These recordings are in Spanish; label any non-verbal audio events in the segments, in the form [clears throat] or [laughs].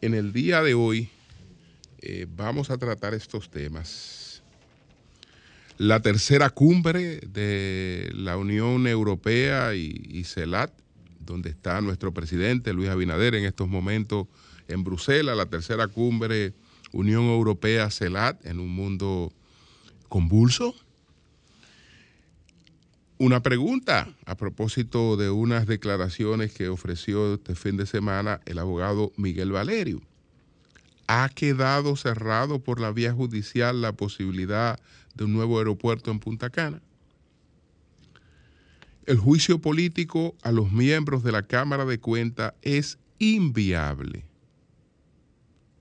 en el día de hoy eh, vamos a tratar estos temas. La tercera cumbre de la Unión Europea y, y CELAT, donde está nuestro presidente Luis Abinader en estos momentos en Bruselas, la tercera cumbre Unión Europea-CELAT en un mundo convulso. Una pregunta a propósito de unas declaraciones que ofreció este fin de semana el abogado Miguel Valerio. ¿Ha quedado cerrado por la vía judicial la posibilidad de un nuevo aeropuerto en Punta Cana? El juicio político a los miembros de la Cámara de Cuentas es inviable.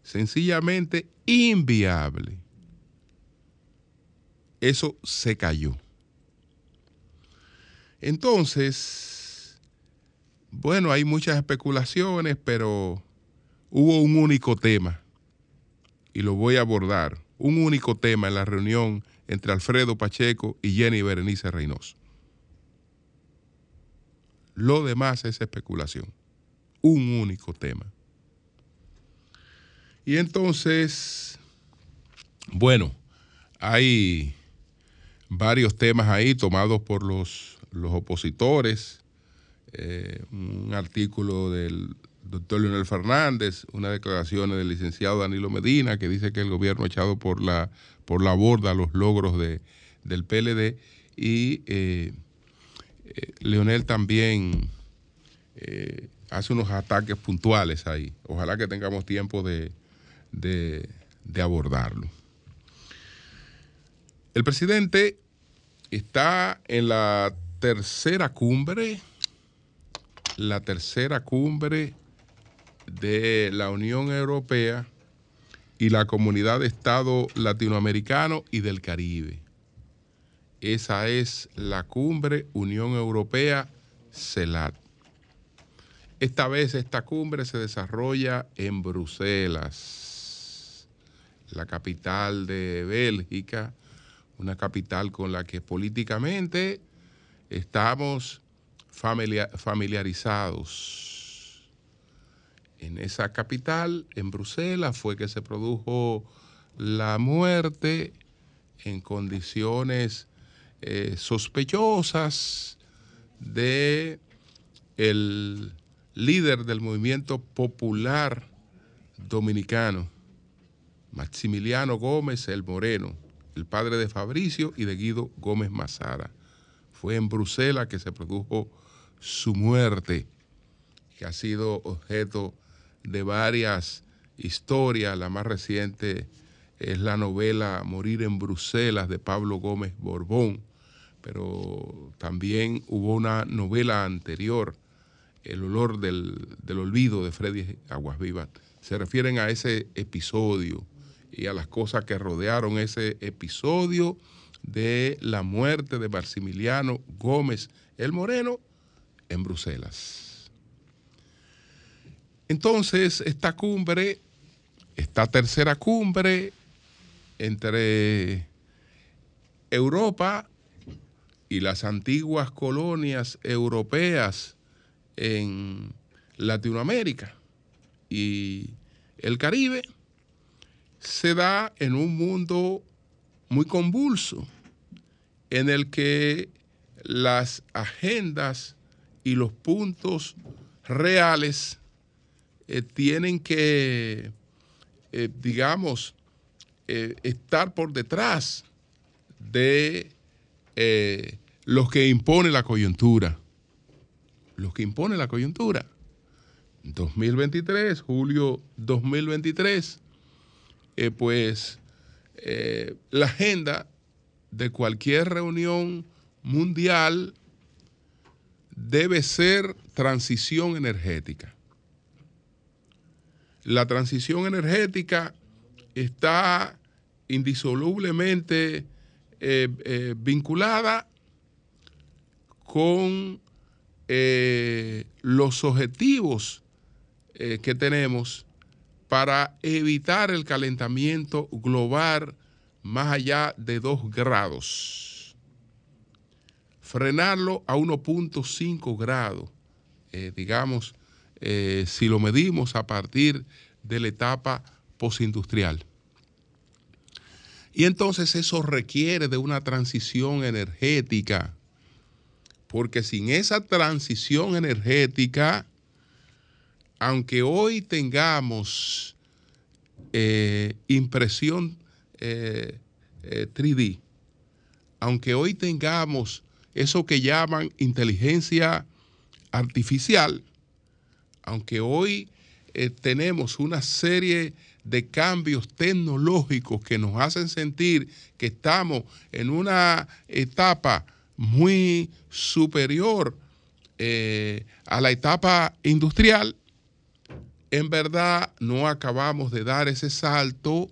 Sencillamente inviable. Eso se cayó. Entonces, bueno, hay muchas especulaciones, pero hubo un único tema, y lo voy a abordar, un único tema en la reunión entre Alfredo Pacheco y Jenny Berenice Reynoso. Lo demás es especulación, un único tema. Y entonces, bueno, hay varios temas ahí tomados por los los opositores, eh, un artículo del doctor Leonel Fernández, una declaración del licenciado Danilo Medina que dice que el gobierno ha echado por la, por la borda los logros de, del PLD y eh, eh, Leonel también hace unos ataques puntuales ahí. Ojalá que tengamos tiempo de, de abordarlo. El presidente está en la tercera cumbre, la tercera cumbre de la Unión Europea y la Comunidad de Estados Latinoamericanos y del Caribe. Esa es la cumbre Unión Europea CELAT. Esta vez esta cumbre se desarrolla en Bruselas, la capital de Bélgica, una capital con la que políticamente estamos familiarizados. En esa capital, en Bruselas, fue que se produjo la muerte en condiciones eh, sospechosas de el líder del movimiento popular dominicano, Maximiliano Gómez el Moreno, el padre de Fabricio y de Guido Gómez Mazara. Fue en Bruselas que se produjo su muerte, que ha sido objeto de varias historias. La más reciente es la novela Morir en Bruselas de Pablo Gómez Borbón, pero también hubo una novela anterior, El olor del, olvido de Freddy Aguas Vivas. Se refieren a ese episodio y a las cosas que rodearon ese episodio de la muerte de Maximiliano Gómez el Moreno en Bruselas. Entonces, esta cumbre, esta tercera cumbre entre Europa y las antiguas colonias europeas en Latinoamérica y el Caribe, se da en un mundo muy convulso, en el que las agendas y los puntos reales eh, tienen que, eh, digamos, eh, estar por detrás de los que impone la coyuntura. Los que impone la coyuntura. 2023, julio 2023, pues eh, la agenda de cualquier reunión mundial debe ser transición energética. La transición energética está indisolublemente eh, eh, vinculada con los objetivos que tenemos para evitar el calentamiento global más allá de 2 grados. Frenarlo a 1.5 grados, digamos, si lo medimos a partir de la etapa postindustrial. Y entonces eso requiere de una transición energética, porque sin esa transición energética, aunque hoy tengamos eh, impresión 3D, eh, eh, aunque hoy tengamos eso que llaman inteligencia artificial, aunque hoy tenemos una serie de cambios tecnológicos que nos hacen sentir que estamos en una etapa muy superior a la etapa industrial, en verdad no acabamos de dar ese salto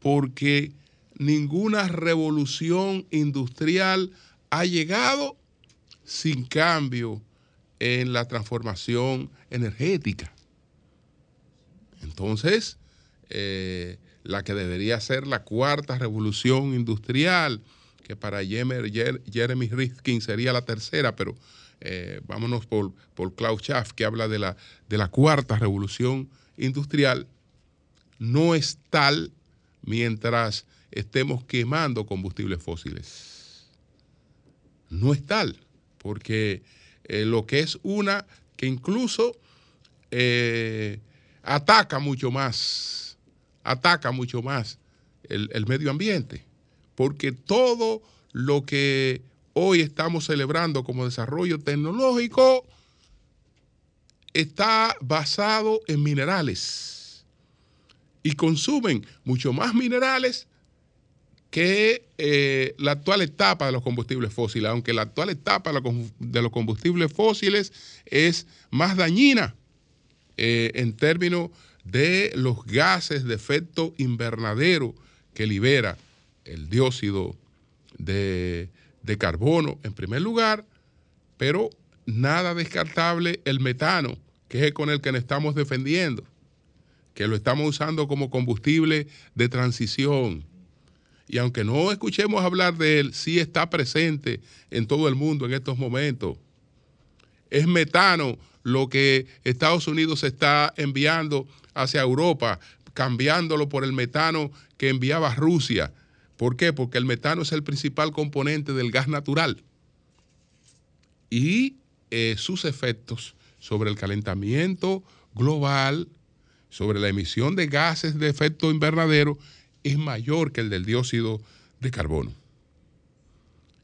porque ninguna revolución industrial ha llegado sin cambio en la transformación energética. Entonces, eh, la que debería ser la cuarta revolución industrial, que para Jeremy Rifkin sería la tercera, pero eh, vámonos por, por Klaus Schaff, que habla de la, de la cuarta revolución industrial, no es tal mientras estemos quemando combustibles fósiles. No es tal, porque eh, lo que es una que incluso ataca mucho más ataca mucho más el, medio ambiente, porque todo lo que hoy estamos celebrando como desarrollo tecnológico está basado en minerales y consumen mucho más minerales que eh, la actual etapa de los combustibles fósiles, aunque la actual etapa de los combustibles fósiles es más dañina eh, en términos de los gases de efecto invernadero que libera el dióxido de, carbono en primer lugar, pero nada descartable el metano, que es con el que nos estamos defendiendo, que lo estamos usando como combustible de transición. Y aunque no escuchemos hablar de él, sí está presente en todo el mundo en estos momentos. Es metano lo que Estados Unidos está enviando hacia Europa, cambiándolo por el metano que enviaba Rusia. ¿Por qué? Porque el metano es el principal componente del gas natural. Y eh, sus efectos sobre el calentamiento global, sobre la emisión de gases de efecto invernadero, es mayor que el del dióxido de carbono.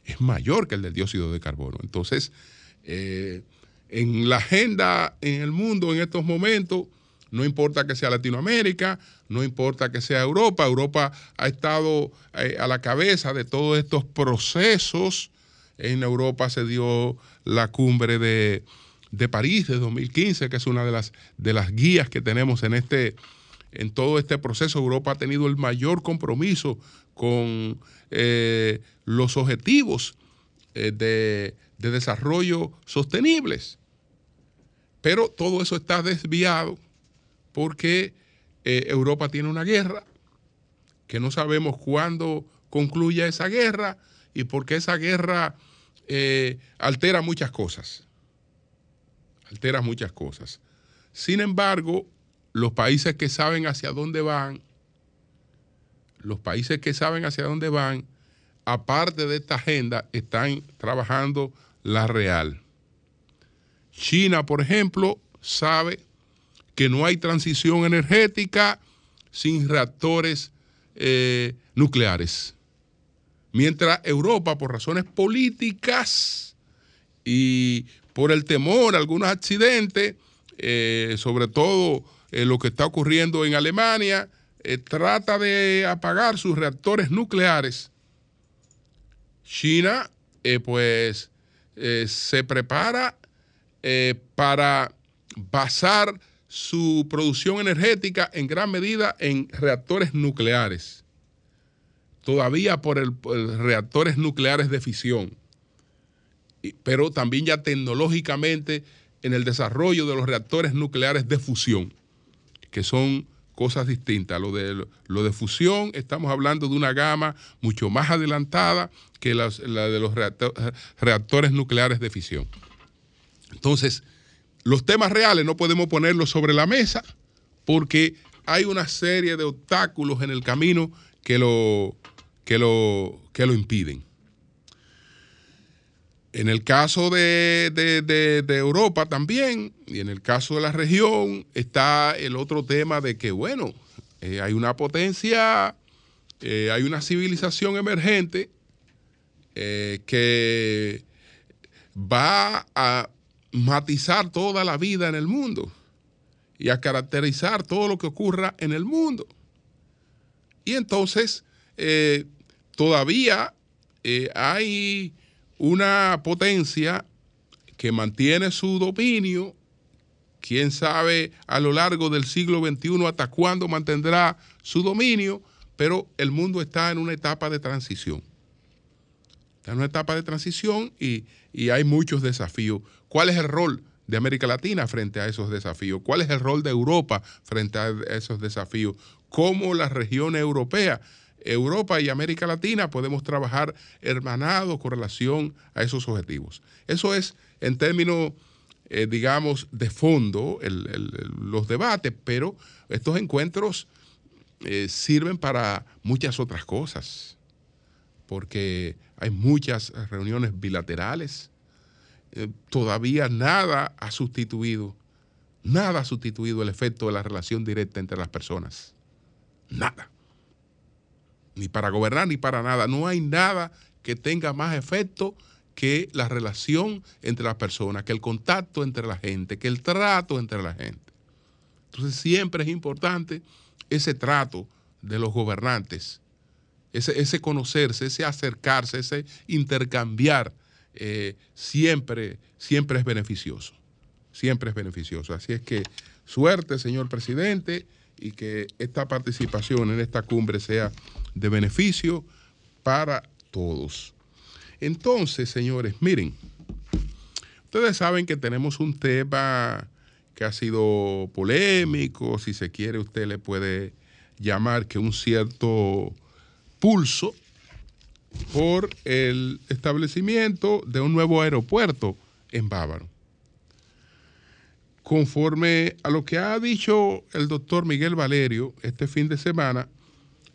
Es mayor que el del dióxido de carbono. Entonces, eh, en la agenda en el mundo en estos momentos, no importa que sea Latinoamérica, no importa que sea Europa, Europa ha estado eh, a la cabeza de todos estos procesos. En Europa se dio la cumbre de, París de 2015, que es una de las, de las guías que tenemos en, este, en todo este proceso. Europa ha tenido el mayor compromiso con eh, los objetivos eh, de, de desarrollo sostenibles. Pero todo eso está desviado porque eh, Europa tiene una guerra, que no sabemos cuándo concluya esa guerra y porque esa guerra eh, altera muchas cosas. Altera muchas cosas. Sin embargo, los países que saben hacia dónde van, los países que saben hacia dónde van, aparte de esta agenda, están trabajando la real. China, por ejemplo, sabe que no hay transición energética sin reactores eh, nucleares. Mientras Europa, por razones políticas y por el temor a algunos accidentes, eh, sobre todo eh, lo que está ocurriendo en Alemania, trata de apagar sus reactores nucleares. China, pues, se prepara para basar su producción energética en gran medida en reactores nucleares, todavía por, el, reactores nucleares de fisión, pero también ya tecnológicamente en el desarrollo de los reactores nucleares de fusión, que son cosas distintas. Lo de, lo de fusión, estamos hablando de una gama mucho más adelantada que la de los reactores nucleares de fisión. Entonces, los temas reales no podemos ponerlos sobre la mesa porque hay una serie de obstáculos en el camino que lo, que lo, que lo impiden. En el caso de, Europa también, y en el caso de la región, está el otro tema de que, bueno, eh, hay una potencia, eh, hay una civilización emergente eh, que va a matizar toda la vida en el mundo y a caracterizar todo lo que ocurra en el mundo. Y entonces, todavía hay una potencia que mantiene su dominio, quién sabe a lo largo del siglo XXI hasta cuándo mantendrá su dominio, pero el mundo está en una etapa de transición. Está en una etapa de transición y, y hay muchos desafíos. ¿Cuál es el rol de América Latina frente a esos desafíos? ¿Cuál es el rol de Europa frente a esos desafíos? ¿Cómo la región europea Europa y América Latina podemos trabajar hermanados con relación a esos objetivos. Eso es en términos, eh, digamos, de fondo, los debates, pero estos encuentros eh, sirven para muchas otras cosas, porque hay muchas reuniones bilaterales. Eh, todavía nada ha sustituido, nada ha sustituido el efecto de la relación directa entre las personas. Nada ni para gobernar ni para nada. No hay nada que tenga más efecto que la relación entre las personas, que el contacto entre la gente, que el trato entre la gente. Entonces siempre es importante ese trato de los gobernantes, ese, ese conocerse, ese acercarse, ese intercambiar, eh, siempre, siempre es beneficioso, siempre es beneficioso. Así es que suerte, señor presidente, y que esta participación en esta cumbre sea de beneficio para todos. Entonces, señores, miren, ustedes saben que tenemos un tema que ha sido polémico, si se quiere usted le puede llamar que un cierto pulso por el establecimiento de un nuevo aeropuerto en Bávaro. Conforme a lo que ha dicho el doctor Miguel Valerio este fin de semana,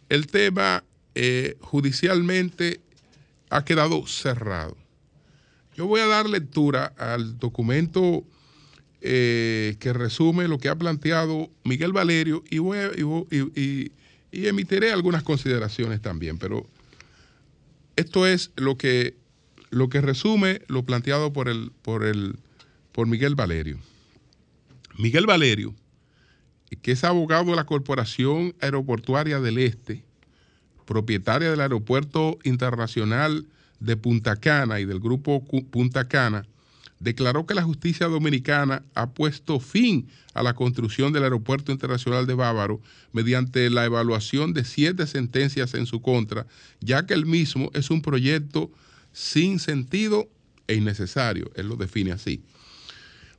el tema eh, judicialmente ha quedado cerrado. Yo voy a dar lectura al documento eh, que resume lo que ha planteado Miguel Valerio y, voy y, emitiré algunas consideraciones también, pero esto es lo que, lo que resume lo planteado por, el, por, el, por Miguel Valerio. Miguel Valerio que es abogado de la Corporación Aeroportuaria del Este, propietaria del Aeropuerto Internacional de Punta Cana y del Grupo Punta Cana, declaró que la justicia dominicana ha puesto fin a la construcción del Aeropuerto Internacional de Bávaro mediante la evaluación de siete sentencias en su contra, ya que el mismo es un proyecto sin sentido e innecesario. Él lo define así.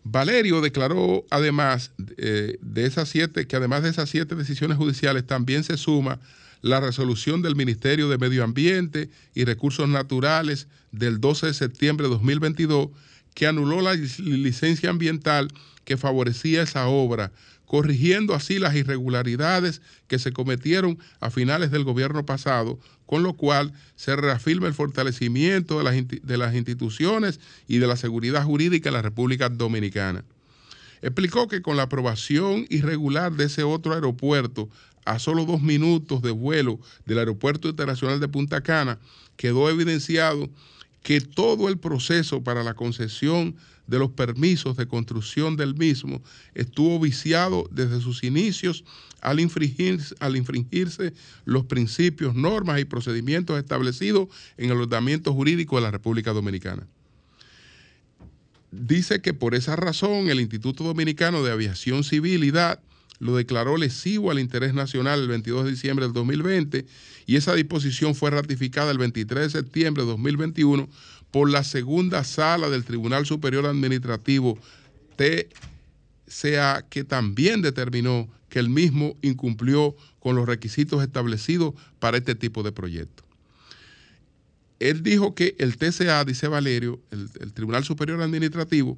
Valerio declaró además eh, de esas siete, que además de esas siete decisiones judiciales también se suma la resolución del Ministerio de Medio Ambiente y Recursos Naturales del 12 de septiembre de 2022 que anuló la licencia ambiental que favorecía esa obra, corrigiendo así las irregularidades que se cometieron a finales del gobierno pasado, con lo cual se reafirma el fortalecimiento de las, de las instituciones y de la seguridad jurídica en la República Dominicana. Explicó que con la aprobación irregular de ese otro aeropuerto a solo dos minutos de vuelo del Aeropuerto Internacional de Punta Cana, quedó evidenciado que todo el proceso para la concesión de los permisos de construcción del mismo estuvo viciado desde sus inicios al, al infringirse los principios, normas y procedimientos establecidos en el ordenamiento jurídico de la República Dominicana. dice que por esa razón el Instituto Dominicano de Aviación Civilidad lo declaró lesivo al interés nacional el 22 de diciembre del 2020 y esa disposición fue ratificada el 23 de septiembre de 2021 por la segunda sala del Tribunal Superior Administrativo TCA que también determinó que el mismo incumplió con los requisitos establecidos para este tipo de proyectos. Él dijo que el TCA, dice Valerio, el, el Tribunal Superior Administrativo,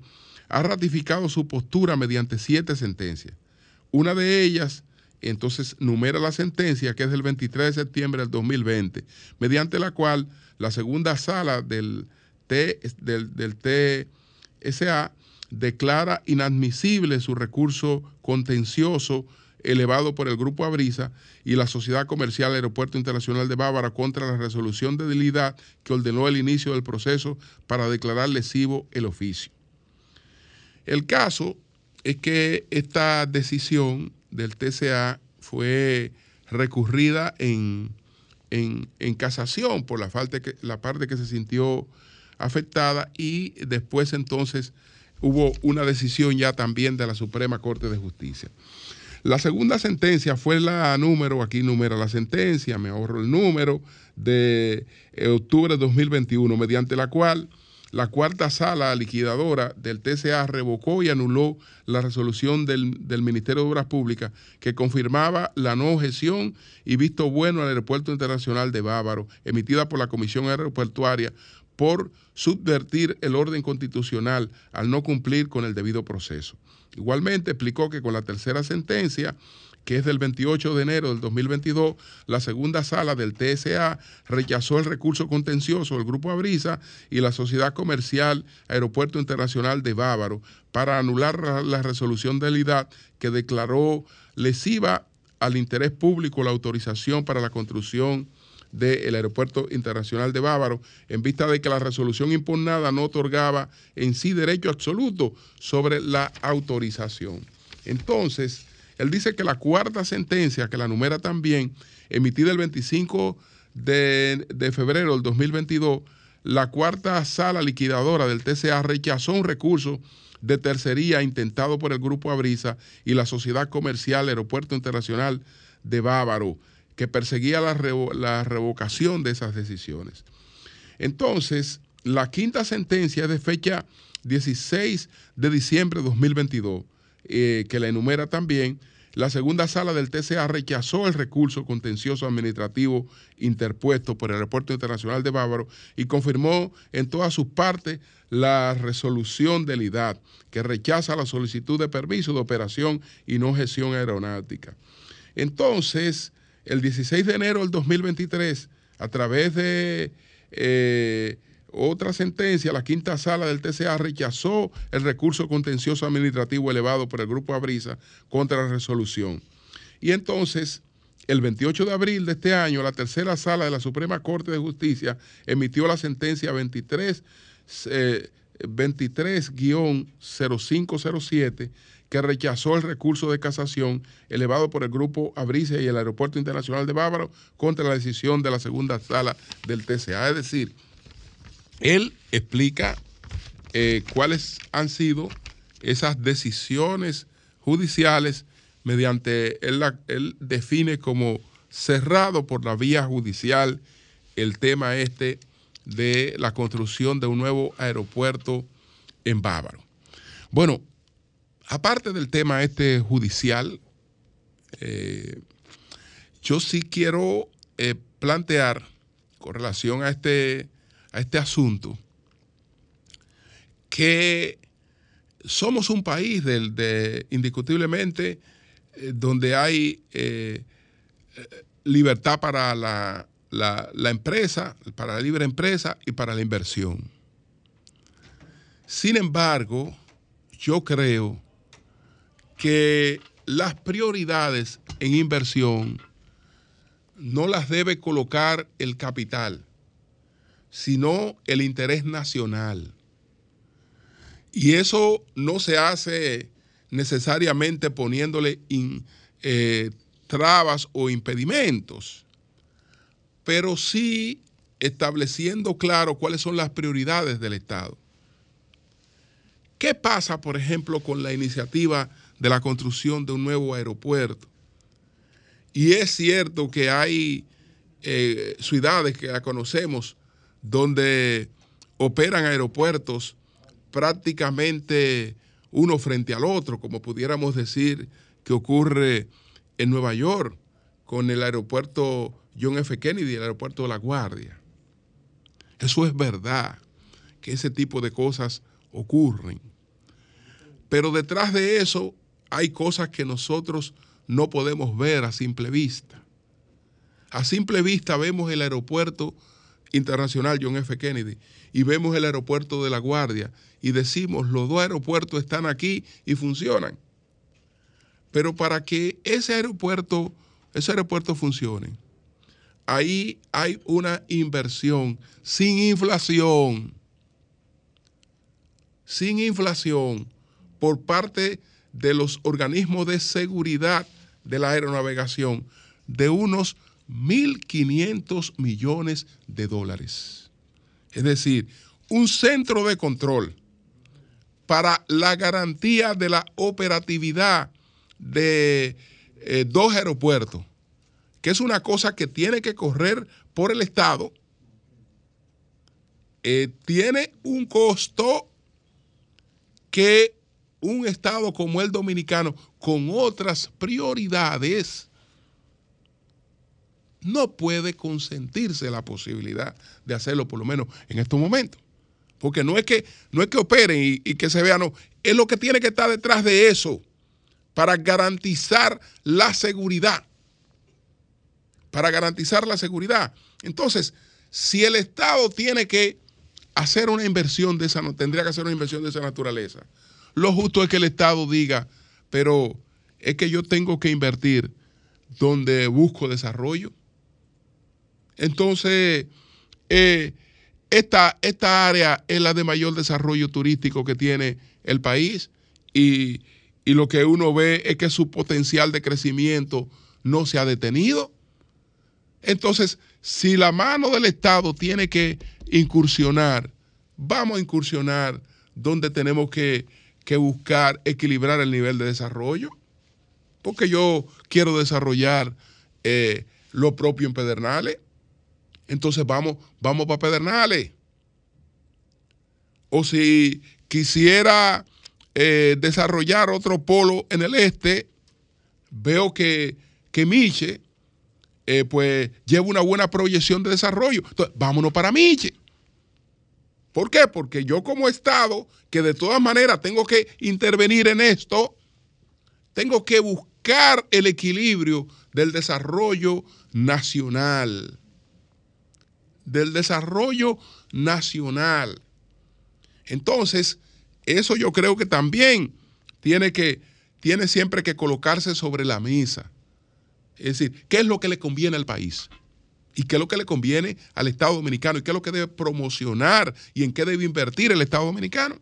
ha ratificado su postura mediante siete sentencias. Una de ellas, entonces, numera la sentencia, que es del 23 de septiembre del 2020, mediante la cual la segunda sala del, del, del TSA declara inadmisible su recurso contencioso elevado por el Grupo Abrisa y la Sociedad Comercial Aeropuerto Internacional de Bávara contra la resolución de debilidad que ordenó el inicio del proceso para declarar lesivo el oficio. El caso es que esta decisión del TCA fue recurrida en, en, casación por la, falta que, la parte que se sintió afectada y después entonces hubo una decisión ya también de la Suprema Corte de Justicia. La segunda sentencia fue la número, aquí numera la sentencia, me ahorro el número, de eh, octubre de 2021, mediante la cual la cuarta sala liquidadora del TCA revocó y anuló la resolución del, Ministerio de Obras Públicas que confirmaba la no objeción y visto bueno al Aeropuerto Internacional de Bávaro, emitida por la Comisión Aeroportuaria por subvertir el orden constitucional al no cumplir con el debido proceso. Igualmente explicó que con la tercera sentencia que es del 28 de enero del 2022, la segunda sala del TSA rechazó el recurso contencioso del Grupo Abrisa y la Sociedad Comercial Aeropuerto Internacional de Bávaro para anular la resolución de la que declaró lesiva al interés público la autorización para la construcción del Aeropuerto Internacional de Bávaro, en vista de que la resolución impugnada no otorgaba en sí derecho absoluto sobre la autorización. Entonces, él dice que la cuarta sentencia, que la numera también, emitida el 25 de, febrero del 2022, la cuarta sala liquidadora del TCA rechazó un recurso de tercería intentado por el Grupo Abrisa y la Sociedad Comercial Aeropuerto Internacional de Bávaro, que perseguía la, la revocación de esas decisiones. Entonces, la quinta sentencia es de fecha 16 de diciembre de 2022, eh, que la enumera también, la segunda sala del TCA rechazó el recurso contencioso administrativo interpuesto por el Aeropuerto Internacional de Bávaro y confirmó en todas sus partes la resolución del IDAD, que rechaza la solicitud de permiso de operación y no gestión aeronáutica. Entonces, el 16 de enero del 2023, a través de eh, otra sentencia, la quinta sala del TCA rechazó el recurso contencioso administrativo elevado por el Grupo Abrisa contra la resolución. Y entonces, el 28 de abril de este año, la tercera sala de la Suprema Corte de Justicia emitió la sentencia 23, 23-0507 eh, que rechazó el recurso de casación elevado por el Grupo Abrisa y el Aeropuerto Internacional de Bávaro contra la decisión de la segunda sala del TCA. Es decir, él explica eh, cuáles han sido esas decisiones judiciales mediante, él, define como cerrado por la vía judicial el tema este de la construcción de un nuevo aeropuerto en Bávaro. Bueno, aparte del tema este judicial, eh, yo sí quiero eh, plantear con relación a este a este asunto que somos un país de, indiscutiblemente eh, donde hay eh, libertad para la, la, empresa, para la libre empresa y para la inversión. Sin embargo, yo creo que las prioridades en inversión no las debe colocar el capital sino el interés nacional. Y eso no se hace necesariamente poniéndole eh, trabas o impedimentos, pero sí estableciendo claro cuáles son las prioridades del Estado. ¿Qué pasa, por ejemplo, con la iniciativa de la construcción de un nuevo aeropuerto? Y es cierto que hay eh, ciudades que ya conocemos donde operan aeropuertos prácticamente uno frente al otro, como pudiéramos decir que ocurre en Nueva York con el aeropuerto John F. Kennedy y el aeropuerto de La Guardia. Eso es verdad, que ese tipo de cosas ocurren. Pero detrás de eso hay cosas que nosotros no podemos ver a simple vista. A simple vista vemos el aeropuerto internacional John F. Kennedy y vemos el aeropuerto de La Guardia y decimos, los dos aeropuertos están aquí y funcionan. Pero para que ese aeropuerto, ese aeropuerto funcione, ahí hay una inversión sin inflación, sin inflación por parte de los organismos de seguridad de la aeronavegación de unos 1.500 millones de dólares. Es decir, un centro de control para la garantía de la operatividad de eh, dos aeropuertos, que es una cosa que tiene que correr por el Estado, eh, tiene un costo que un Estado como el dominicano, con otras prioridades, no puede consentirse la posibilidad de hacerlo, por lo menos en estos momentos. Porque no es que, no es que operen y, que se vean, no, es lo que tiene que estar detrás de eso para garantizar la seguridad. Para garantizar la seguridad. Entonces, si el Estado tiene que hacer una inversión de esa, tendría que hacer una inversión de esa naturaleza, lo justo es que el Estado diga, pero es que yo tengo que invertir donde busco desarrollo. Entonces, eh, esta, esta, área es la de mayor desarrollo turístico que tiene el país y, y lo que uno ve es que su potencial de crecimiento no se ha detenido. Entonces, si la mano del Estado tiene que incursionar, vamos a incursionar donde tenemos que que buscar equilibrar el nivel de desarrollo, porque yo quiero desarrollar eh, lo propio en Pedernales. Entonces vamos, vamos para Pedernales. O si quisiera eh, desarrollar otro polo en el este, veo que, que Miche eh, pues lleva una buena proyección de desarrollo. Entonces, vámonos para Miche. ¿Por qué? Porque yo como Estado, que de todas maneras tengo que intervenir en esto, tengo que buscar el equilibrio del desarrollo nacional. Del desarrollo nacional. Entonces, eso yo creo que también tiene que, tiene siempre que colocarse sobre la mesa. Es decir, ¿qué es lo que le conviene al país? y qué es lo que le conviene al Estado Dominicano y qué es lo que debe promocionar y en qué debe invertir el Estado Dominicano.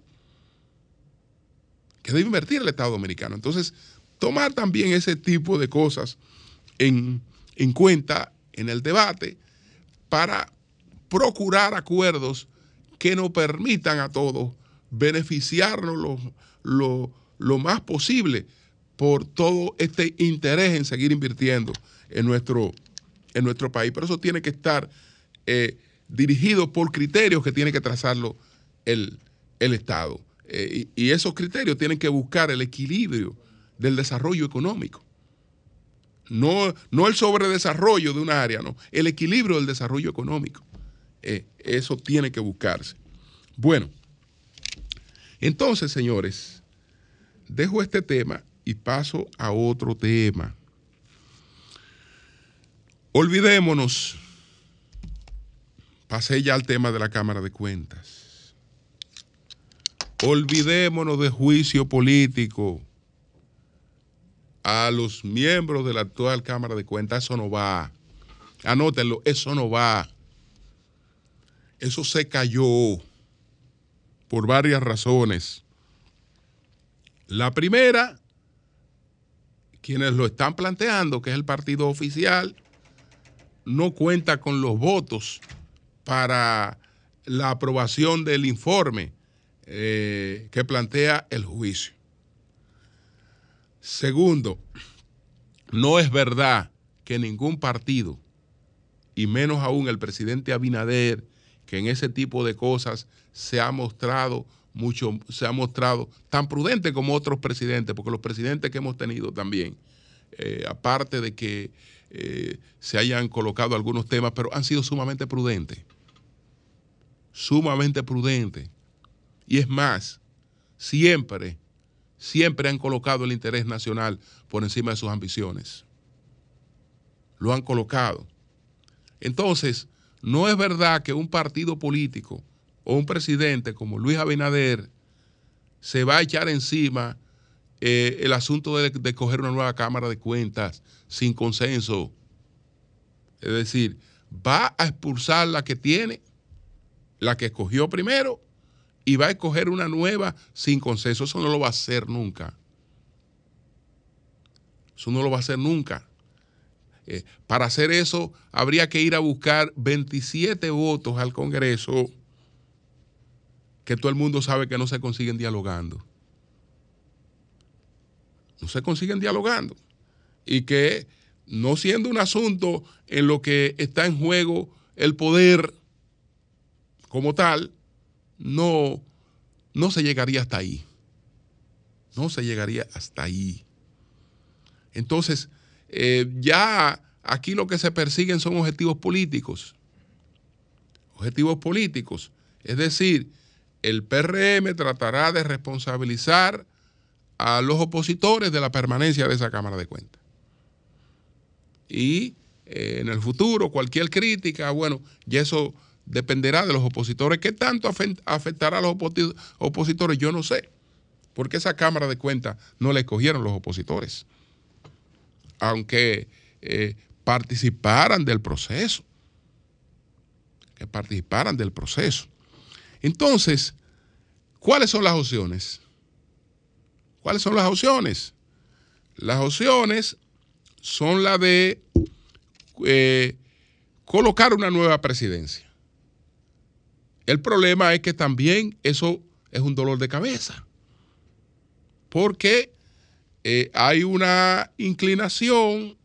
¿Qué debe invertir el Estado Dominicano? Entonces, tomar también ese tipo de cosas en, cuenta en el debate para procurar acuerdos que nos permitan a todos beneficiarnos lo, lo más posible por todo este interés en seguir invirtiendo en nuestro en nuestro país, pero eso tiene que estar eh, dirigido por criterios que tiene que trazarlo el, Estado. Eh, y, esos criterios tienen que buscar el equilibrio del desarrollo económico. No, no el sobredesarrollo de un área, no, el equilibrio del desarrollo económico. Eh, eso tiene que buscarse. Bueno, entonces, señores, dejo este tema y paso a otro tema. Olvidémonos, pasé ya al tema de la Cámara de Cuentas. Olvidémonos de juicio político a los miembros de la actual Cámara de Cuentas. Eso no va. Anótenlo, eso no va. Eso se cayó por varias razones. La primera, quienes lo están planteando, que es el partido oficial, no cuenta con los votos para la aprobación del informe eh, que plantea el juicio. Segundo, no es verdad que ningún partido, y menos aún el presidente Abinader, que en ese tipo de cosas se ha mostrado mucho, se ha mostrado tan prudente como otros presidentes, porque los presidentes que hemos tenido también, eh, aparte de que eh, se hayan colocado algunos temas, pero han sido sumamente prudentes, sumamente prudentes. Y es más, siempre, siempre han colocado el interés nacional por encima de sus ambiciones. Lo han colocado. Entonces, no es verdad que un partido político o un presidente como Luis Abinader se va a echar encima eh, el asunto de, de coger una nueva Cámara de Cuentas sin consenso. Es decir, va a expulsar la que tiene, la que escogió primero, y va a escoger una nueva sin consenso. Eso no lo va a hacer nunca. Eso no lo va a hacer nunca. Eh, para hacer eso, habría que ir a buscar 27 votos al Congreso que todo el mundo sabe que no se consiguen dialogando. No se consiguen dialogando. Y que no siendo un asunto en lo que está en juego el poder como tal, no, no se llegaría hasta ahí. No se llegaría hasta ahí. Entonces, eh, ya aquí lo que se persiguen son objetivos políticos. Objetivos políticos. Es decir, el PRM tratará de responsabilizar a los opositores de la permanencia de esa Cámara de Cuentas. Y eh, en el futuro, cualquier crítica, bueno, y eso dependerá de los opositores. ¿Qué tanto afectará a los opositores? Yo no sé. Porque esa Cámara de Cuentas no la escogieron los opositores aunque eh, participaran del proceso, que participaran del proceso. Entonces, ¿cuáles son las opciones? ¿Cuáles son las opciones? Las opciones son las de eh, colocar una nueva presidencia. El problema es que también eso es un dolor de cabeza, porque eh, hay una inclinación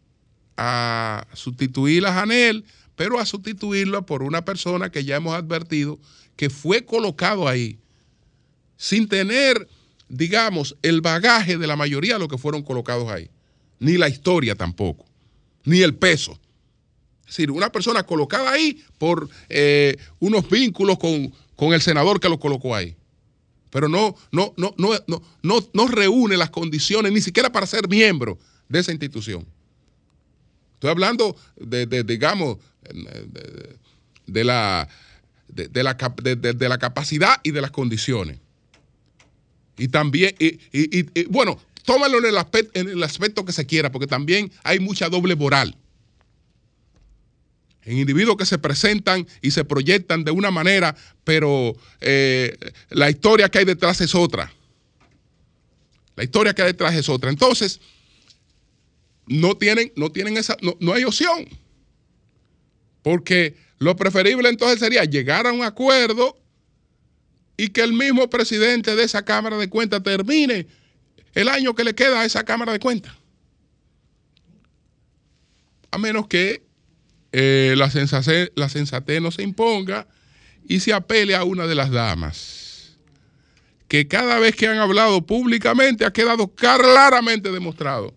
a sustituir a Janel, pero a sustituirlo por una persona que ya hemos advertido que fue colocado ahí sin tener, digamos, el bagaje de la mayoría de los que fueron colocados ahí, ni la historia tampoco, ni el peso. Es decir, una persona colocada ahí por eh, unos vínculos con, con el senador que lo colocó ahí pero no, no, no, no, no, no, reúne las condiciones ni siquiera para ser miembro de esa institución. Estoy hablando de, digamos, de, la, de, la, de, la capacidad y de las condiciones. Y también, y, y, bueno, tómalo en el, aspecto, en el aspecto que se quiera, porque también hay mucha doble moral en individuos que se presentan y se proyectan de una manera, pero eh, la historia que hay detrás es otra. La historia que hay detrás es otra. Entonces, no tienen, no tienen esa, no, no hay opción. Porque lo preferible entonces sería llegar a un acuerdo y que el mismo presidente de esa Cámara de Cuentas termine el año que le queda a esa Cámara de Cuentas. A menos que eh, la, sensatez, no se imponga y se apele a una de las damas, que cada vez que han hablado públicamente ha quedado claramente demostrado,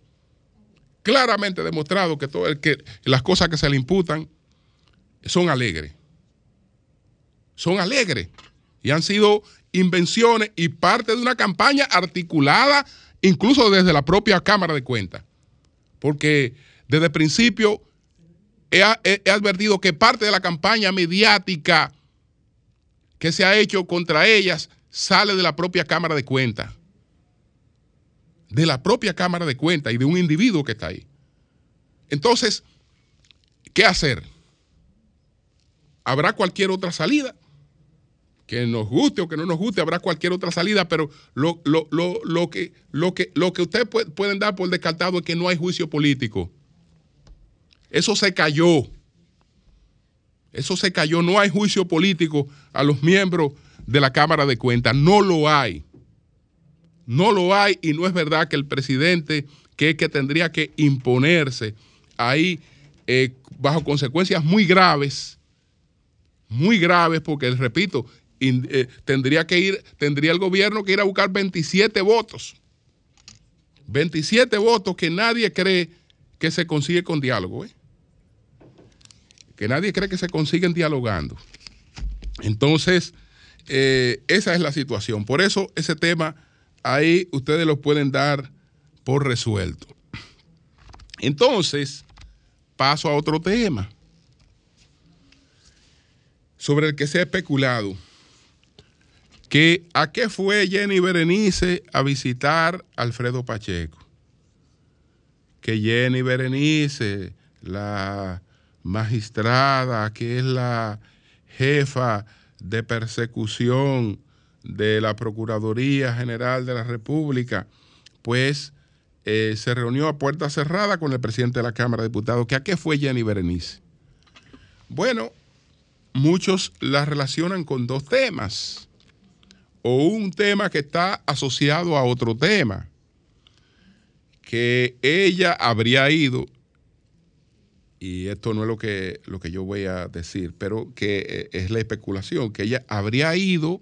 claramente demostrado que, todo el que las cosas que se le imputan son alegres, son alegres y han sido invenciones y parte de una campaña articulada incluso desde la propia Cámara de Cuentas, porque desde el principio he, advertido que parte de la campaña mediática que se ha hecho contra ellas sale de la propia Cámara de Cuentas. De la propia Cámara de Cuentas y de un individuo que está ahí. Entonces, ¿qué hacer? ¿Habrá cualquier otra salida? Que nos guste o que no nos guste, habrá cualquier otra salida, pero lo, que, lo, que, lo que ustedes pueden dar por descartado es que no hay juicio político. Eso se cayó. Eso se cayó. No hay juicio político a los miembros de la Cámara de Cuentas. No lo hay. No lo hay y no es verdad que el presidente, que que tendría que imponerse ahí eh, bajo consecuencias muy graves, muy graves, porque repito, eh, tendría que ir, tendría el gobierno que ir a buscar 27 votos. 27 votos que nadie cree que se consigue con diálogo. ¿eh? Que nadie cree que se consiguen dialogando. Entonces, eh, esa es la situación. Por eso ese tema ahí ustedes lo pueden dar por resuelto. Entonces, paso a otro tema sobre el que se ha especulado. Que a qué fue Jenny Berenice a visitar Alfredo Pacheco. Que Jenny Berenice, la magistrada, que es la jefa de persecución de la Procuraduría General de la República, pues eh, se reunió a puerta cerrada con el presidente de la Cámara de Diputados. ¿Que ¿A qué fue Jenny Berenice? Bueno, muchos la relacionan con dos temas o un tema que está asociado a otro tema, que ella habría ido, y esto no es lo que, lo que yo voy a decir, pero que eh, es la especulación, que ella habría ido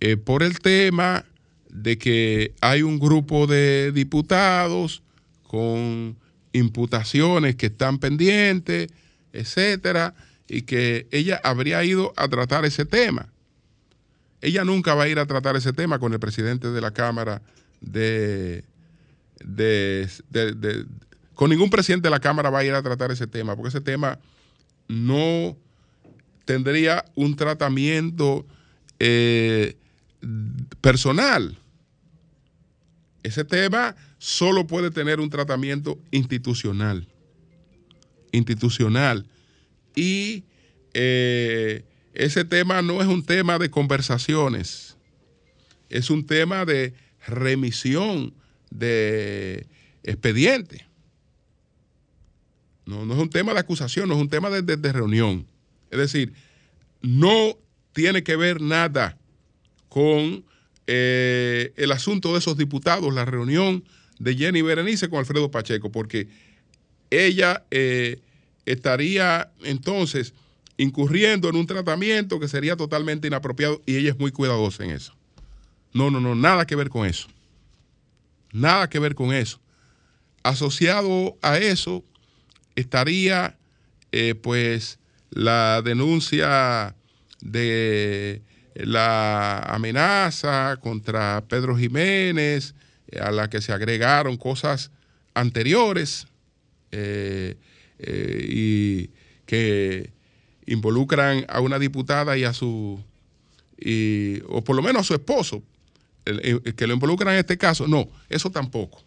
eh, por el tema de que hay un grupo de diputados con imputaciones que están pendientes, etcétera, y que ella habría ido a tratar ese tema. Ella nunca va a ir a tratar ese tema con el presidente de la Cámara de, con ningún presidente de la Cámara va a ir a tratar ese tema, porque ese tema no tendría un tratamiento eh, personal. Ese tema solo puede tener un tratamiento institucional. Institucional. Y eh, ese tema no es un tema de conversaciones, es un tema de remisión de expediente. No, no es un tema de acusación, no es un tema de, de reunión. Es decir, no tiene que ver nada con eh, el asunto de esos diputados, la reunión de Jenny Berenice con Alfredo Pacheco, porque ella eh, estaría entonces incurriendo en un tratamiento que sería totalmente inapropiado y ella es muy cuidadosa en eso. No, no, no, nada que ver con eso. Nada que ver con eso. Asociado a eso estaría eh, pues la denuncia de la amenaza contra Pedro Jiménez, eh, a la que se agregaron cosas anteriores eh, y que involucran a una diputada y a su, o por lo menos a su esposo, que lo involucran en este caso. No, eso tampoco.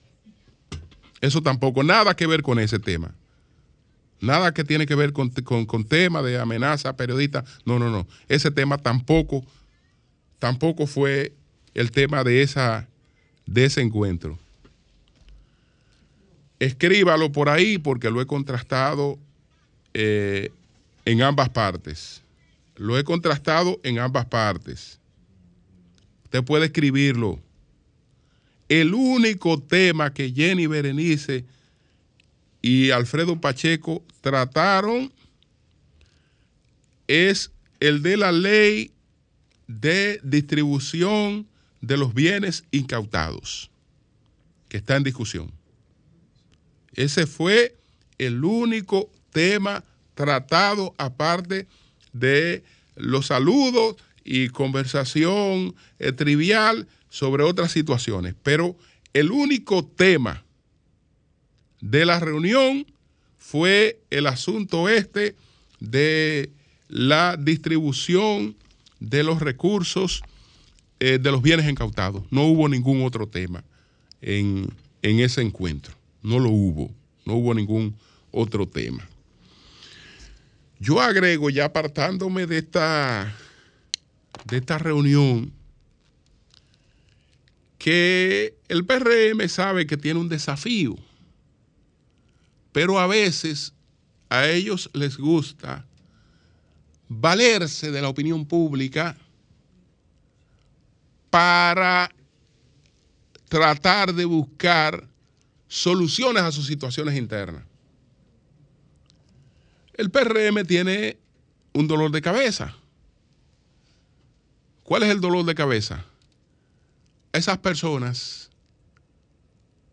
Eso tampoco, nada que ver con ese tema. Nada que tiene que ver con, con, tema de amenaza a periodistas. No, no, no. Ese tema tampoco, tampoco fue el tema de, esa, de ese encuentro. Escríbalo por ahí porque lo he contrastado eh, en ambas partes. Lo he contrastado en ambas partes. Usted puede escribirlo. El único tema que Jenny Berenice y Alfredo Pacheco trataron es el de la ley de distribución de los bienes incautados, que está en discusión. Ese fue el único tema tratado aparte de los saludos y conversación eh, trivial sobre otras situaciones. Pero el único tema de la reunión fue el asunto este de la distribución de los recursos eh, de los bienes incautados. No hubo ningún otro tema en, en ese encuentro. No lo hubo. No hubo ningún otro tema. Yo agrego, ya apartándome de esta, de esta reunión, que el PRM sabe que tiene un desafío pero a veces a ellos les gusta valerse de la opinión pública para tratar de buscar soluciones a sus situaciones internas. El PRM tiene un dolor de cabeza. ¿Cuál es el dolor de cabeza? esas personas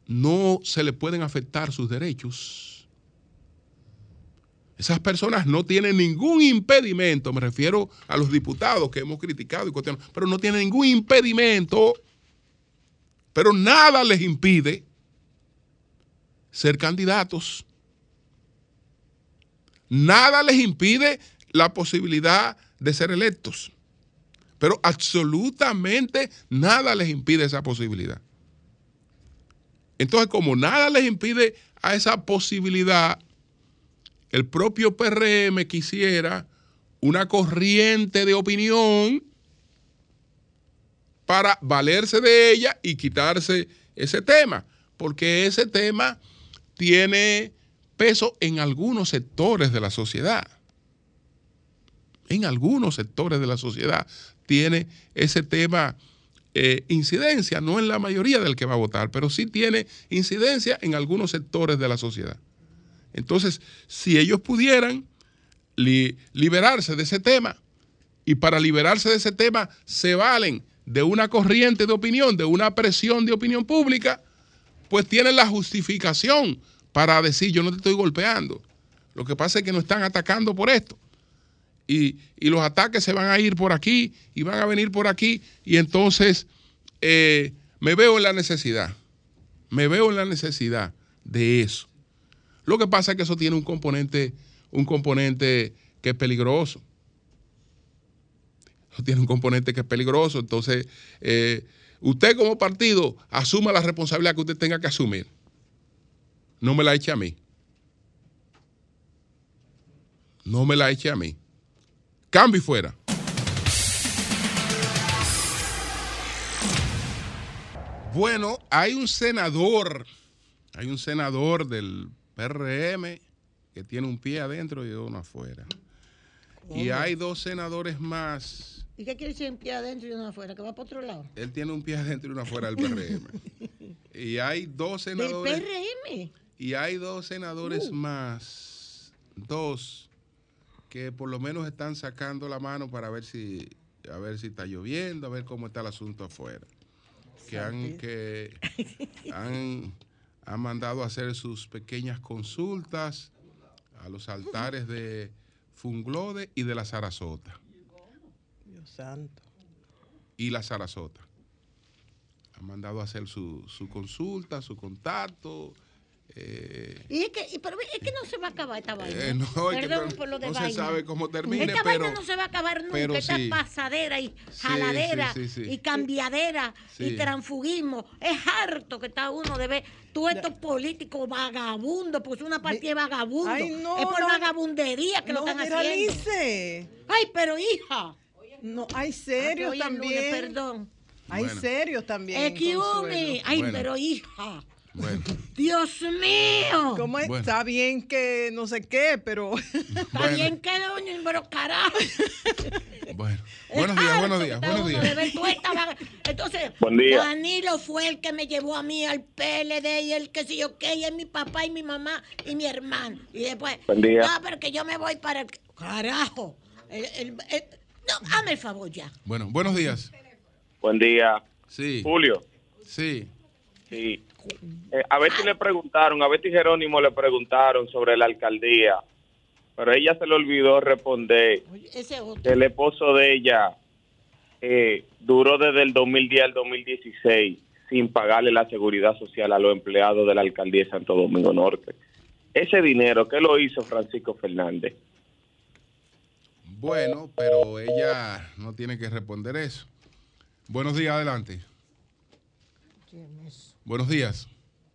no se le pueden afectar sus derechos. Esas personas no tienen ningún impedimento, me refiero a los diputados que hemos criticado y cuestionado, pero no tienen ningún impedimento, pero nada les impide ser candidatos. Nada les impide la posibilidad de ser electos. Pero absolutamente nada les impide esa posibilidad. Entonces, como nada les impide a esa posibilidad, el propio PRM quisiera una corriente de opinión para valerse de ella y quitarse ese tema, porque ese tema tiene peso en algunos sectores de la sociedad. En algunos sectores de la sociedad tiene ese tema eh, incidencia, no en la mayoría del que va a votar, pero sí tiene incidencia en algunos sectores de la sociedad. Entonces, si ellos pudieran liberarse de ese tema, y para liberarse de ese tema se valen de una corriente de opinión, de una presión de opinión pública, pues tienen la justificación para decir yo no te estoy golpeando. Lo que pasa es que nos están atacando por esto y, los ataques se van a ir por aquí y van a venir por aquí y entonces eh, me veo en la necesidad, me veo en la necesidad de eso. Lo que pasa es que eso tiene un componente, un componente que es peligroso. Eso tiene un componente que es peligroso. Entonces, eh, usted como partido asuma la responsabilidad que usted tenga que asumir. No me la eche a mí. No me la eche a mí. Cambio y fuera. Bueno, hay un senador, hay un senador del PRM que tiene un pie adentro y uno afuera. Y hay dos senadores más. ¿Y qué quiere decir un pie adentro y uno afuera? ¿Que va para otro lado? Él tiene un pie adentro y uno afuera del PRM. [laughs] y hay dos senadores. ¿Del PRM? Y hay dos senadores uh. más. Dos que por lo menos están sacando la mano para ver si a ver si está lloviendo, a ver cómo está el asunto afuera. Que han que [laughs] han, mandado a hacer sus pequeñas consultas a los altares de Funglode y de la Sarasota. Dios santo. Y la Sarasota. Han mandado a hacer su, su consulta, su contacto, eh, y es que, pero es que no se va a acabar esta vaina. Eh, no, Perdón por lo de no se sabe cómo termina. Esta vaina no se va a acabar nunca. Esta pasadera y jaladera y cambiadera y transfugismo. Es harto que está uno de ver todos estos políticos vagabundos, pues una partida de vagabundos. es por vagabundería que lo están haciendo. Ay, pero hija. No, hay serios también. perdón. Hay serios también. Excuse Ay, pero hija. Dios mío. ¿Cómo Está bien que no sé qué, pero. Está bien que doña, pero carajo. Bueno, buenos días, buenos días, buenos días. Entonces, Danilo fue el que me llevó a mí al PLD y el que si yo qué, y es mi papá y mi mamá y mi hermano. Y después, Buen día. no, pero que yo me voy para el. Carajo. no, hazme el favor ya. Bueno, buenos días. Buen día. Sí. Julio. Sí. Sí. Eh, a Betty le preguntaron, a Betty Jerónimo le preguntaron sobre la alcaldía, pero ella se le olvidó responder que el esposo de ella eh, duró desde el 2010 al 2016 sin pagarle la seguridad social a los empleados de la alcaldía de Santo Domingo Norte. Ese dinero, ¿qué lo hizo Francisco Fernández? Bueno, pero ella no tiene que responder eso. Buenos días, adelante. Buenos días.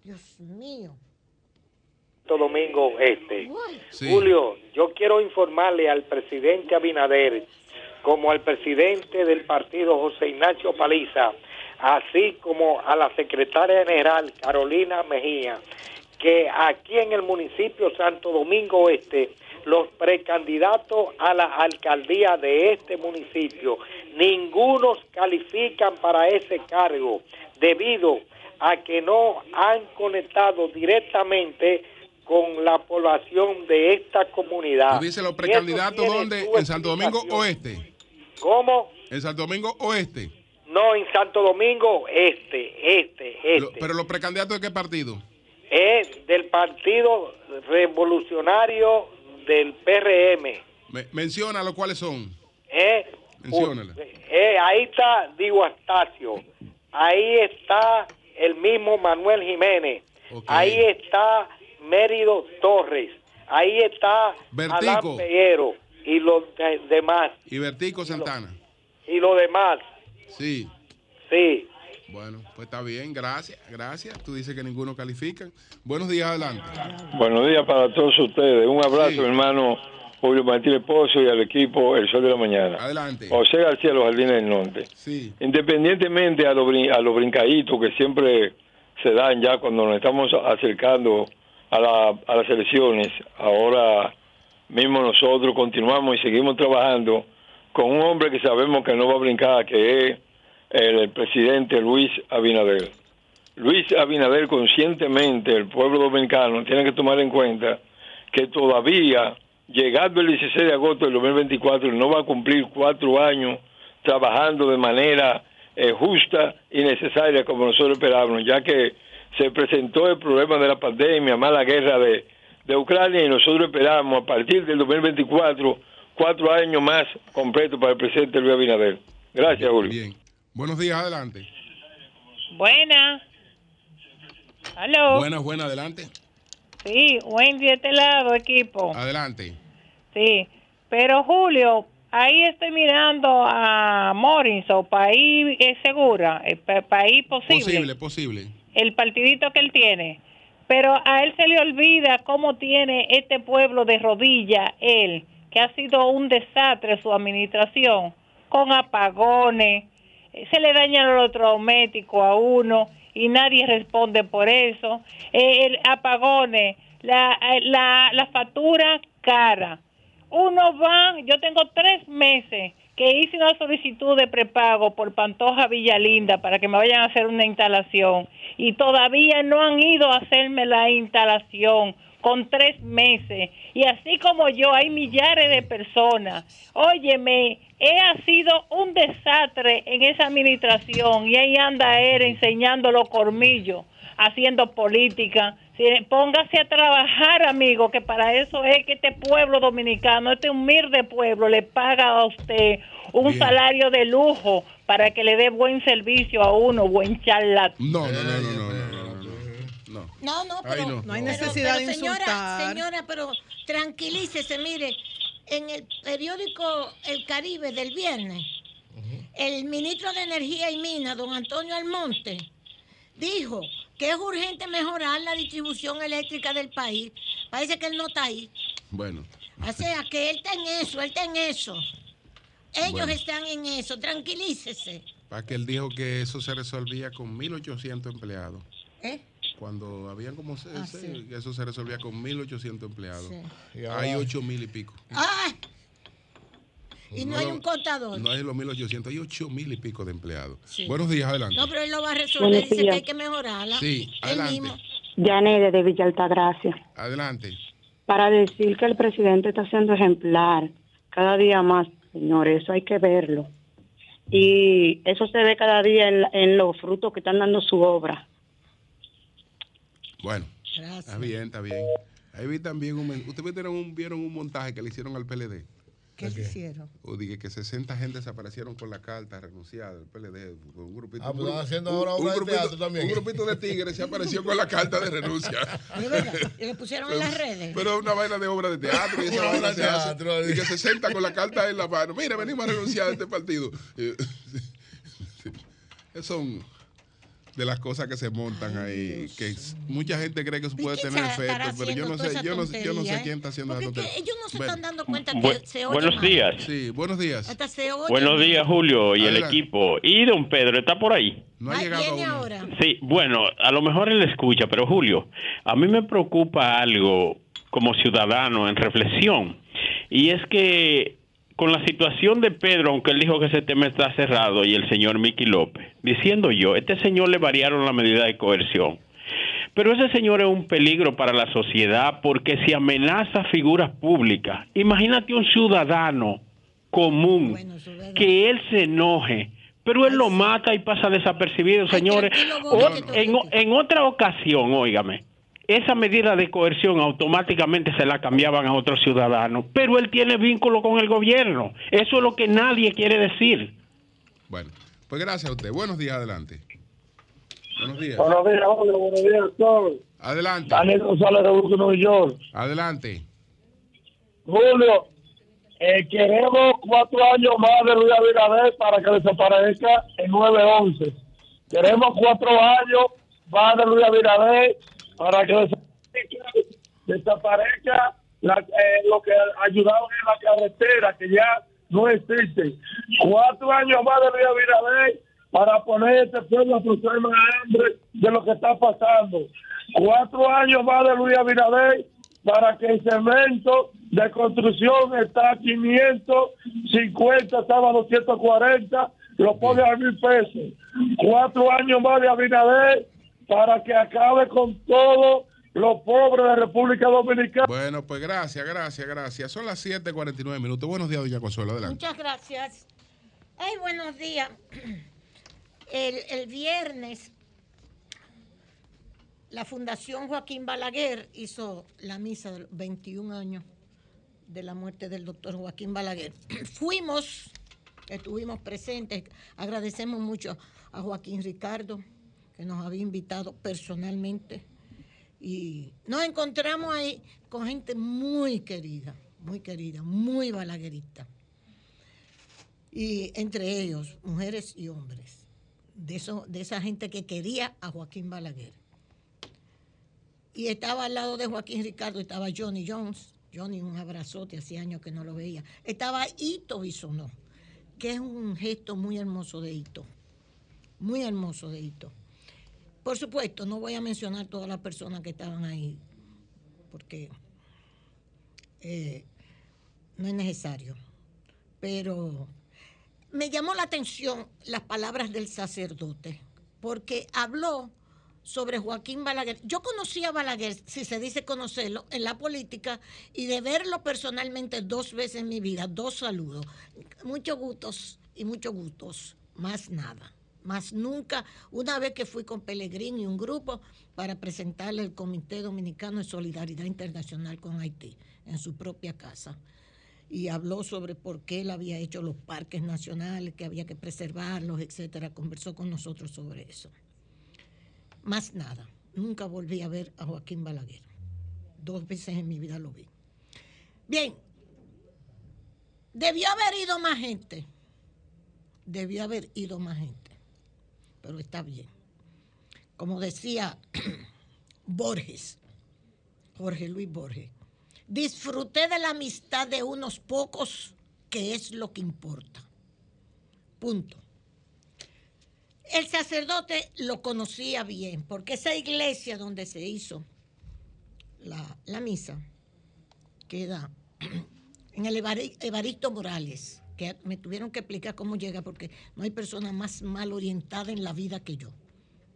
Dios mío. Domingo Este. Julio, yo quiero informarle al presidente Abinader, como al presidente del partido José Ignacio Paliza, así como a la secretaria general Carolina Mejía, que aquí en el municipio Santo Domingo Este los precandidatos a la alcaldía de este municipio, ninguno califican para ese cargo debido a que no han conectado directamente con la población de esta comunidad. dice los precandidatos dónde? ¿En Santo Domingo Oeste? ¿Cómo? ¿En Santo Domingo Oeste? No, en Santo Domingo Este, este, este. ¿Pero los precandidatos de qué partido? Es del Partido Revolucionario del PRM. Me, menciona los cuáles son. Eh, eh, ahí está Diego Astacio. Ahí está el mismo Manuel Jiménez. Ahí está Mérido Torres. Ahí está Vertico. Peguero y los demás. Y Vertico Santana. Y los demás. Sí. Sí. Bueno, pues está bien, gracias, gracias. Tú dices que ninguno califican. Buenos días, adelante. Buenos días para todos ustedes. Un abrazo, hermano Julio Martínez Pozo y al equipo El Sol de la Mañana. Adelante. José García, Los Jardines del Norte. Sí. Independientemente a los, a los brincaditos que siempre se dan ya cuando nos estamos acercando a, la, a las elecciones, ahora mismo nosotros continuamos y seguimos trabajando con un hombre que sabemos que no va a brincar, que es el, presidente Luis Abinader. Luis Abinader conscientemente, el pueblo dominicano, tiene que tomar en cuenta que todavía, llegando el 16 de agosto del 2024, no va a cumplir cuatro años trabajando de manera eh, justa y necesaria como nosotros esperábamos, ya que se presentó el problema de la pandemia, más la guerra de, de Ucrania y nosotros esperamos a partir del 2024 cuatro años más completos para el presidente Luis Abinader. Gracias, Julio. Bien. Buenos días, adelante. Buenas. Aló. Buenas, buenas, adelante. Sí, Wendy de este lado, equipo. Adelante. Sí, pero Julio, ahí estoy mirando a Morrison, país es segura, el país posible. Posible, posible. El partidito que él tiene. Pero a él se le olvida cómo tiene este pueblo de rodilla él, que ha sido un desastre su administración, con apagones, se le daña el electrodoméstico a uno y nadie responde por eso. Eh, el apagones, la, la, la factura cara. Uno va, yo tengo tres meses que hice una solicitud de prepago por Pantoja Villalinda para que me vayan a hacer una instalación y todavía no han ido a hacerme la instalación con tres meses. Y así como yo, hay millares de personas. Óyeme, he ha sido un desastre en esa administración y ahí anda él enseñando los cormillos, haciendo política. Póngase a trabajar, amigo, que para eso es que este pueblo dominicano, este humilde pueblo, le paga a usted un salario de lujo para que le dé buen servicio a uno, buen charlatán. no, no, no. no, no. No, no, pero no. hay necesidad de señora, Señora, pero tranquilícese, mire, en el periódico El Caribe del viernes, el ministro de Energía y Minas, don Antonio Almonte, dijo que es urgente mejorar la distribución eléctrica del país. Parece que él no está ahí. Bueno. O sea, que él está en eso, él está en eso. Ellos están en eso, tranquilícese. Para que él dijo que eso se resolvía con 1.800 empleados. ¿Eh? Cuando habían como ah, eso se resolvía con 1.800 empleados. Hay 8.000 y pico. ¡Ah! Y no, hay un contador. No hay los 1.800, hay 8.000 y pico de empleados. Buenos días, adelante. No, pero él lo va a resolver. Dice que hay que mejorarla. Sí, adelante. Janet de Villa Altagracia. Adelante. Para decir que el presidente está siendo ejemplar cada día más, señores, eso hay que verlo. Y eso se ve cada día en, en los frutos que están dando su obra. Bueno, está bien, está bien. Ahí vi también un. ¿Ustedes vieron un, vieron un montaje que le hicieron al PLD? ¿Qué se hicieron? O dije que 60 gente desaparecieron con la carta renunciada del PLD. Un grupito, ah, pues haciendo ahora un, grupito, de teatro también. Un grupito de tigres se apareció con la carta de renuncia. ¿Y lo pusieron en las redes? Pero una vaina de obra de teatro. Y esa [laughs] vaina se hace. Y que 60 con la carta en la mano. Mira, venimos a renunciar a este partido. [laughs] [laughs] Son de las cosas que se montan ahí, que mucha gente cree que eso puede tener efecto, pero yo no sé, yo no, yo no sé quién está haciendo la tontería. Ellos no se están dando cuenta que se oye Buenos días. Sí, buenos días. buenos días, Julio y el equipo. Y don Pedro, ¿está por ahí? No ha llegado ahora. Sí, bueno, a lo mejor él escucha, pero Julio, a mí me preocupa algo como ciudadano en reflexión. Y es que con la situación de Pedro, aunque él dijo que ese tema está cerrado, y el señor Miki López, diciendo yo, este señor le variaron la medida de coerción. Pero ese señor es un peligro para la sociedad porque si amenaza figuras públicas, imagínate un ciudadano común que él se enoje, pero él lo mata y pasa desapercibido, señores. en, en otra ocasión, óigame, esa medida de coerción automáticamente se la cambiaban a otro ciudadano, pero él tiene vínculo con el gobierno. Eso es lo que nadie quiere decir. Bueno, pues gracias a usted. Buenos días, adelante. Buenos días. Buenos días, Julio. Buenos días, doctor. Adelante. Daniel González de Brooklyn, Nueva York. Adelante. Julio, eh, queremos cuatro años más de Luis Abinader para que desaparezca el 9-11. Queremos cuatro años más de Luis Abinader para que desaparezca, eh, lo que ayudaron en la carretera, que ya no existe. Cuatro años más de Luis Abinader para poner este pueblo a problema de hambre de lo que está pasando. Cuatro años más de Luis Abinader para que el cemento de construcción está a 550, estaba a 240, lo pone a mil pesos. Cuatro años más de Abinader para que acabe con todo los pobres de República Dominicana. Bueno, pues gracias, gracias, gracias. Son las 7:49 minutos. Buenos días, doña Consuelo. Adelante. Muchas gracias. Ay, buenos días. El, el viernes, la Fundación Joaquín Balaguer hizo la misa de los 21 años de la muerte del doctor Joaquín Balaguer. [clears throat] Fuimos, estuvimos presentes, agradecemos mucho a Joaquín Ricardo que nos había invitado personalmente. Y nos encontramos ahí con gente muy querida, muy querida, muy balaguerista. Y entre ellos, mujeres y hombres, de, eso, de esa gente que quería a Joaquín Balaguer. Y estaba al lado de Joaquín Ricardo, estaba Johnny Jones. Johnny, un abrazote, hacía años que no lo veía. Estaba Ito Bisonó, que es un gesto muy hermoso de Ito. Muy hermoso de Ito. Por supuesto, no voy a mencionar todas las personas que estaban ahí, porque eh, no es necesario. Pero me llamó la atención las palabras del sacerdote, porque habló sobre Joaquín Balaguer. Yo conocí a Balaguer, si se dice conocerlo, en la política y de verlo personalmente dos veces en mi vida, dos saludos. Muchos gustos y muchos gustos, más nada más nunca, una vez que fui con Pellegrín y un grupo para presentarle el Comité Dominicano de Solidaridad Internacional con Haití en su propia casa. Y habló sobre por qué él había hecho los parques nacionales, que había que preservarlos, etcétera. Conversó con nosotros sobre eso. Más nada. Nunca volví a ver a Joaquín Balaguer. Dos veces en mi vida lo vi. Bien. Debió haber ido más gente. Debió haber ido más gente pero está bien. Como decía [clears throat] Borges, Jorge Luis Borges, disfruté de la amistad de unos pocos, que es lo que importa. Punto. El sacerdote lo conocía bien, porque esa iglesia donde se hizo la, la misa queda [clears throat] en el Evaristo Morales, que me tuvieron que explicar cómo llega, porque no hay persona más mal orientada en la vida que yo.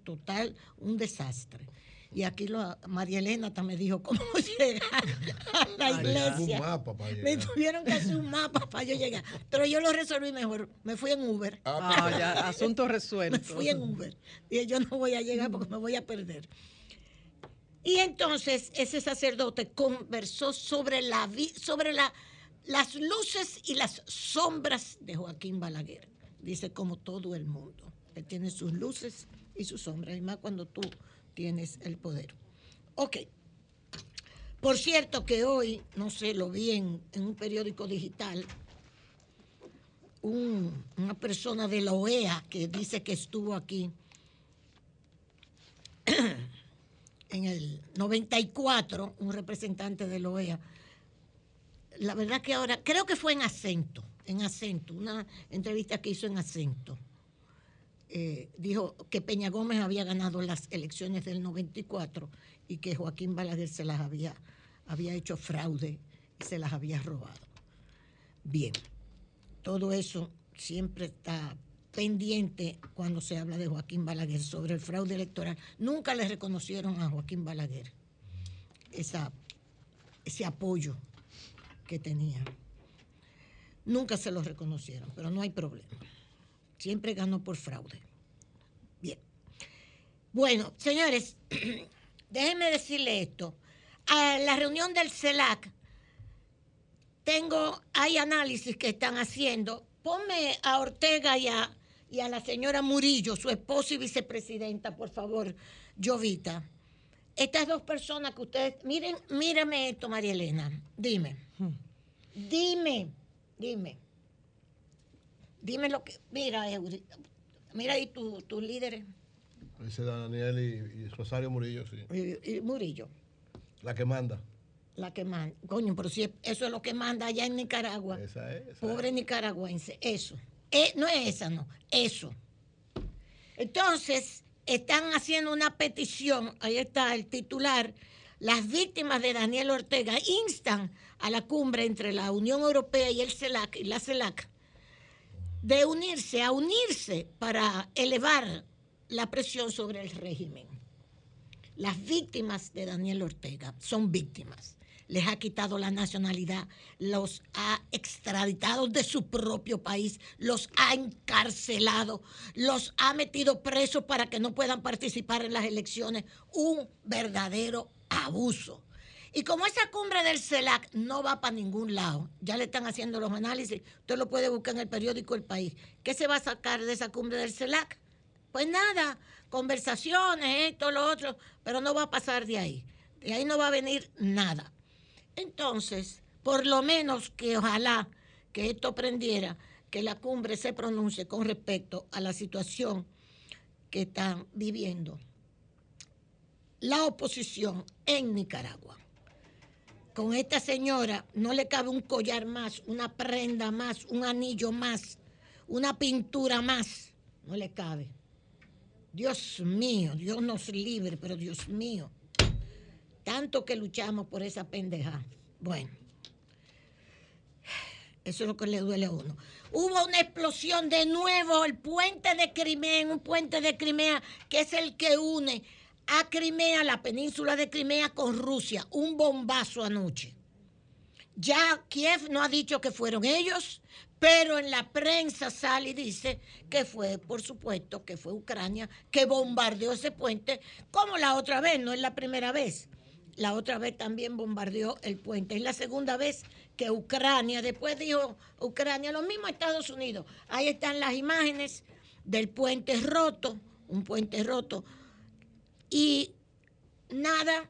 Total, un desastre. Y aquí lo, María Elena también dijo cómo [laughs] llegar a la iglesia. Me tuvieron que hacer un mapa para yo llegar. Pero yo lo resolví mejor. Me fui en Uber. Ah, ah ya, asunto resuelto. [laughs] Me fui en Uber. Y yo no voy a llegar porque me voy a perder. Y entonces ese sacerdote conversó sobre la, sobre la las luces y las sombras de Joaquín Balaguer. Dice como todo el mundo, que tiene sus luces y sus sombras, y más cuando tú tienes el poder. Ok. Por cierto que hoy, no sé, lo vi en, un periódico digital, una persona de la OEA que dice que estuvo aquí [clears throat] en el 94, un representante de la OEA, la verdad que ahora, creo que fue en acento, en acento, una entrevista que hizo en acento. Eh, dijo que Peña Gómez había ganado las elecciones del 94 y que Joaquín Balaguer se las había había hecho fraude y se las había robado. Bien, todo eso siempre está pendiente cuando se habla de Joaquín Balaguer sobre el fraude electoral. Nunca le reconocieron a Joaquín Balaguer esa, ese apoyo que tenía. Nunca se lo reconocieron, pero no hay problema. Siempre ganó por fraude. Bien. Bueno, señores, [clears throat] déjenme decirle esto. A la reunión del CELAC, tengo, hay análisis que están haciendo. Ponme a Ortega y a, y a la señora Murillo, su esposa y vicepresidenta, por favor, Jovita. Estas dos personas que ustedes, miren, mírame esto, María Elena, dime, dime, dime, dime lo que, mira, mira ahí tus tu líderes. Dice Daniel y, Rosario Murillo, sí. Y, Murillo. La que manda. La que manda. Coño, pero si eso es lo que manda allá en Nicaragua. Esa es. Pobre nicaragüense. Eso. Eh, no es esa, no. Eso. Entonces, están haciendo una petición, ahí está el titular, las víctimas de Daniel Ortega instan a la cumbre entre la Unión Europea y el CELAC y la CELAC de unirse, a unirse para elevar la presión sobre el régimen. Las víctimas de Daniel Ortega son víctimas les ha quitado la nacionalidad, los ha extraditado de su propio país, los ha encarcelado, los ha metido presos para que no puedan participar en las elecciones. Un verdadero abuso. Y como esa cumbre del CELAC no va para ningún lado, ya le están haciendo los análisis, usted lo puede buscar en el periódico El País. ¿Qué se va a sacar de esa cumbre del CELAC? Pues nada, conversaciones, esto, lo otro, pero no va a pasar de ahí. De ahí no va a venir nada. Entonces, por lo menos que ojalá que esto prendiera, que la cumbre se pronuncie con respecto a la situación que están viviendo la oposición en Nicaragua. Con esta señora no le cabe un collar más, una prenda más, un anillo más, una pintura más. No le cabe. Dios mío, Dios nos libre, pero Dios mío. Tanto que luchamos por esa pendeja. Bueno, eso es lo que le duele a uno. Hubo una explosión de nuevo, el puente de Crimea, un puente de Crimea que es el que une a Crimea, la península de Crimea, con Rusia. Un bombazo anoche. Ya Kiev no ha dicho que fueron ellos, pero en la prensa sale y dice que fue, por supuesto, que fue Ucrania que bombardeó ese puente, como la otra vez, no es la primera vez la otra vez también bombardeó el puente. Es la segunda vez que Ucrania, después dijo Ucrania, lo mismo Estados Unidos. Ahí están las imágenes del puente roto, un puente roto. Y nada,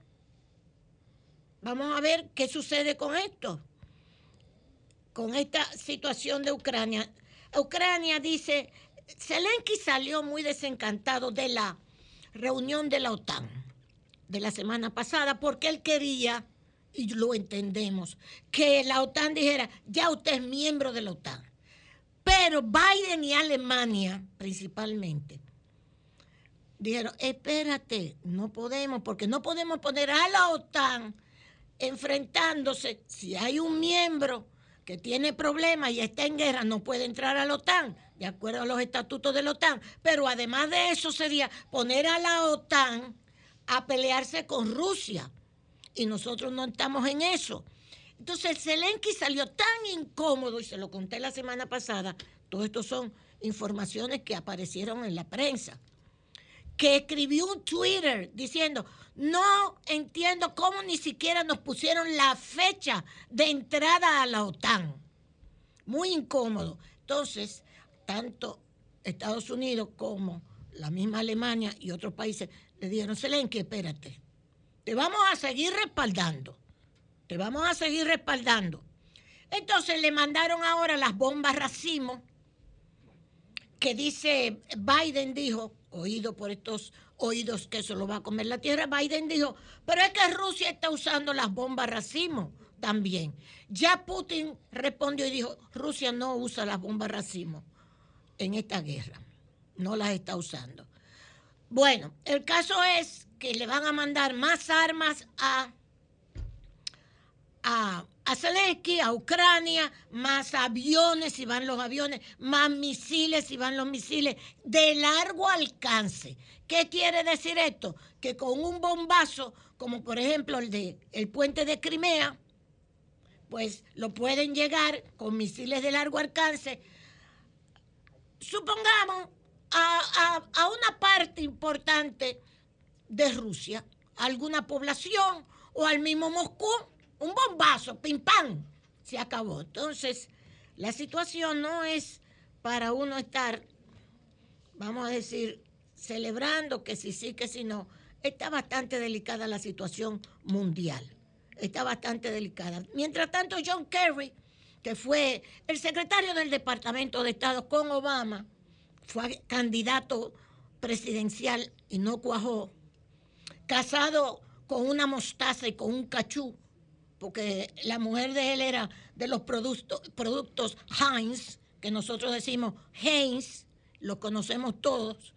vamos a ver qué sucede con esto, con esta situación de Ucrania. Ucrania dice, Zelensky salió muy desencantado de la reunión de la OTAN de la semana pasada, porque él quería, y lo entendemos, que la OTAN dijera, ya usted es miembro de la OTAN. Pero Biden y Alemania, principalmente, dijeron, espérate, no podemos, porque no podemos poner a la OTAN enfrentándose, si hay un miembro que tiene problemas y está en guerra, no puede entrar a la OTAN, de acuerdo a los estatutos de la OTAN. Pero además de eso sería poner a la OTAN a pelearse con Rusia. Y nosotros no estamos en eso. Entonces Zelensky salió tan incómodo, y se lo conté la semana pasada, todo esto son informaciones que aparecieron en la prensa, que escribió un Twitter diciendo, no entiendo cómo ni siquiera nos pusieron la fecha de entrada a la OTAN. Muy incómodo. Entonces, tanto Estados Unidos como la misma Alemania y otros países le dijeron, Zelensky, espérate, te vamos a seguir respaldando, te vamos a seguir respaldando. Entonces le mandaron ahora las bombas racimo, que dice, Biden dijo, oído por estos oídos que eso lo va a comer la tierra, Biden dijo, pero es que Rusia está usando las bombas racimo también. Ya Putin respondió y dijo, Rusia no usa las bombas racimo en esta guerra, no las está usando. Bueno, el caso es que le van a mandar más armas a, a, a Zelensky, a Ucrania, más aviones si van los aviones, más misiles si van los misiles de largo alcance. ¿Qué quiere decir esto? Que con un bombazo, como por ejemplo el de el puente de Crimea, pues lo pueden llegar con misiles de largo alcance, supongamos, a, a una parte importante de Rusia, alguna población o al mismo Moscú un bombazo, pim pam, se acabó. Entonces, la situación no es para uno estar, vamos a decir, celebrando que si sí, que si no. Está bastante delicada la situación mundial. Está bastante delicada. Mientras tanto, John Kerry, que fue el secretario del Departamento de Estado con Obama, fue candidato presidencial y no cuajó, casado con una mostaza y con un cachú, porque la mujer de él era de los productos, Heinz, que nosotros decimos Heinz, lo conocemos todos,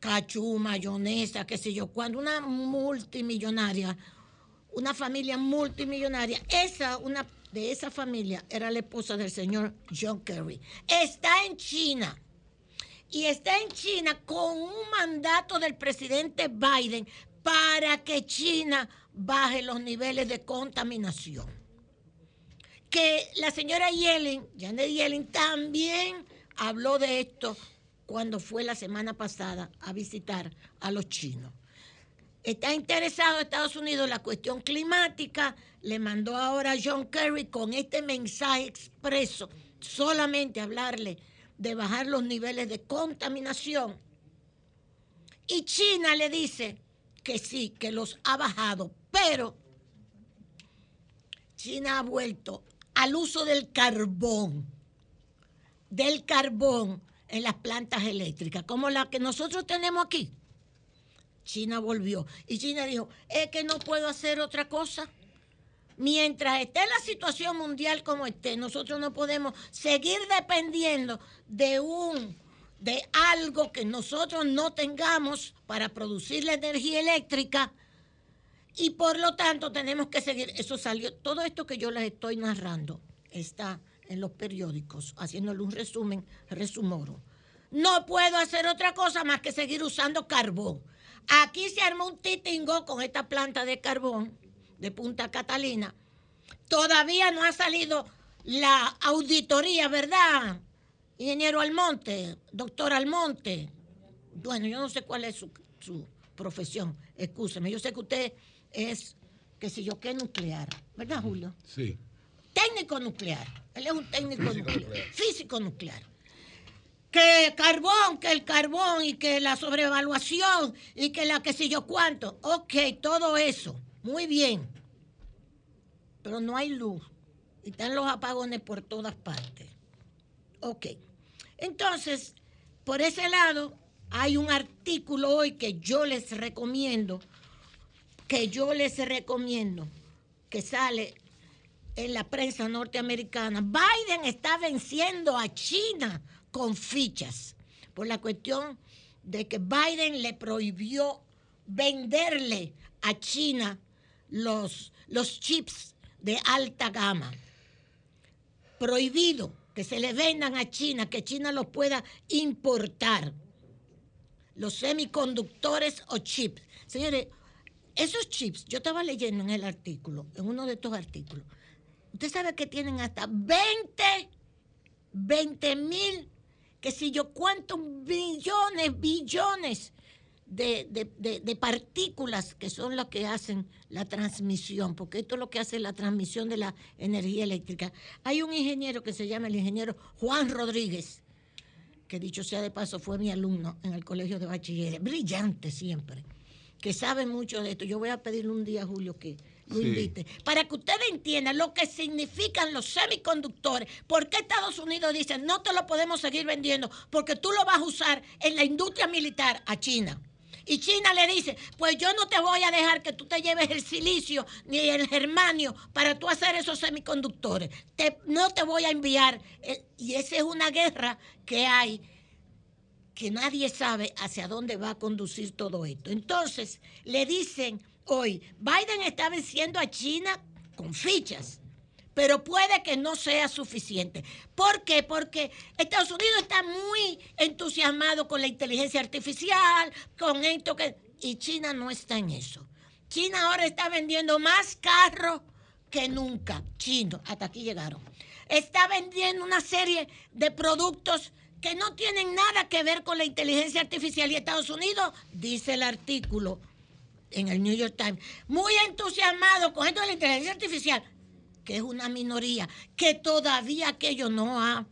cachú, mayonesa, qué sé yo, cuando una multimillonaria, una familia multimillonaria, esa, una de esa familia era la esposa del señor John Kerry. Está en China y está en China con un mandato del presidente Biden para que China baje los niveles de contaminación. Que la señora Yellen, Janet Yellen, también habló de esto cuando fue la semana pasada a visitar a los chinos. Está interesado Estados Unidos en la cuestión climática, le mandó ahora a John Kerry con este mensaje expreso, solamente hablarle de bajar los niveles de contaminación. Y China le dice que sí, que los ha bajado, pero China ha vuelto al uso del carbón, del carbón en las plantas eléctricas, como la que nosotros tenemos aquí. China volvió. Y China dijo, es que no puedo hacer otra cosa. Mientras esté la situación mundial como esté, nosotros no podemos seguir dependiendo de un de algo que nosotros no tengamos para producir la energía eléctrica y por lo tanto tenemos que seguir, eso salió, todo esto que yo les estoy narrando está en los periódicos, haciéndole un resumen, resumoro. No puedo hacer otra cosa más que seguir usando carbón. Aquí se armó un titingo con esta planta de carbón de Punta Catalina. Todavía no ha salido la auditoría, ¿verdad? Ingeniero Almonte, doctor Almonte. Bueno, yo no sé cuál es su, su profesión, escúcheme. Yo sé que usted es, que si yo, qué nuclear, ¿verdad, Julio? Sí. Técnico nuclear. Él es un técnico nuclear, Físico nuclear. Que carbón, que el carbón y que la sobrevaluación y que la que si yo cuánto. Ok, todo eso. Muy bien. Pero no hay luz. Y están los apagones por todas partes. Ok. Entonces, por ese lado, hay un artículo hoy que yo les recomiendo que yo les recomiendo que sale en la prensa norteamericana. Biden está venciendo a China con fichas por la cuestión de que Biden le prohibió venderle a China los, los chips de alta gama. Prohibido que se le vendan a China, que China los pueda importar. Los semiconductores o chips. Señores, esos chips, yo estaba leyendo en el artículo, en uno de estos artículos, usted sabe que tienen hasta 20, 20 mil, que si yo cuántos billones, billones de, partículas que son las que hacen la transmisión, porque esto es lo que hace la transmisión de la energía eléctrica. Hay un ingeniero que se llama el ingeniero Juan Rodríguez, que dicho sea de paso fue mi alumno en el colegio de bachilleres, brillante siempre que sabe mucho de esto. Yo voy a pedirle un día a Julio que lo invite, para que ustedes entiendan lo que significan los semiconductores. ¿Por qué Estados Unidos dice no te lo podemos seguir vendiendo? Porque tú lo vas a usar en la industria militar a China. Y China le dice, pues yo no te voy a dejar que tú te lleves el silicio ni el germanio para tú hacer esos semiconductores. no te voy a enviar. Y esa es una guerra que hay que nadie sabe hacia dónde va a conducir todo esto. Entonces, le dicen hoy, Biden está venciendo a China con fichas pero puede que no sea suficiente. ¿Por qué? Porque Estados Unidos está muy entusiasmado con la inteligencia artificial, con esto que... Y China no está en eso. China ahora está vendiendo más carros que nunca. Chino, hasta aquí llegaron. Está vendiendo una serie de productos que no tienen nada que ver con la inteligencia artificial. Y Estados Unidos, dice el artículo en el New York Times, muy entusiasmado con esto de la inteligencia artificial que es una minoría, que todavía aquello no ha,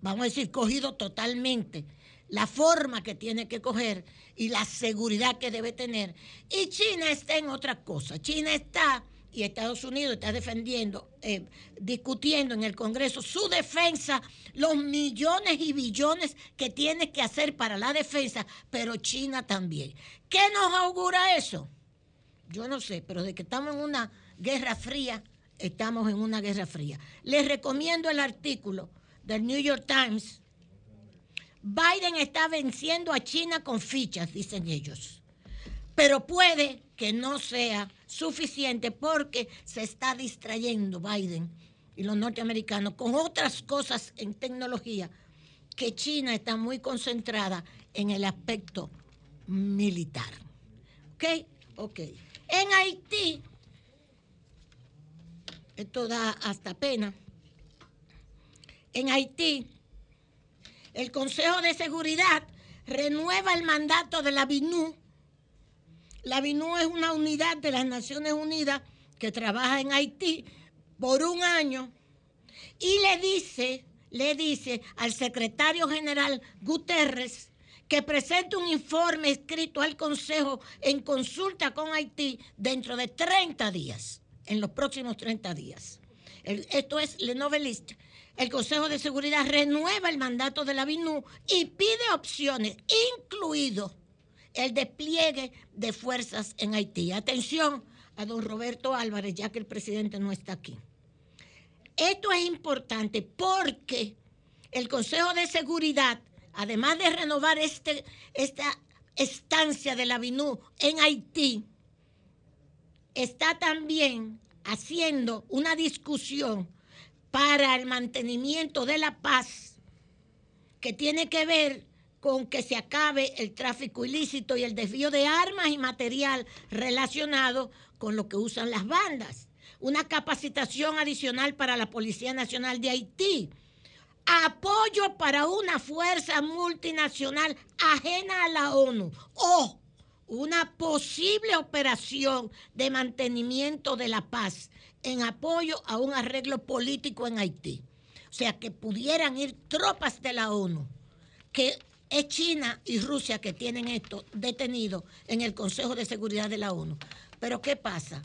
vamos a decir, cogido totalmente la forma que tiene que coger y la seguridad que debe tener. Y China está en otra cosa. China está, y Estados Unidos está defendiendo, eh, discutiendo en el Congreso su defensa, los millones y billones que tiene que hacer para la defensa, pero China también. ¿Qué nos augura eso? Yo no sé, pero de que estamos en una guerra fría, estamos en una guerra fría. Les recomiendo el artículo del New York Times. Biden está venciendo a China con fichas, dicen ellos. Pero puede que no sea suficiente porque se está distrayendo Biden y los norteamericanos con otras cosas en tecnología que China está muy concentrada en el aspecto militar. ¿Ok? Ok. En Haití esto da hasta pena. En Haití, el Consejo de Seguridad renueva el mandato de la BINU. La BINU es una unidad de las Naciones Unidas que trabaja en Haití por un año y le dice, le dice al secretario general Guterres que presente un informe escrito al Consejo en consulta con Haití dentro de 30 días en los próximos 30 días. esto es Le Novelist. El Consejo de Seguridad renueva el mandato de la BINU y pide opciones, incluido el despliegue de fuerzas en Haití. Atención a don Roberto Álvarez, ya que el presidente no está aquí. Esto es importante porque el Consejo de Seguridad, además de renovar este, esta estancia de la BINU en Haití, está también haciendo una discusión para el mantenimiento de la paz que tiene que ver con que se acabe el tráfico ilícito y el desvío de armas y material relacionado con lo que usan las bandas. Una capacitación adicional para la Policía Nacional de Haití. Apoyo para una fuerza multinacional ajena a la ONU. ¡Oh! Una posible operación de mantenimiento de la paz en apoyo a un arreglo político en Haití. O sea, que pudieran ir tropas de la ONU, que es China y Rusia que tienen esto detenido en el Consejo de Seguridad de la ONU. Pero ¿qué pasa?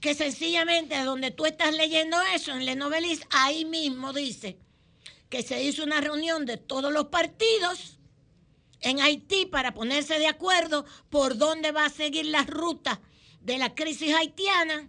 Que sencillamente donde tú estás leyendo eso en Lenovelis, ahí mismo dice que se hizo una reunión de todos los partidos en Haití para ponerse de acuerdo por dónde va a seguir la ruta de la crisis haitiana.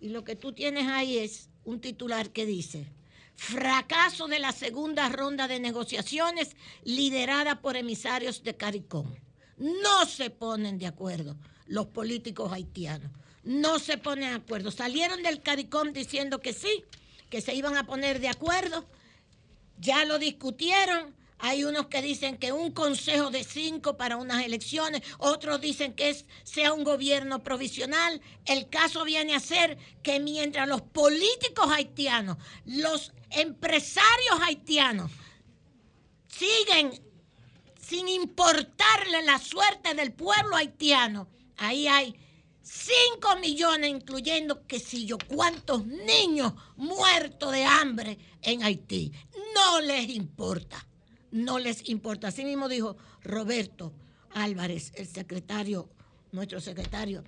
Y lo que tú tienes ahí es un titular que dice, fracaso de la segunda ronda de negociaciones liderada por emisarios de CARICOM. No se ponen de acuerdo los políticos haitianos. No se ponen de acuerdo. Salieron del CARICOM diciendo que sí, que se iban a poner de acuerdo. Ya lo discutieron hay unos que dicen que un consejo de cinco para unas elecciones, otros dicen que es, sea un gobierno provisional. El caso viene a ser que mientras los políticos haitianos, los empresarios haitianos siguen sin importarle la suerte del pueblo haitiano, ahí hay 5 millones, incluyendo que si yo cuántos niños muertos de hambre en Haití. No les importa no les importa. Así mismo dijo Roberto Álvarez, el secretario, nuestro secretario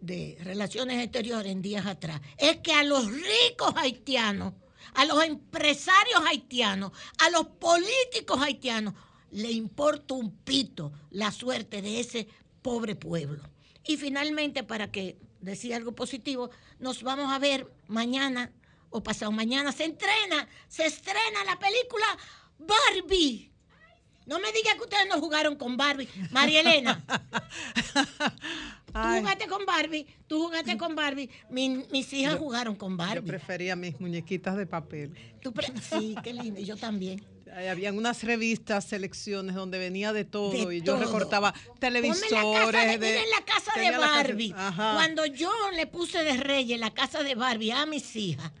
de Relaciones Exteriores en días atrás. Es que a los ricos haitianos, a los empresarios haitianos, a los políticos haitianos, le importa un pito la suerte de ese pobre pueblo. Y finalmente, para que decía algo positivo, nos vamos a ver mañana o pasado mañana. Se entrena, se estrena la película Barbie. No me diga que ustedes no jugaron con Barbie. María Elena. [laughs] jugaste con Barbie, tú jugaste con Barbie, mis hijas jugaron con Barbie. Yo prefería mis muñequitas de papel. sí, qué lindo, yo también. Habían unas revistas, selecciones donde venía de todo y yo recortaba televisores. de, en la casa de Barbie. Cuando yo le puse de reyes la casa de Barbie a mis hijas,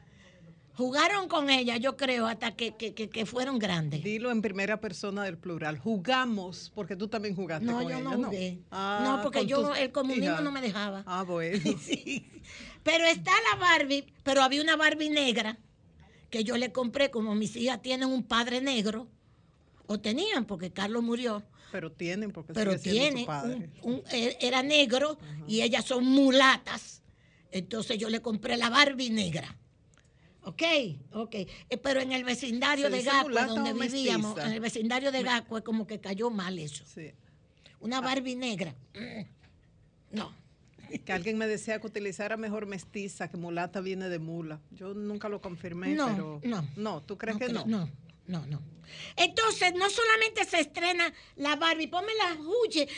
Jugaron con ella, yo creo, hasta que, fueron grandes. Dilo en primera persona del plural. Jugamos, porque tú también jugaste no, con yo No, jugué. Ah, no, porque yo el comunismo no me dejaba. Ah, bueno. [laughs] Pero está la Barbie, pero había una Barbie negra que yo le compré, como mis hijas tienen un padre negro, o tenían, porque Carlos murió. Pero tienen, porque pero tienen, padre. E, era negro y ellas son mulatas. Entonces yo le compré la Barbie negra. Ok, ok. Eh, pero en el vecindario de Gaco, donde vivíamos, en el vecindario de Gaco, es como que cayó mal eso. Sí. Una Barbie negra. Mm. No. Que alguien me decía que utilizara mejor mestiza, que mulata viene de mula. Yo nunca lo confirmé, no, pero. No. No, ¿tú crees que no? No, no, no. Entonces, no solamente se estrena la Barbie, ponme la huye,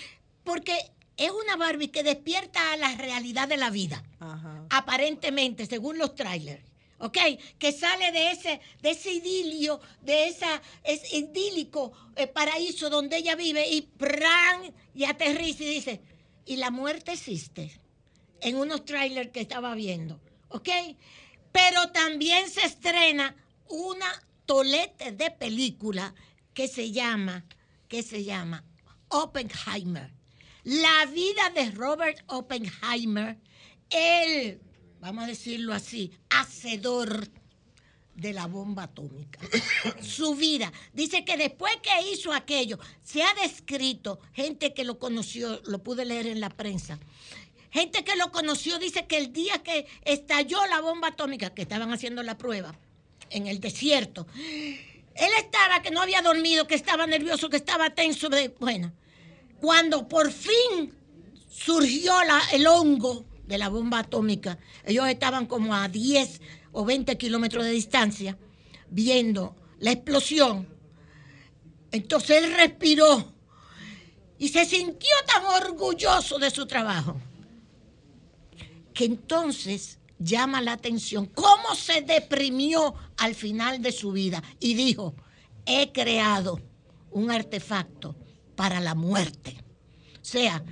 porque es una Barbie que despierta a la realidad de la vida. Ajá. Aparentemente, según los trailers. ¿Ok? Que sale de ese, de ese idilio, de ese idílico eh, paraíso donde ella vive y ¡pran! y aterriza y dice, y la muerte existe en unos trailers que estaba viendo, ¿ok? Pero también se estrena una tolete de película que se llama, que se llama Oppenheimer. La vida de Robert Oppenheimer, el vamos a decirlo así, hacedor de la bomba atómica. [coughs] Su vida. Dice que después que hizo aquello, se ha descrito, gente que lo conoció, lo pude leer en la prensa, gente que lo conoció dice que el día que estalló la bomba atómica, que estaban haciendo la prueba en el desierto, él estaba, que no había dormido, que estaba nervioso, que estaba tenso. bueno, cuando por fin surgió el hongo de la bomba atómica, ellos estaban como a 10 o 20 kilómetros de distancia viendo la explosión. Entonces él respiró y se sintió tan orgulloso de su trabajo que entonces llama la atención cómo se deprimió al final de su vida y dijo, he creado un artefacto para la muerte. O sea,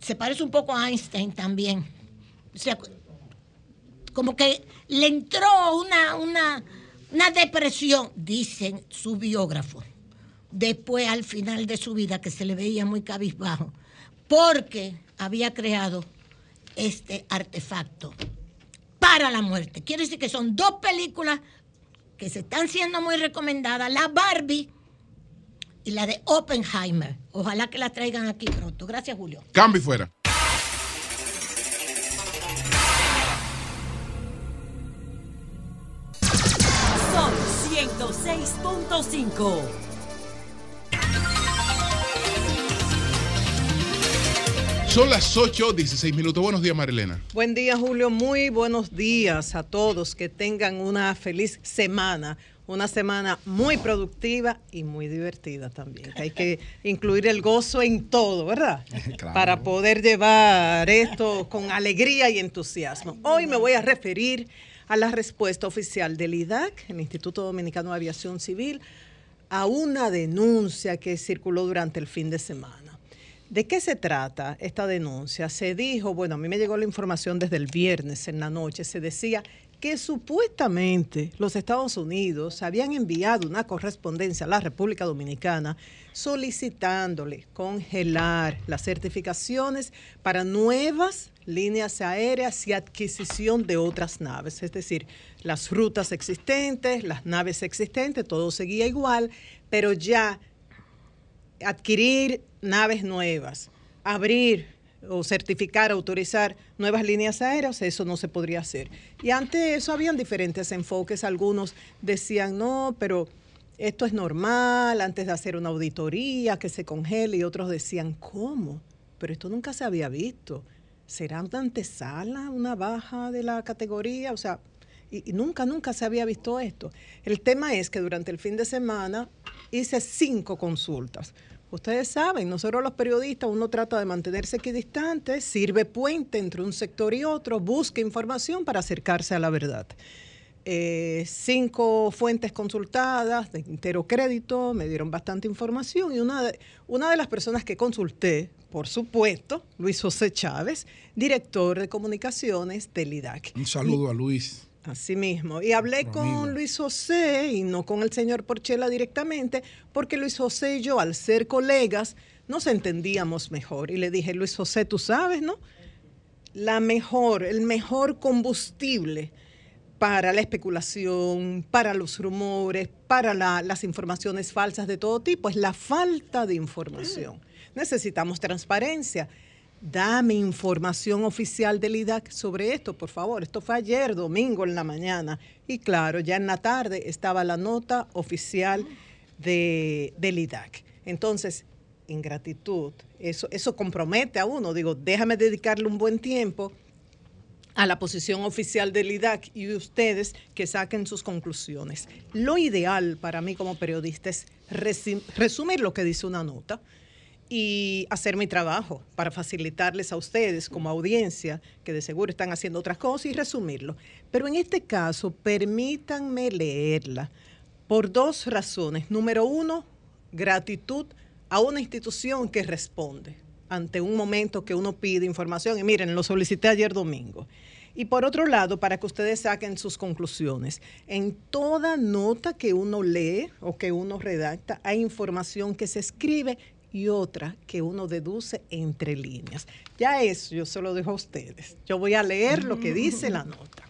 se parece un poco a Einstein también o sea, como que le entró una, una, una depresión, dicen su biógrafo, después al final de su vida, que se le veía muy cabizbajo, porque había creado este artefacto para la muerte. Quiere decir que son dos películas que se están siendo muy recomendadas, la Barbie y la de Oppenheimer. Ojalá que la traigan aquí pronto. Gracias, Julio. Cambio fuera. Son las 8, 16 minutos. Buenos días, Marilena. Buen día, Julio. Muy buenos días a todos. Que tengan una feliz semana. Una semana muy productiva y muy divertida también. Hay que [laughs] incluir el gozo en todo, ¿verdad? [laughs] Para poder llevar esto con alegría y entusiasmo. Hoy me voy a referir a la respuesta oficial del IDAC, el Instituto Dominicano de Aviación Civil, a una denuncia que circuló durante el fin de semana. ¿De qué se trata esta denuncia? Se dijo, bueno, a mí me llegó la información desde el viernes en la noche, se decía que supuestamente los Estados Unidos habían enviado una correspondencia a la República Dominicana solicitándole congelar las certificaciones para nuevas líneas aéreas y adquisición de otras naves, es decir, las rutas existentes, las naves existentes, todo seguía igual, pero ya adquirir naves nuevas, abrir o certificar, autorizar nuevas líneas aéreas, eso no se podría hacer. Y ante eso habían diferentes enfoques, algunos decían, no, pero esto es normal, antes de hacer una auditoría, que se congele, y otros decían, ¿cómo? Pero esto nunca se había visto ¿será una antesala, una baja de la categoría? O sea, y, nunca, nunca se había visto esto. El tema es que durante el fin de semana hice cinco consultas Ustedes saben, nosotros los periodistas, uno trata de mantenerse equidistante, sirve puente entre un sector y otro, busca información para acercarse a la verdad. Eh, cinco fuentes consultadas de entero crédito, me dieron bastante información y una de, una de las personas que consulté, por supuesto, Luis José Chávez, director de comunicaciones del IDAC. Un saludo a Luis. Así mismo. Y hablé con Luis José y no con el señor Porchela directamente, porque Luis José y yo, al ser colegas, nos entendíamos mejor. Y le dije, Luis José, tú sabes, ¿no? La mejor, el mejor combustible para la especulación, para los rumores, para las informaciones falsas de todo tipo, es la falta de información. Necesitamos transparencia dame información oficial del IDAC sobre esto, por favor. Esto fue ayer, domingo en la mañana. Y claro, ya en la tarde estaba la nota oficial de, del IDAC. Entonces, ingratitud, eso, eso compromete a uno. Digo, déjame dedicarle un buen tiempo a la posición oficial del IDAC y ustedes que saquen sus conclusiones. Lo ideal para mí como periodista es resumir lo que dice una nota y hacer mi trabajo para facilitarles a ustedes como audiencia, que de seguro están haciendo otras cosas, y resumirlo. Pero en este caso, permítanme leerla por dos razones. Número uno, gratitud a una institución que responde ante un momento que uno pide información. Y miren, lo solicité ayer domingo. Y por otro lado, para que ustedes saquen sus conclusiones, en toda nota que uno lee o que uno redacta, hay información que se escribe y otra que uno deduce entre líneas. Ya eso yo se lo dejo a ustedes. Yo voy a leer lo que dice la nota.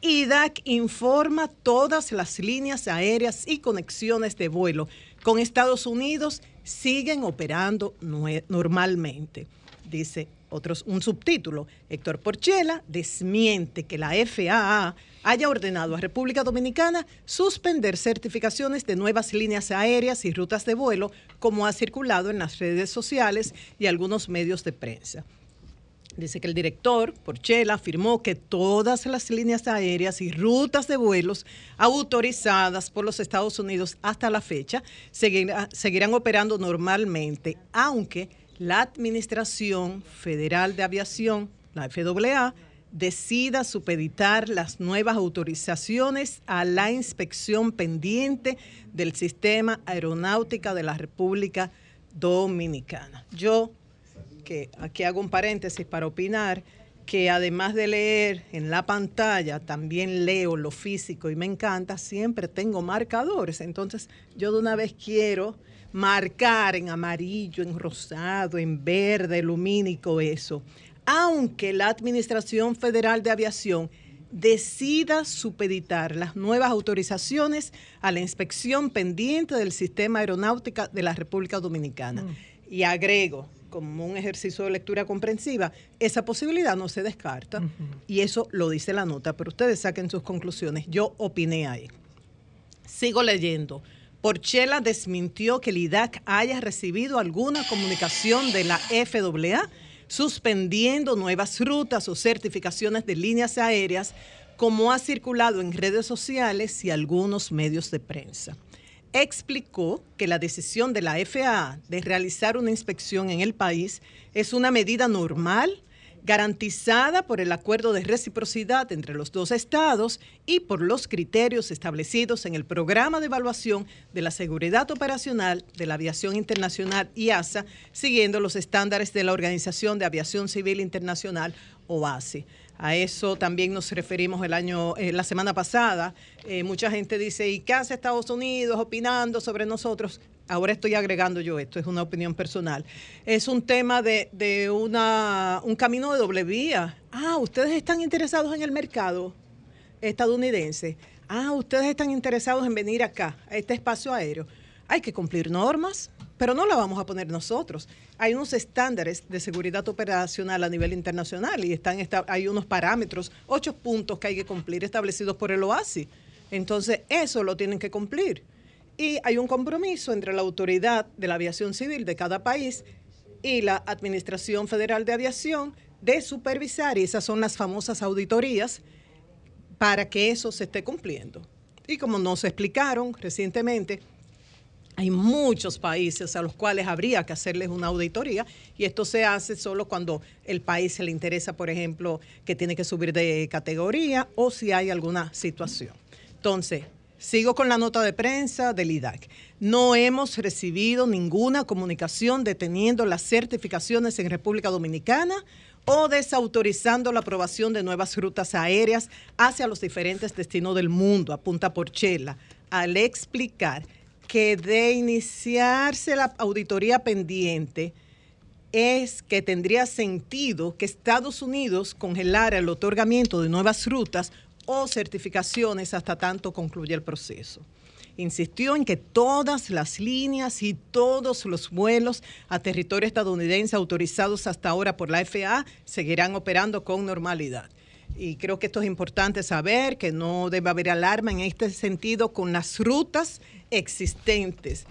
IDAC informa todas las líneas aéreas y conexiones de vuelo con Estados Unidos siguen operando normalmente. Dice otros, un subtítulo, Héctor Porchela desmiente que la FAA haya ordenado a República Dominicana suspender certificaciones de nuevas líneas aéreas y rutas de vuelo, como ha circulado en las redes sociales y algunos medios de prensa. Dice que el director, Porchela, afirmó que todas las líneas aéreas y rutas de vuelos autorizadas por los Estados Unidos hasta la fecha seguirán operando normalmente, aunque la Administración Federal de Aviación, la FAA, decida supeditar las nuevas autorizaciones a la inspección pendiente del sistema aeronáutica de la República Dominicana. Yo, que aquí hago un paréntesis para opinar, que además de leer en la pantalla, también leo lo físico y me encanta, siempre tengo marcadores. Entonces, yo de una vez quiero marcar en amarillo, en rosado, en verde, lumínico eso aunque la Administración Federal de Aviación decida supeditar las nuevas autorizaciones a la inspección pendiente del sistema aeronáutica de la República Dominicana. Mm. Y agrego, como un ejercicio de lectura comprensiva, esa posibilidad no se descarta y eso lo dice la nota, pero ustedes saquen sus conclusiones. Yo opiné ahí. Sigo leyendo. Porchela desmintió que el IDAC haya recibido alguna comunicación de la FAA suspendiendo nuevas rutas o certificaciones de líneas aéreas, como ha circulado en redes sociales y algunos medios de prensa. Explicó que la decisión de la FAA de realizar una inspección en el país es una medida normal garantizada por el acuerdo de reciprocidad entre los dos estados y por los criterios establecidos en el programa de evaluación de la seguridad operacional de la aviación internacional IASA, siguiendo los estándares de la Organización de Aviación Civil Internacional OASI. A eso también nos referimos el año, eh, la semana pasada. Eh, mucha gente dice, ¿y qué hace Estados Unidos opinando sobre nosotros? Ahora estoy agregando yo esto, es una opinión personal, es un tema de, una, un camino de doble vía. Ah, ustedes están interesados en el mercado estadounidense. Ah, ustedes están interesados en venir acá, a este espacio aéreo. Hay que cumplir normas, pero no las vamos a poner nosotros. Hay unos estándares de seguridad operacional a nivel internacional y están hay unos parámetros, ocho puntos que hay que cumplir establecidos por el OASI. Entonces, eso lo tienen que cumplir. Y hay un compromiso entre la autoridad de la aviación civil de cada país y la Administración Federal de Aviación de supervisar, y esas son las famosas auditorías, para que eso se esté cumpliendo. Y como nos explicaron recientemente, Hay muchos países a los cuales habría que hacerles una auditoría y esto se hace solo cuando el país se le interesa, por ejemplo, que tiene que subir de categoría o si hay alguna situación. Entonces, sigo con la nota de prensa del IDAC. No hemos recibido ninguna comunicación deteniendo las certificaciones en República Dominicana o desautorizando la aprobación de nuevas rutas aéreas hacia los diferentes destinos del mundo, apunta Porchela, al explicar que de iniciarse la auditoría pendiente es que tendría sentido que Estados Unidos congelara el otorgamiento de nuevas rutas o certificaciones hasta tanto concluya el proceso. Insistió en que todas las líneas y todos los vuelos a territorio estadounidense autorizados hasta ahora por la FAA seguirán operando con normalidad. Y creo que esto es importante saber, que no debe haber alarma en este sentido con las rutas existentes,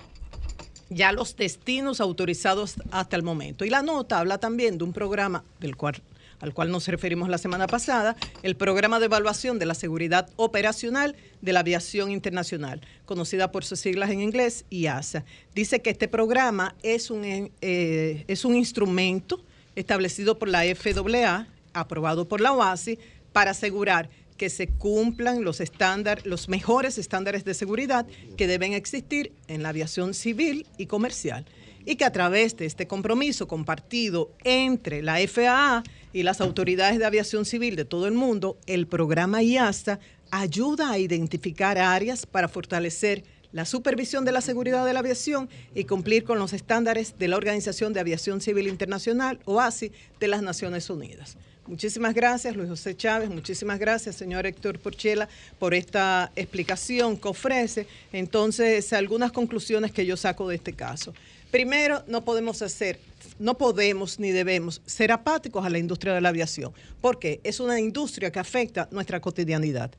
ya los destinos autorizados hasta el momento. Y la nota habla también de un programa del cual al cual nos referimos la semana pasada, el programa de evaluación de la seguridad operacional de la aviación internacional, conocida por sus siglas en inglés, IASA. Dice que este programa es un, eh, es un instrumento establecido por la FAA, aprobado por la OASI, para asegurar que se cumplan los estándares, los mejores estándares de seguridad que deben existir en la aviación civil y comercial. Y que a través de este compromiso compartido entre la FAA y las autoridades de aviación civil de todo el mundo, el programa IASA ayuda a identificar áreas para fortalecer la supervisión de la seguridad de la aviación y cumplir con los estándares de la Organización de Aviación Civil Internacional, OASI, de las Naciones Unidas. Muchísimas gracias, Luis José Chávez. Muchísimas gracias, señor Héctor Porchela, por esta explicación que ofrece. Entonces, algunas conclusiones que yo saco de este caso. Primero, no podemos hacer, no podemos ni debemos ser apáticos a la industria de la aviación, porque es una industria que afecta nuestra cotidianidad.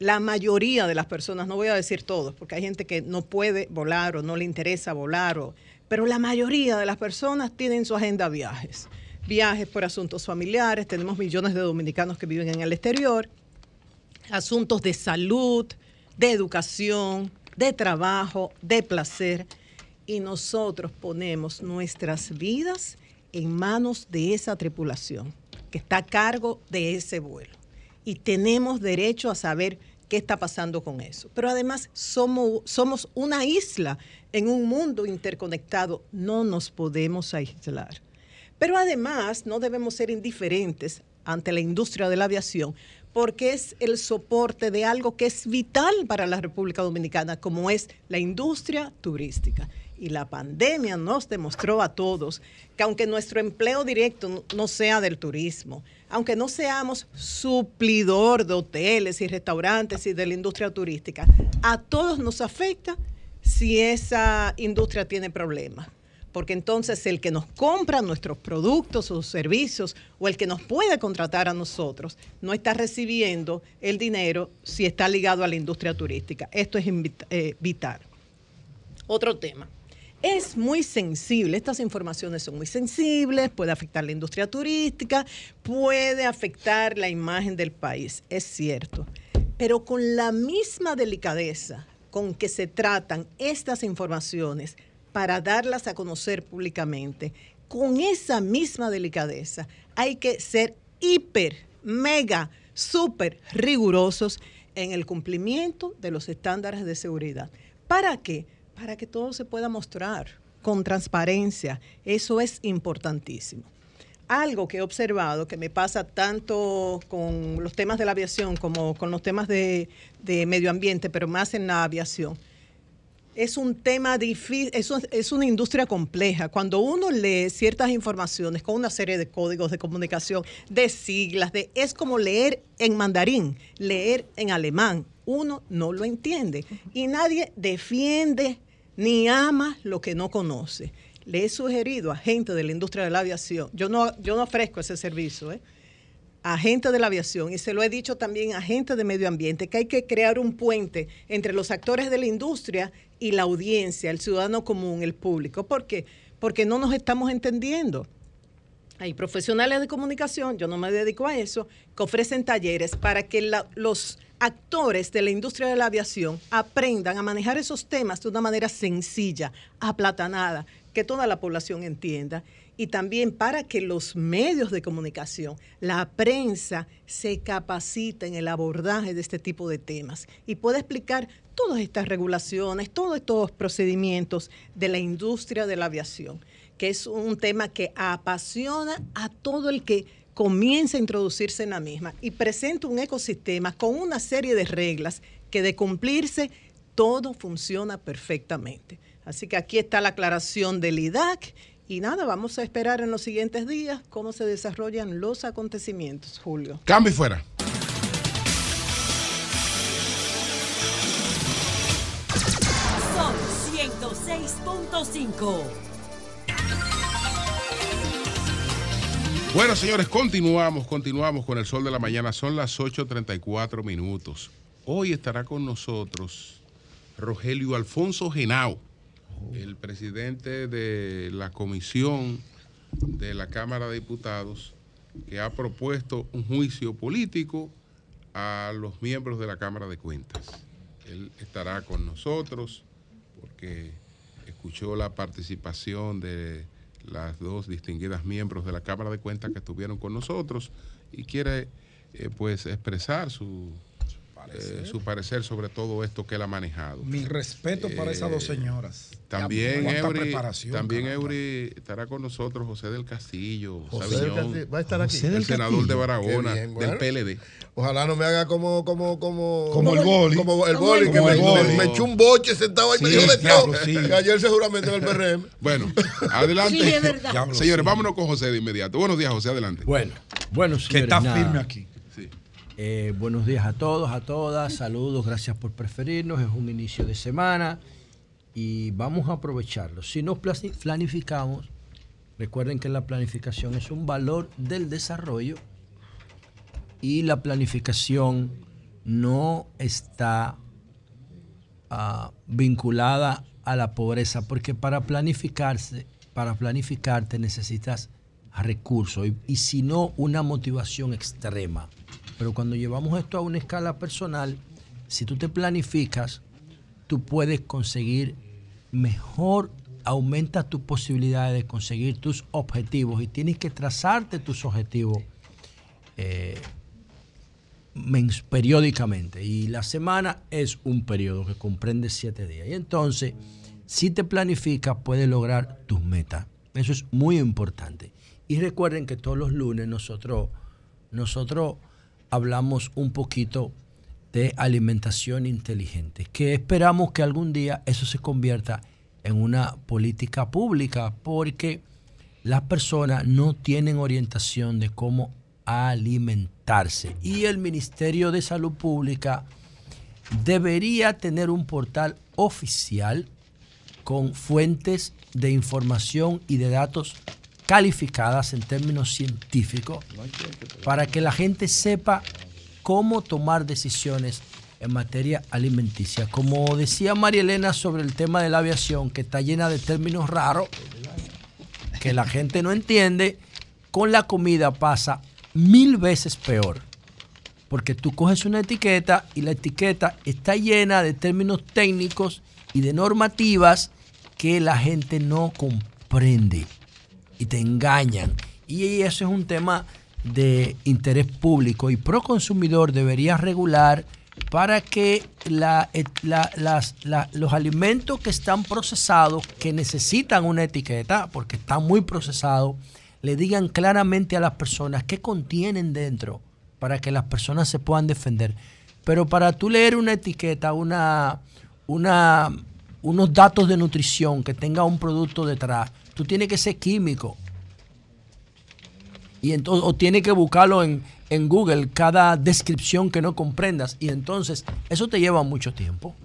La mayoría de las personas, no voy a decir todos, porque hay gente que no puede volar o no le interesa volar, pero la mayoría de las personas tienen su agenda viajes viajes por asuntos familiares, tenemos millones de dominicanos que viven en el exterior, asuntos de salud, de educación, de trabajo, de placer, y nosotros ponemos nuestras vidas en manos de esa tripulación que está a cargo de ese vuelo. Y tenemos derecho a saber qué está pasando con eso. Pero además somos, somos una isla en un mundo interconectado. No nos podemos aislar. Pero además no debemos ser indiferentes ante la industria de la aviación porque es el soporte de algo que es vital para la República Dominicana, como es la industria turística. Y la pandemia nos demostró a todos que aunque nuestro empleo directo no sea del turismo, aunque no seamos suplidor de hoteles y restaurantes y de la industria turística, a todos nos afecta si esa industria tiene problemas porque entonces el que nos compra nuestros productos o servicios o el que nos puede contratar a nosotros no está recibiendo el dinero si está ligado a la industria turística. Esto es eh, vital. Otro tema. Es muy sensible, estas informaciones son muy sensibles, puede afectar la industria turística, puede afectar la imagen del país, es cierto, pero con la misma delicadeza con que se tratan estas informaciones, para darlas a conocer públicamente. Con esa misma delicadeza hay que ser hiper, mega, súper rigurosos en el cumplimiento de los estándares de seguridad. ¿Para qué? Para que todo se pueda mostrar con transparencia. Eso es importantísimo. Algo que he observado que me pasa tanto con los temas de la aviación como con los temas de, de medio ambiente, pero más en la aviación, es un tema difícil, es, es una industria compleja. Cuando uno lee ciertas informaciones con una serie de códigos de comunicación, de siglas, de, es como leer en mandarín, leer en alemán. Uno no lo entiende y nadie defiende ni ama lo que no conoce. Le he sugerido a gente de la industria de la aviación, yo no, yo no ofrezco ese servicio, ¿eh? a gente de la aviación y se lo he dicho también a gente de medio ambiente, que hay que crear un puente entre los actores de la industria y la audiencia, el ciudadano común, el público. ¿Por qué? Porque no nos estamos entendiendo. Hay profesionales de comunicación, yo no me dedico a eso, que ofrecen talleres para que los actores de la industria de la aviación aprendan a manejar esos temas de una manera sencilla, aplatanada, que toda la población entienda. Y también para que los medios de comunicación, la prensa, se capaciten en el abordaje de este tipo de temas y pueda explicar todas estas regulaciones, todos estos procedimientos de la industria de la aviación que es un tema que apasiona a todo el que comienza a introducirse en la misma y presenta un ecosistema con una serie de reglas que de cumplirse todo funciona perfectamente. Así que aquí está la aclaración del IDAC y nada, vamos a esperar en los siguientes días cómo se desarrollan los acontecimientos, Julio. Cambio fuera. Son 106.5. Bueno, señores, continuamos, continuamos con el sol de la mañana. Son las 8.34 minutos. Hoy estará con nosotros Rogelio Alfonso Genao, el presidente de la comisión de la Cámara de Diputados, que ha propuesto un juicio político a los miembros de la Cámara de Cuentas. Él estará con nosotros porque escuchó la participación de las dos distinguidas miembros de la Cámara de Cuentas que estuvieron con nosotros y quiere eh, pues expresar su eh, su parecer sobre todo esto que él ha manejado. Mi respeto para esas dos eh, señoras. También Eury, también Eury estará con nosotros José del Castillo, José va a estar aquí. el senador de Barahona, del PLD. Ojalá no me haga como como como como el boli, como el boli que me, echó un boche sentado ahí me dijo de todo. Que ayer seguramente en el PRM. Bueno, adelante. Sí, es verdad. Señores, vámonos con José de inmediato. Buenos días, José, adelante. Bueno, bueno, señores, Que está firme aquí. Eh, buenos días a todos, a todas, saludos, gracias por preferirnos, es un inicio de semana y vamos a aprovecharlo. Si nos planificamos, recuerden que la planificación es un valor del desarrollo y la planificación no está ah, vinculada a la pobreza, porque para planificarse, para planificarte necesitas recursos y, y si no una motivación extrema. Pero cuando llevamos esto a una escala personal, si tú te planificas, tú puedes conseguir mejor, aumenta tu posibilidad de conseguir tus objetivos y tienes que trazarte tus objetivos eh, periódicamente. Y la semana es un periodo que comprende siete días. Y entonces, si te planificas, puedes lograr tus metas. Eso es muy importante. Y recuerden que todos los lunes nosotros, nosotros hablamos un poquito de alimentación inteligente, que esperamos que algún día eso se convierta en una política pública, porque las personas no tienen orientación de cómo alimentarse. Y el Ministerio de Salud Pública debería tener un portal oficial con fuentes de información y de datos calificadas en términos científicos para que la gente sepa cómo tomar decisiones en materia alimenticia. Como decía María Elena sobre el tema de la aviación, que está llena de términos raros, que la gente no entiende, con la comida pasa mil veces peor. Porque tú coges una etiqueta y la etiqueta está llena de términos técnicos y de normativas que la gente no comprende y te engañan. Y eso es un tema de interés público y Proconsumidor debería regular para que los alimentos que están procesados, que necesitan una etiqueta, porque están muy procesados, le digan claramente a las personas qué contienen dentro, para que las personas se puedan defender. Pero para tú leer una etiqueta, una, unos datos de nutrición que tenga un producto detrás, tú tienes que ser químico. Y entonces, o tienes que buscarlo en, en Google cada descripción que no comprendas. Y entonces eso te lleva mucho tiempo.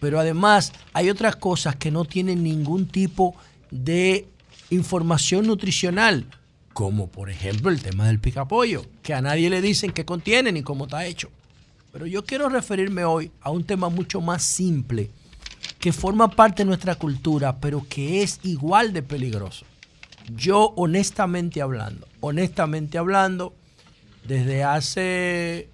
Pero además hay otras cosas que no tienen ningún tipo de información nutricional, como por ejemplo el tema del picapollo, que a nadie le dicen qué contiene ni cómo está hecho. Pero yo quiero referirme hoy a un tema mucho más simple que forma parte de nuestra cultura, pero que es igual de peligroso. Yo honestamente hablando, honestamente hablando, desde hace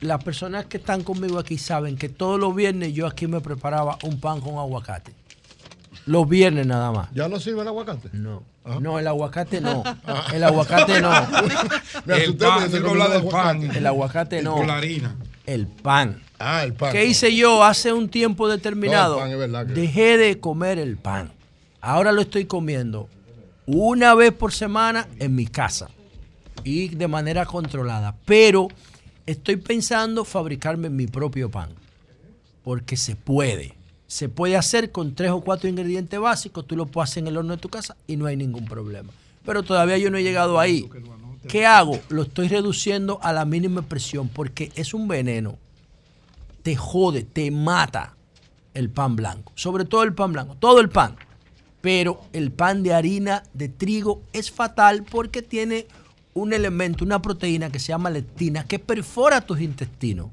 las personas que están conmigo aquí saben que todos los viernes yo aquí me preparaba un pan con aguacate. Los viernes nada más. ¿Ya no sirve el aguacate? No. No, el aguacate no. Ah. El aguacate no. [laughs] Me el pan, del pan. El aguacate no. Con la harina. El pan. Ah, el pan. ¿Qué hice yo hace un tiempo determinado? Dejé de comer el pan. Ahora lo estoy comiendo una vez por semana en mi casa y de manera controlada. Pero estoy pensando fabricarme mi propio pan. Porque se puede. Se puede hacer con tres o cuatro ingredientes básicos. Tú lo puedes hacer en el horno de tu casa y no hay ningún problema. Pero todavía yo no he llegado ahí. ¿Qué hago? Lo estoy reduciendo a la mínima presión porque es un veneno. Te jode, te mata el pan blanco. Sobre todo el pan blanco. Todo el pan. Pero el pan de harina de trigo es fatal porque tiene un elemento, una proteína que se llama lectina, que perfora tus intestinos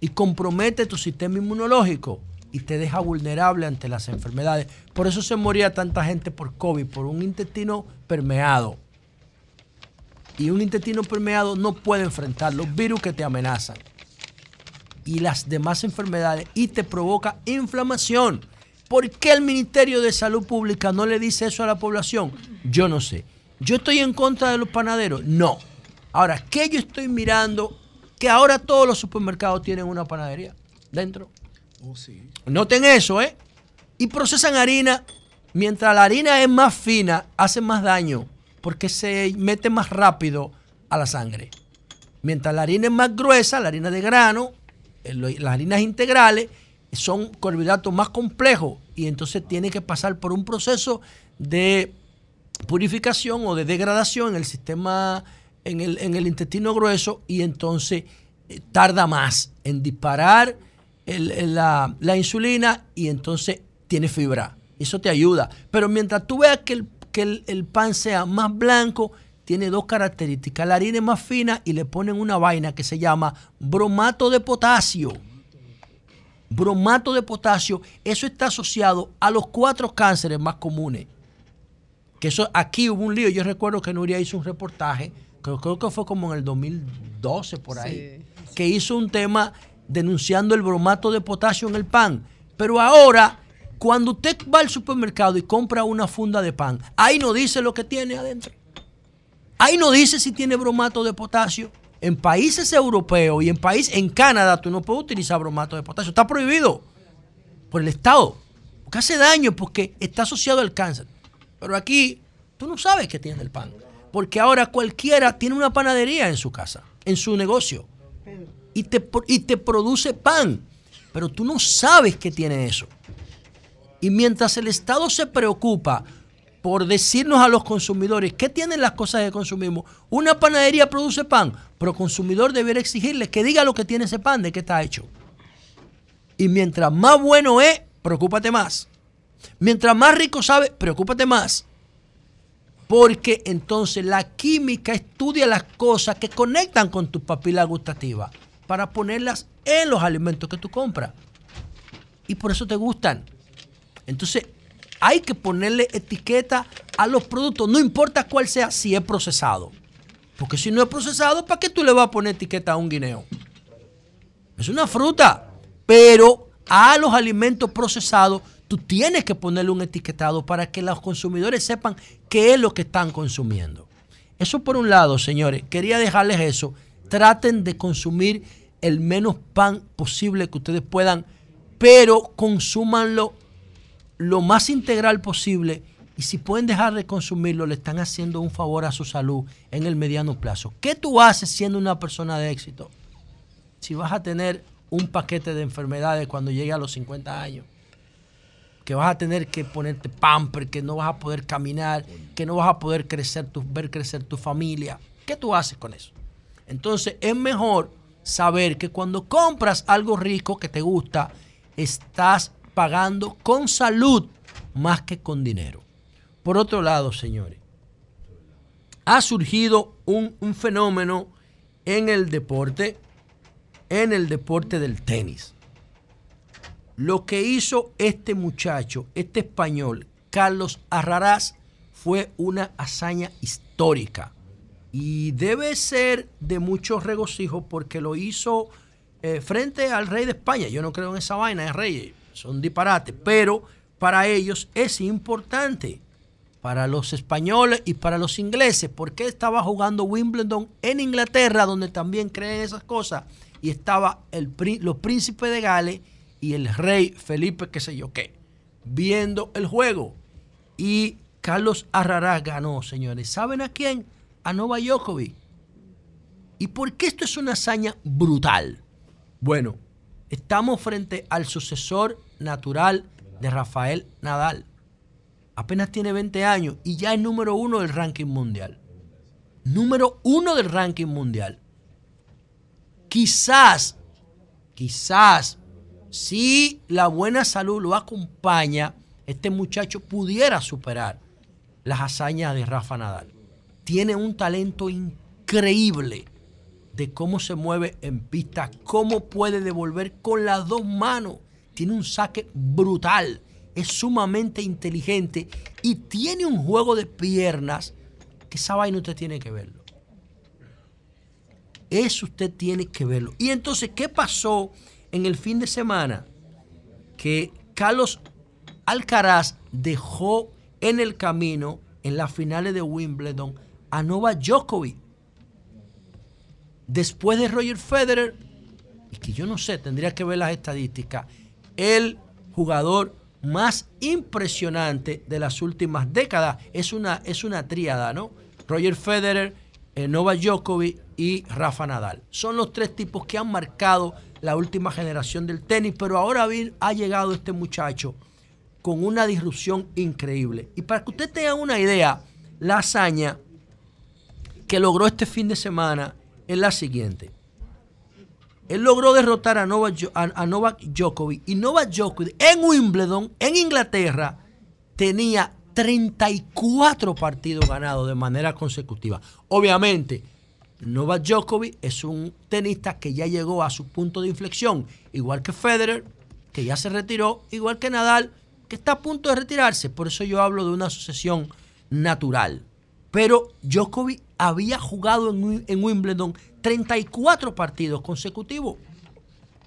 y compromete tu sistema inmunológico y te deja vulnerable ante las enfermedades. Por eso se moría tanta gente por COVID, por un intestino permeado. Y un intestino permeado no puede enfrentar los virus que te amenazan y las demás enfermedades y te provoca inflamación. ¿Por qué el Ministerio de Salud Pública no le dice eso a la población? Yo no sé. ¿Yo estoy en contra de los panaderos? No. Ahora, ¿qué yo estoy mirando? Que ahora todos los supermercados tienen una panadería dentro. Oh, sí. Noten eso, ¿eh? Y procesan harina. Mientras la harina es más fina, hace más daño porque se mete más rápido a la sangre. Mientras la harina es más gruesa, la harina de grano, las harinas integrales, son carbohidratos más complejos y entonces tiene que pasar por un proceso de purificación o de degradación en el sistema, en el, intestino grueso y entonces eh, tarda más en disparar la, insulina y entonces tiene fibra. Eso te ayuda. Pero mientras tú veas que el, que el pan sea más blanco, tiene dos características. La harina es más fina y le ponen una vaina que se llama bromato de potasio bromato de potasio, eso está asociado a los cuatro cánceres más comunes. Que eso, aquí hubo un lío. Yo recuerdo que Nuria hizo un reportaje, creo, creo que fue como en el 2012 por ahí, que hizo un tema denunciando el bromato de potasio en el pan. Pero ahora, cuando usted va al supermercado y compra una funda de pan, ahí no dice lo que tiene adentro. Ahí no dice si tiene bromato de potasio en países europeos y en país en Canadá tú no puedes utilizar bromato de potasio. Está prohibido por el Estado. Porque hace daño, porque está asociado al cáncer. Pero aquí tú no sabes qué tiene el pan. Porque ahora cualquiera tiene una panadería en su casa, en su negocio. Y te, y te produce pan. Pero tú no sabes qué tiene eso. Y mientras el Estado se preocupa por decirnos a los consumidores qué tienen las cosas que consumimos. Una panadería produce pan, pero el consumidor debería exigirle que diga lo que tiene ese pan, de qué está hecho. Y mientras más bueno es, preocúpate más. Mientras más rico sabe, preocúpate más. Porque entonces la química estudia las cosas que conectan con tus papilas gustativas para ponerlas en los alimentos que tú compras. Y por eso te gustan. Entonces, hay que ponerle etiqueta a los productos, no importa cuál sea, si es procesado. Porque si no es procesado, ¿para qué tú le vas a poner etiqueta a un guineo? Es una fruta, pero a los alimentos procesados tú tienes que ponerle un etiquetado para que los consumidores sepan qué es lo que están consumiendo. Eso por un lado, señores, quería dejarles eso. Traten de consumir el menos pan posible que ustedes puedan, pero consúmanlo lo más integral posible y si pueden dejar de consumirlo, le están haciendo un favor a su salud en el mediano plazo. ¿Qué tú haces siendo una persona de éxito? Si vas a tener un paquete de enfermedades cuando llegue a los 50 años, que vas a tener que ponerte pamper, que no vas a poder caminar, que no vas a poder crecer tu, ver crecer tu familia. ¿Qué tú haces con eso? Entonces es mejor saber que cuando compras algo rico que te gusta, estás pagando con salud más que con dinero. Por otro lado, señores, ha surgido un, fenómeno en el deporte, en el deporte del tenis. Lo que hizo este muchacho, este español, Carlos Arraraz, fue una hazaña histórica y debe ser de mucho regocijo porque lo hizo eh, frente al rey de España. Yo no creo en esa vaina de reyes, son disparates, pero para ellos es importante, para los españoles y para los ingleses, porque estaba jugando Wimbledon en Inglaterra, donde también creen esas cosas, y estaba el, los príncipes de Gales y el rey Felipe, qué sé yo qué, viendo el juego. Y Carlos Arrarás ganó, señores. ¿Saben a quién? A Nova Djokovic. ¿Y por qué esto es una hazaña brutal? Bueno, estamos frente al sucesor natural de Rafael Nadal. Apenas tiene 20 años y ya es número uno del ranking mundial. Número uno del ranking mundial. Quizás, quizás, si la buena salud lo acompaña, este muchacho pudiera superar las hazañas de Rafa Nadal. Tiene un talento increíble de cómo se mueve en pista, cómo puede devolver con las dos manos. Tiene un saque brutal, es sumamente inteligente y tiene un juego de piernas que esa vaina usted tiene que verlo. Eso usted tiene que verlo. Y entonces, ¿qué pasó en el fin de semana? Que Carlos Alcaraz dejó en el camino, en las finales de Wimbledon, a Nova Djokovic. Después de Roger Federer, y que yo no sé, tendría que ver las estadísticas, el jugador más impresionante de las últimas décadas. Es una, es una tríada, ¿no? Roger Federer, eh, Nova Djokovic y Rafa Nadal. Son los tres tipos que han marcado la última generación del tenis, pero ahora ha llegado este muchacho con una disrupción increíble. Y para que usted tenga una idea, la hazaña que logró este fin de semana es la siguiente. Él logró derrotar a Novak, a, Djokovic y Novak Djokovic en Wimbledon, en Inglaterra, tenía 34 partidos ganados de manera consecutiva. Obviamente, Novak Djokovic es un tenista que ya llegó a su punto de inflexión, igual que Federer, que ya se retiró, igual que Nadal, que está a punto de retirarse. Por eso yo hablo de una sucesión natural. Pero Djokovic había jugado en, Wimbledon 34 partidos consecutivos.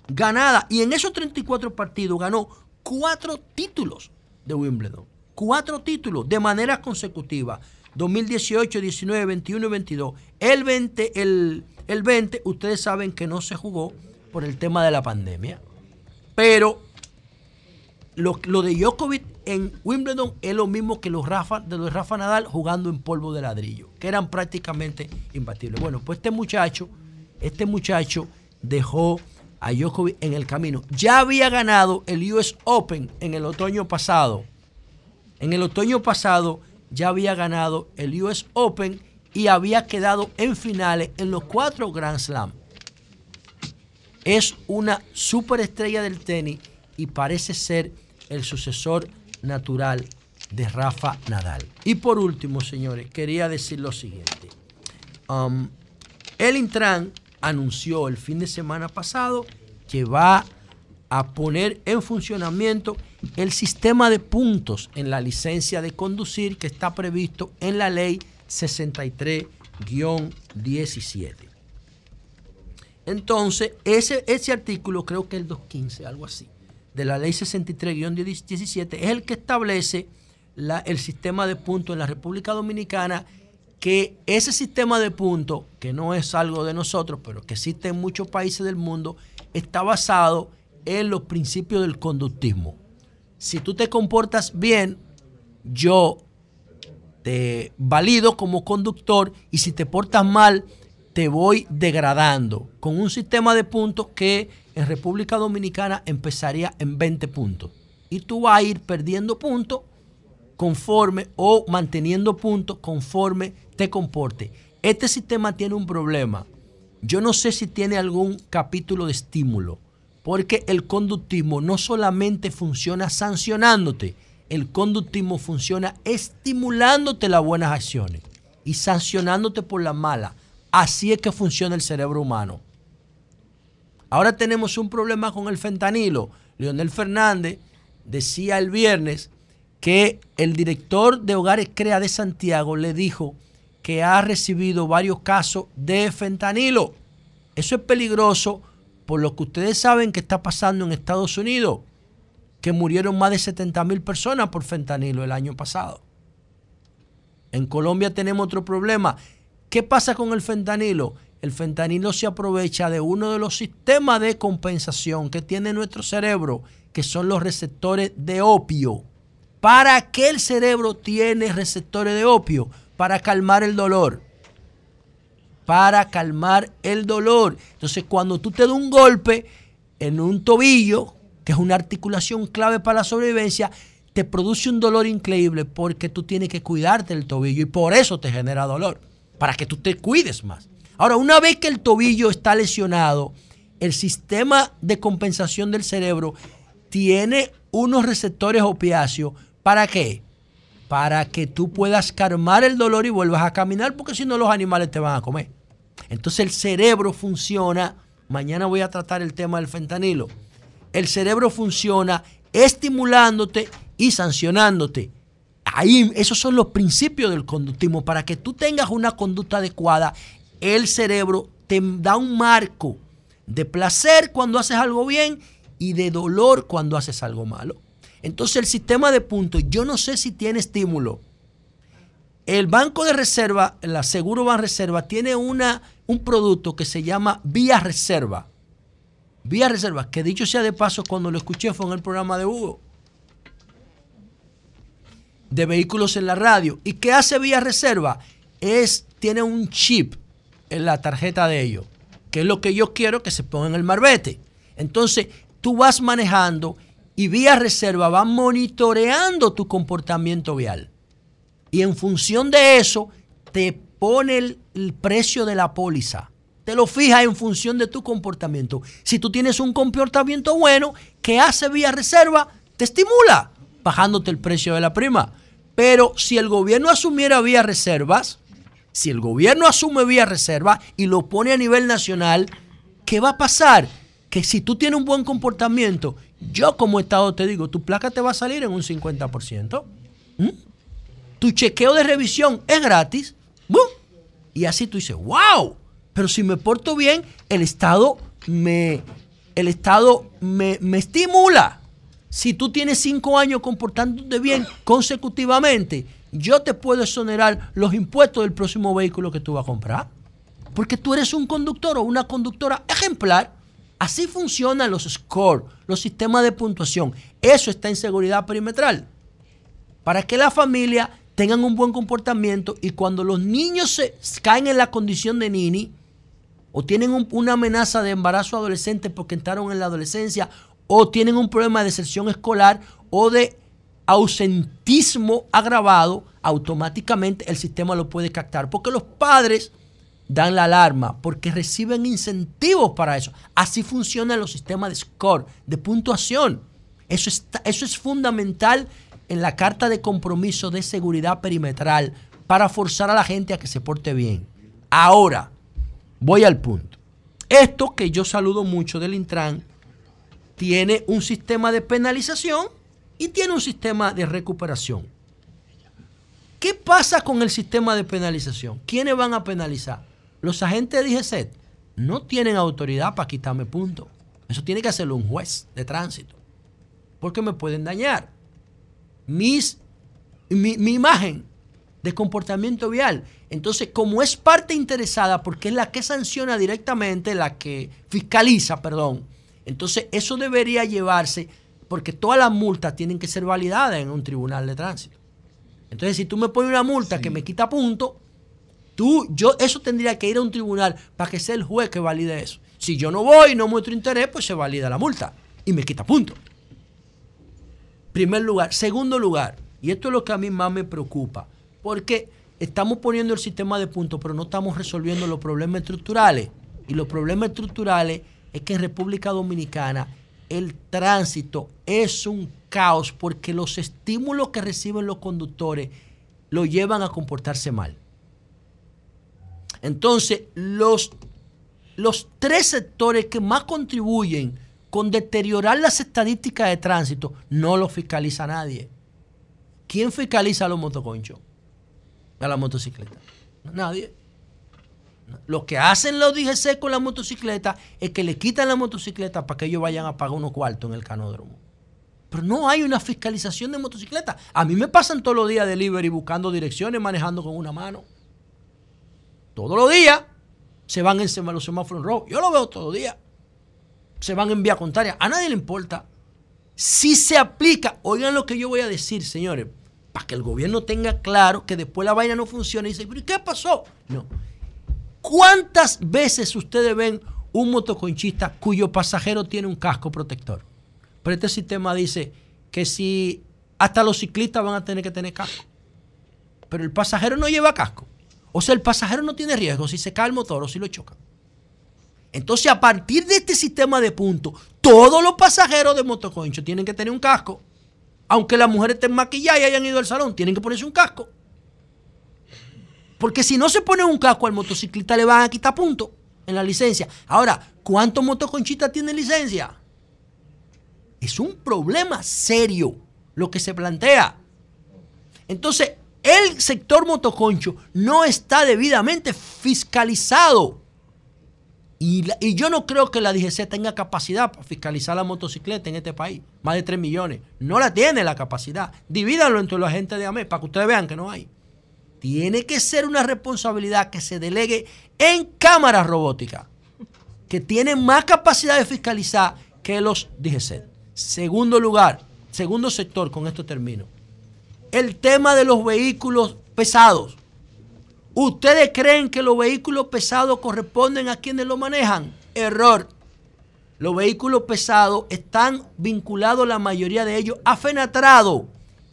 Ganada. Y en esos 34 partidos ganó cuatro títulos de Wimbledon. Cuatro títulos de manera consecutiva. 2018, 19, 21 y 22. El 20, el, el 20, ustedes saben que no se jugó por el tema de la pandemia. Pero lo, de Djokovic en Wimbledon es lo mismo que los Rafa, de los Rafa Nadal jugando en polvo de ladrillo, que eran prácticamente imbatibles. Bueno, pues este muchacho, este muchacho dejó a Djokovic en el camino. Ya había ganado el US Open en el otoño pasado. En el otoño pasado ya había ganado el US Open y había quedado en finales en los cuatro Grand Slam. Es una superestrella del tenis y parece ser el sucesor natural de Rafa Nadal. Y por último, señores, quería decir lo siguiente. Um, el Intran anunció el fin de semana pasado que va a poner en funcionamiento el sistema de puntos en la licencia de conducir que está previsto en la ley 63-17. Entonces, ese, ese artículo creo que es el 215, algo así de la ley 63-17 es el que establece el sistema de puntos en la República Dominicana, que ese sistema de puntos, que no es algo de nosotros, pero que existe en muchos países del mundo, está basado en los principios del conductismo. Si tú te comportas bien, yo te valido como conductor y si te portas mal, te voy degradando con un sistema de puntos que en República Dominicana empezaría en 20 puntos. Y tú vas a ir perdiendo puntos conforme o manteniendo puntos conforme te comporte. Este sistema tiene un problema. Yo no sé si tiene algún capítulo de estímulo, porque el conductismo no solamente funciona sancionándote, el conductismo funciona estimulándote las buenas acciones y sancionándote por las malas. Así es que funciona el cerebro humano. Ahora tenemos un problema con el fentanilo. Leonel Fernández decía el viernes que el director de Hogares Crea de Santiago le dijo que ha recibido varios casos de fentanilo. Eso es peligroso por lo que ustedes saben que está pasando en Estados Unidos, que murieron más de 70 mil personas por fentanilo el año pasado. En Colombia tenemos otro problema. ¿Qué pasa con el fentanilo? El fentanilo se aprovecha de uno de los sistemas de compensación que tiene nuestro cerebro, que son los receptores de opio. ¿Para qué el cerebro tiene receptores de opio? Para calmar el dolor. Para calmar el dolor. Entonces, cuando tú te das un golpe en un tobillo, que es una articulación clave para la sobrevivencia, te produce un dolor increíble porque tú tienes que cuidarte del tobillo y por eso te genera dolor, para que tú te cuides más. Ahora, una vez que el tobillo está lesionado, el sistema de compensación del cerebro tiene unos receptores opiáceos. ¿Para qué? Para que tú puedas calmar el dolor y vuelvas a caminar, porque si no los animales te van a comer. Entonces el cerebro funciona, mañana voy a tratar el tema del fentanilo, el cerebro funciona estimulándote y sancionándote. Ahí, esos son los principios del conductismo. Para que tú tengas una conducta adecuada, el cerebro te da un marco de placer cuando haces algo bien y de dolor cuando haces algo malo. Entonces el sistema de puntos, yo no sé si tiene estímulo. El Banco de Reserva, la Seguro Ban Reserva, tiene una, un producto que se llama Vía Reserva. Vía Reserva, que dicho sea de paso, cuando lo escuché fue en el programa de Hugo de vehículos en la radio. ¿Y qué hace Vía Reserva? Es, tiene un chip en la tarjeta de ellos, que es lo que yo quiero que se ponga en el marbete. Entonces, tú vas manejando y Vía Reserva va monitoreando tu comportamiento vial. Y en función de eso, te pone el, el precio de la póliza. Te lo fija en función de tu comportamiento. Si tú tienes un comportamiento bueno, ¿qué hace Vía Reserva? Te estimula bajándote el precio de la prima. Pero si el gobierno asumiera vía reservas, si el gobierno asume vía reserva y lo pone a nivel nacional, ¿qué va a pasar? Que si tú tienes un buen comportamiento, yo como Estado te digo, tu placa te va a salir en un 50%. ¿Mm? Tu chequeo de revisión es gratis. Y así tú dices, wow, pero si me porto bien, el Estado me, el Estado me, me estimula si tú tienes cinco años comportándote bien consecutivamente, yo te puedo exonerar los impuestos del próximo vehículo que tú vas a comprar. Porque tú eres un conductor o una conductora ejemplar. Así funcionan los scores, los sistemas de puntuación. Eso está en seguridad perimetral. Para que la familia tengan un buen comportamiento y cuando los niños se caen en la condición de nini o tienen una amenaza de embarazo adolescente porque entraron en la adolescencia o tienen un problema de deserción escolar o de ausentismo agravado, automáticamente el sistema lo puede captar. Porque los padres dan la alarma, porque reciben incentivos para eso. Así funcionan los sistemas de score, de puntuación. Eso, eso es fundamental en la carta de compromiso de seguridad perimetral para forzar a la gente a que se porte bien. Ahora, voy al punto. Esto que yo saludo mucho del Intran tiene un sistema de penalización y tiene un sistema de recuperación. ¿Qué pasa con el sistema de penalización? ¿Quiénes van a penalizar? Los agentes de DGCET no tienen autoridad para quitarme puntos. Eso tiene que hacerlo un juez de tránsito. Porque me pueden dañar mis, mi, mi imagen de comportamiento vial. Entonces, como es parte interesada, porque es la que sanciona directamente, la que fiscaliza, perdón, entonces, eso debería llevarse, porque todas las multas tienen que ser validadas en un tribunal de tránsito. Entonces, si tú me pones una multa que me quita punto, tú, yo, eso tendría que ir a un tribunal para que sea el juez que valide eso. Si yo no voy y no muestro interés, pues se valida la multa y me quita punto. Primer lugar. Segundo lugar, y esto es lo que a mí más me preocupa, porque estamos poniendo el sistema de puntos, pero no estamos resolviendo los problemas estructurales. Y los problemas estructurales es que en República Dominicana el tránsito es un caos porque los estímulos que reciben los conductores lo llevan a comportarse mal. Entonces, los, los tres sectores que más contribuyen con deteriorar las estadísticas de tránsito no lo fiscaliza nadie. ¿quién fiscaliza a los motoconchos? A la motocicleta. Nadie. Lo que hacen los DGC con la motocicleta es que le quitan la motocicleta para que ellos vayan a pagar unos cuartos en el canódromo. Pero no hay una fiscalización de motocicletas. A mí me pasan todos los días delivery buscando direcciones, manejando con una mano. Todos los días se van en los semáforos rojos. Yo lo veo todos los días. Se van en vía contraria. A nadie le importa. Si se aplica, oigan lo que yo voy a decir, señores, para que el gobierno tenga claro que después la vaina no funciona y dice, ¿pero qué pasó? No. ¿Cuántas veces ustedes ven un motoconchista cuyo pasajero tiene un casco protector? Pero este sistema dice que si hasta los ciclistas van a tener que tener casco. Pero el pasajero no lleva casco. O sea, el pasajero no tiene riesgo si se cae el motor o si lo chocan. Entonces, a partir de este sistema de puntos, todos los pasajeros de motoconcho tienen que tener un casco. Aunque las mujeres estén maquilladas y hayan ido al salón, tienen que ponerse un casco. Porque si no se pone un casco al motociclista, le van a quitar puntos en la licencia. Ahora, ¿cuántos motoconchistas tienen licencia? Es un problema serio lo que se plantea. Entonces, el sector motoconcho no está debidamente fiscalizado. Y, yo no creo que la DGC tenga capacidad para fiscalizar la motocicleta en este país. Más de 3 millones. No la tiene la capacidad. Divídanlo entre los agentes de AME para que ustedes vean que no hay. Tiene que ser una responsabilidad que se delegue en cámaras robóticas, que tienen más capacidad de fiscalizar que los DGC. Segundo lugar, segundo sector, con esto termino. El tema de los vehículos pesados. ¿Ustedes creen que los vehículos pesados corresponden a quienes lo manejan? Error. Los vehículos pesados están vinculados, la mayoría de ellos, a FENATRADO,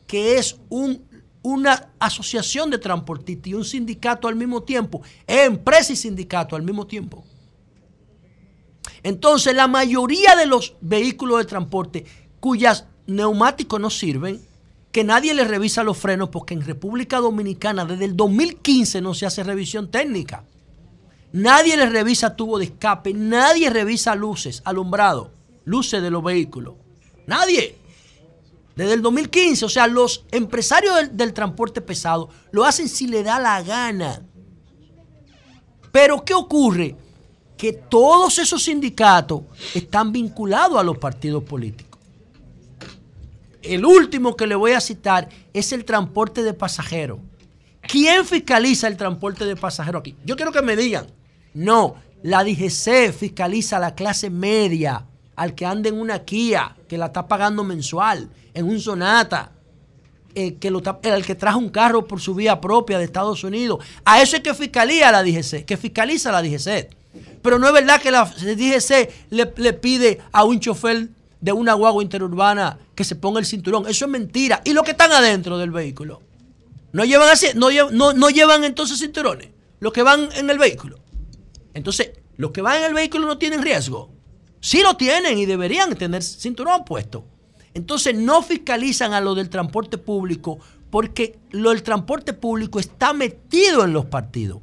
que es un, una asociación de transportistas y un sindicato al mismo tiempo, empresa y sindicato al mismo tiempo. Entonces, la mayoría de los vehículos de transporte cuyos neumáticos no sirven, que nadie les revisa los frenos, porque en República Dominicana desde el 2015 no se hace revisión técnica. Nadie les revisa tubo de escape, nadie revisa luces, alumbrado, luces de los vehículos. Nadie. Desde el 2015, o sea, los empresarios del, transporte pesado lo hacen si le da la gana. Pero ¿qué ocurre? que todos esos sindicatos están vinculados a los partidos políticos. El último que le voy a citar es el transporte de pasajeros. ¿Quién fiscaliza el transporte de pasajeros aquí? Yo quiero que me digan, no, la DGC fiscaliza a la clase media, al que anda en una Kia, que la está pagando mensual, en un Sonata, eh, que lo, el que trajo un carro por su vía propia de Estados Unidos. A eso es que fiscaliza la DGC, que fiscaliza la DGC. Pero no es verdad que la DGC le, pide a un chofer de una guagua interurbana que se ponga el cinturón. Eso es mentira. ¿Y los que están adentro del vehículo? ¿No llevan, así, no, no llevan entonces cinturones? Los que van en el vehículo. Entonces, los que van en el vehículo no tienen riesgo. Sí lo tienen y deberían tener cinturón puesto. Entonces no fiscalizan a lo del transporte público porque lo del transporte público está metido en los partidos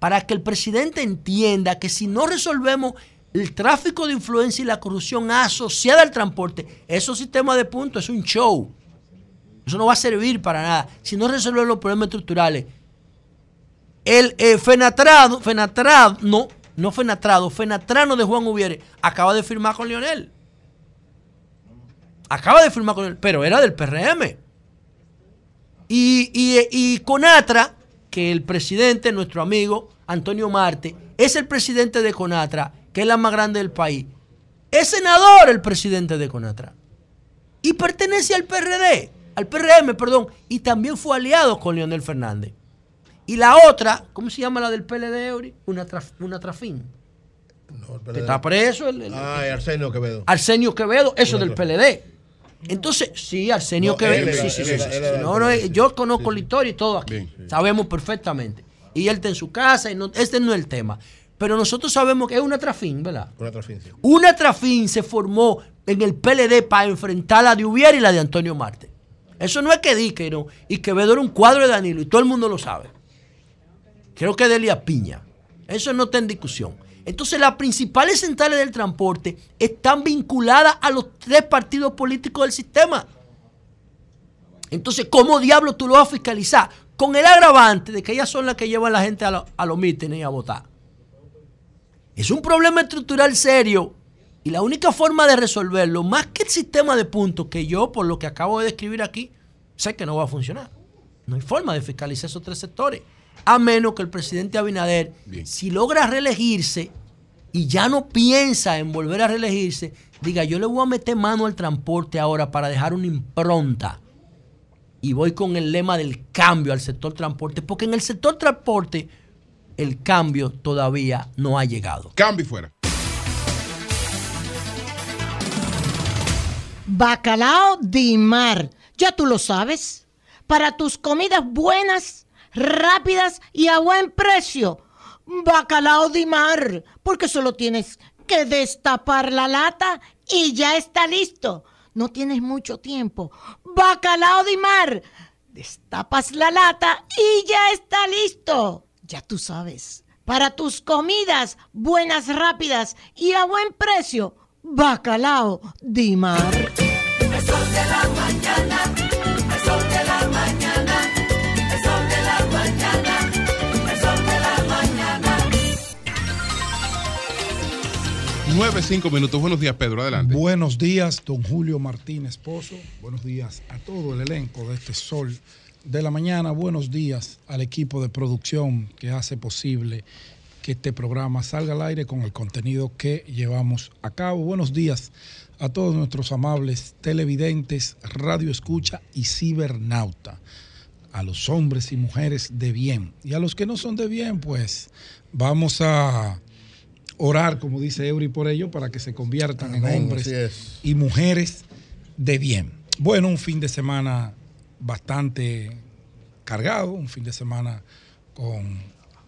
para que el presidente entienda que si no resolvemos el tráfico de influencia y la corrupción asociada al transporte, esos sistemas de puntos es un show. Eso no va a servir para nada. Si no resolvemos los problemas estructurales. El eh, Fenatrado, Fenatrado, no, no Fenatrado, Fenatrano de Juan Ubiere acaba de firmar con Lionel. Acaba de firmar con él, pero era del PRM. Y, y, y Conatra que el presidente, nuestro amigo Antonio Marte, es el presidente de Conatra, que es la más grande del país. Es senador el presidente de Conatra. Y pertenece al PRD, al PRM, perdón, y también fue aliado con Leonel Fernández. Y la otra, ¿cómo se llama la del PLD, Una, una trafín. está preso. El, ah, Arsenio Quevedo. Arsenio Quevedo, eso del PLD. Entonces, sí, Arsenio Quevedo. sí, sí, sí, no, no, yo conozco la historia y todo aquí. Sabemos perfectamente. Y él está en su casa, y no, este no es el tema. Pero nosotros sabemos que es una trafín, ¿verdad? Una trafín, sí. Una trafín se formó en el PLD para enfrentar la de Ubiera y la de Antonio Marte. Eso no es que di que no. Y Quevedo era un cuadro de Danilo y todo el mundo lo sabe. Creo que Delia Piña. Eso no está en discusión. Entonces las principales centrales del transporte están vinculadas a los tres partidos políticos del sistema. Entonces, ¿cómo diablo tú lo vas a fiscalizar? Con el agravante de que ellas son las que llevan la gente a, a los mítines y a votar. Es un problema estructural serio y la única forma de resolverlo, más que el sistema de puntos que yo, por lo que acabo de describir aquí, sé que no va a funcionar. No hay forma de fiscalizar esos tres sectores. A menos que el presidente Abinader, si logra reelegirse y ya no piensa en volver a reelegirse, diga, yo le voy a meter mano al transporte ahora para dejar una impronta. Y voy con el lema del cambio al sector transporte, porque en el sector transporte el cambio todavía no ha llegado. Cambio fuera. Bacalao de mar, ya tú lo sabes, para tus comidas buenas, rápidas y a buen precio. Bacalao de mar, porque solo tienes que destapar la lata y ya está listo. No tienes mucho tiempo. Bacalao de mar. Destapas la lata y ya está listo. Ya tú sabes. Para tus comidas buenas, rápidas y a buen precio, bacalao de mar. El de la mañana, 9, 5 minutos. Buenos días, Pedro. Adelante. Buenos días, don Julio Martín, esposo. Buenos días a todo el elenco de este Sol de la Mañana. Buenos días al equipo de producción que hace posible que este programa salga al aire con el contenido que llevamos a cabo. Buenos días a todos nuestros amables televidentes, radio escucha y cibernauta a los hombres y mujeres de bien. Y a los que no son de bien, pues vamos a orar, como dice Eury, por ello, para que se conviertan en hombres y mujeres de bien. Bueno, un fin de semana bastante cargado, un fin de semana con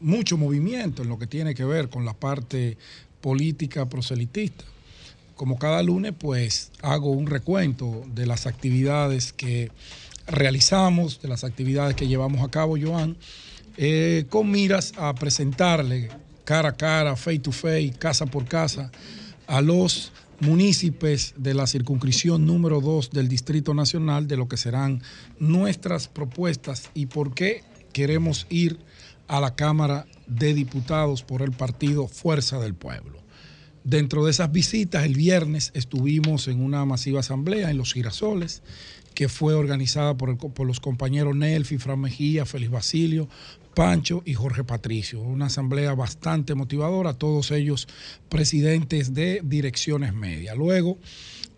mucho movimiento en lo que tiene que ver con la parte política proselitista. Como cada lunes, pues hago un recuento de las actividades que realizamos, de las actividades que llevamos a cabo, Joan, eh, con miras a presentarle cara a cara, face to face, casa por casa, a los municipios de la circunscripción número 2 del Distrito Nacional de lo que serán nuestras propuestas y por qué queremos ir a la Cámara de Diputados por el partido Fuerza del Pueblo. Dentro de esas visitas, el viernes estuvimos en una masiva asamblea en Los Girasoles, que fue organizada por, por los compañeros Nelfi, Fran Mejía, Félix Basilio, Pancho y Jorge Patricio. Una asamblea bastante motivadora, todos ellos presidentes de direcciones medias. Luego,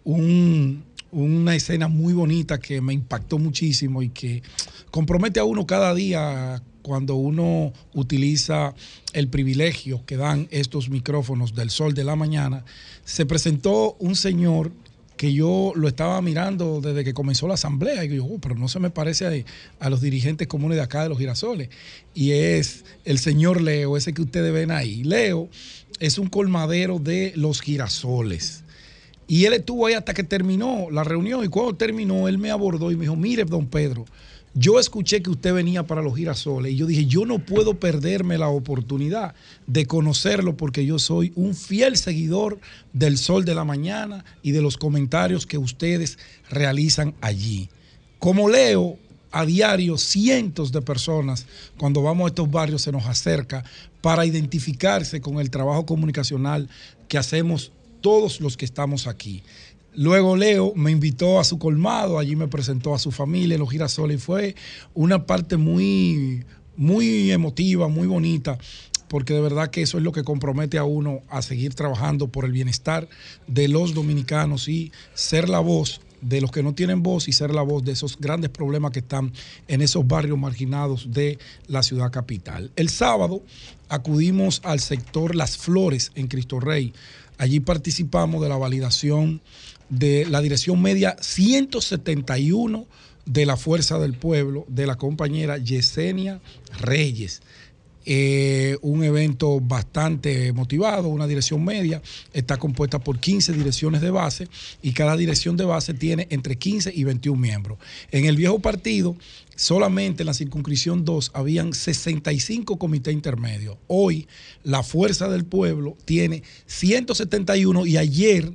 una escena muy bonita que me impactó muchísimo y que compromete a uno cada día cuando uno utiliza el privilegio que dan estos micrófonos del sol de la mañana, se presentó un señor que yo lo estaba mirando desde que comenzó la asamblea y yo, oh, pero no se me parece a, los dirigentes comunes de acá de los girasoles. Y es el señor Leo, ese que ustedes ven ahí. Leo es un colmadero de los girasoles. Y él estuvo ahí hasta que terminó la reunión y cuando terminó él me abordó y me dijo, mire, don Pedro, yo escuché que usted venía para los girasoles y yo dije, yo no puedo perderme la oportunidad de conocerlo porque yo soy un fiel seguidor del Sol de la Mañana y de los comentarios que ustedes realizan allí. Como leo a diario cientos de personas cuando vamos a estos barrios se nos acerca para identificarse con el trabajo comunicacional que hacemos todos los que estamos aquí. Luego Leo me invitó a su colmado, allí me presentó a su familia, los girasoles, y fue una parte muy, muy emotiva, muy bonita, porque de verdad que eso es lo que compromete a uno a seguir trabajando por el bienestar de los dominicanos y ser la voz de los que no tienen voz y ser la voz de esos grandes problemas que están en esos barrios marginados de la ciudad capital. El sábado acudimos al sector Las Flores en Cristo Rey. Allí participamos de la validación de la dirección media 171 de la Fuerza del Pueblo, de la compañera Yesenia Reyes. Eh, un evento bastante motivado, una dirección media, está compuesta por 15 direcciones de base y cada dirección de base tiene entre 15 y 21 miembros. En el viejo partido, solamente en la circunscripción 2 habían 65 comités intermedios. Hoy la Fuerza del Pueblo tiene 171 y ayer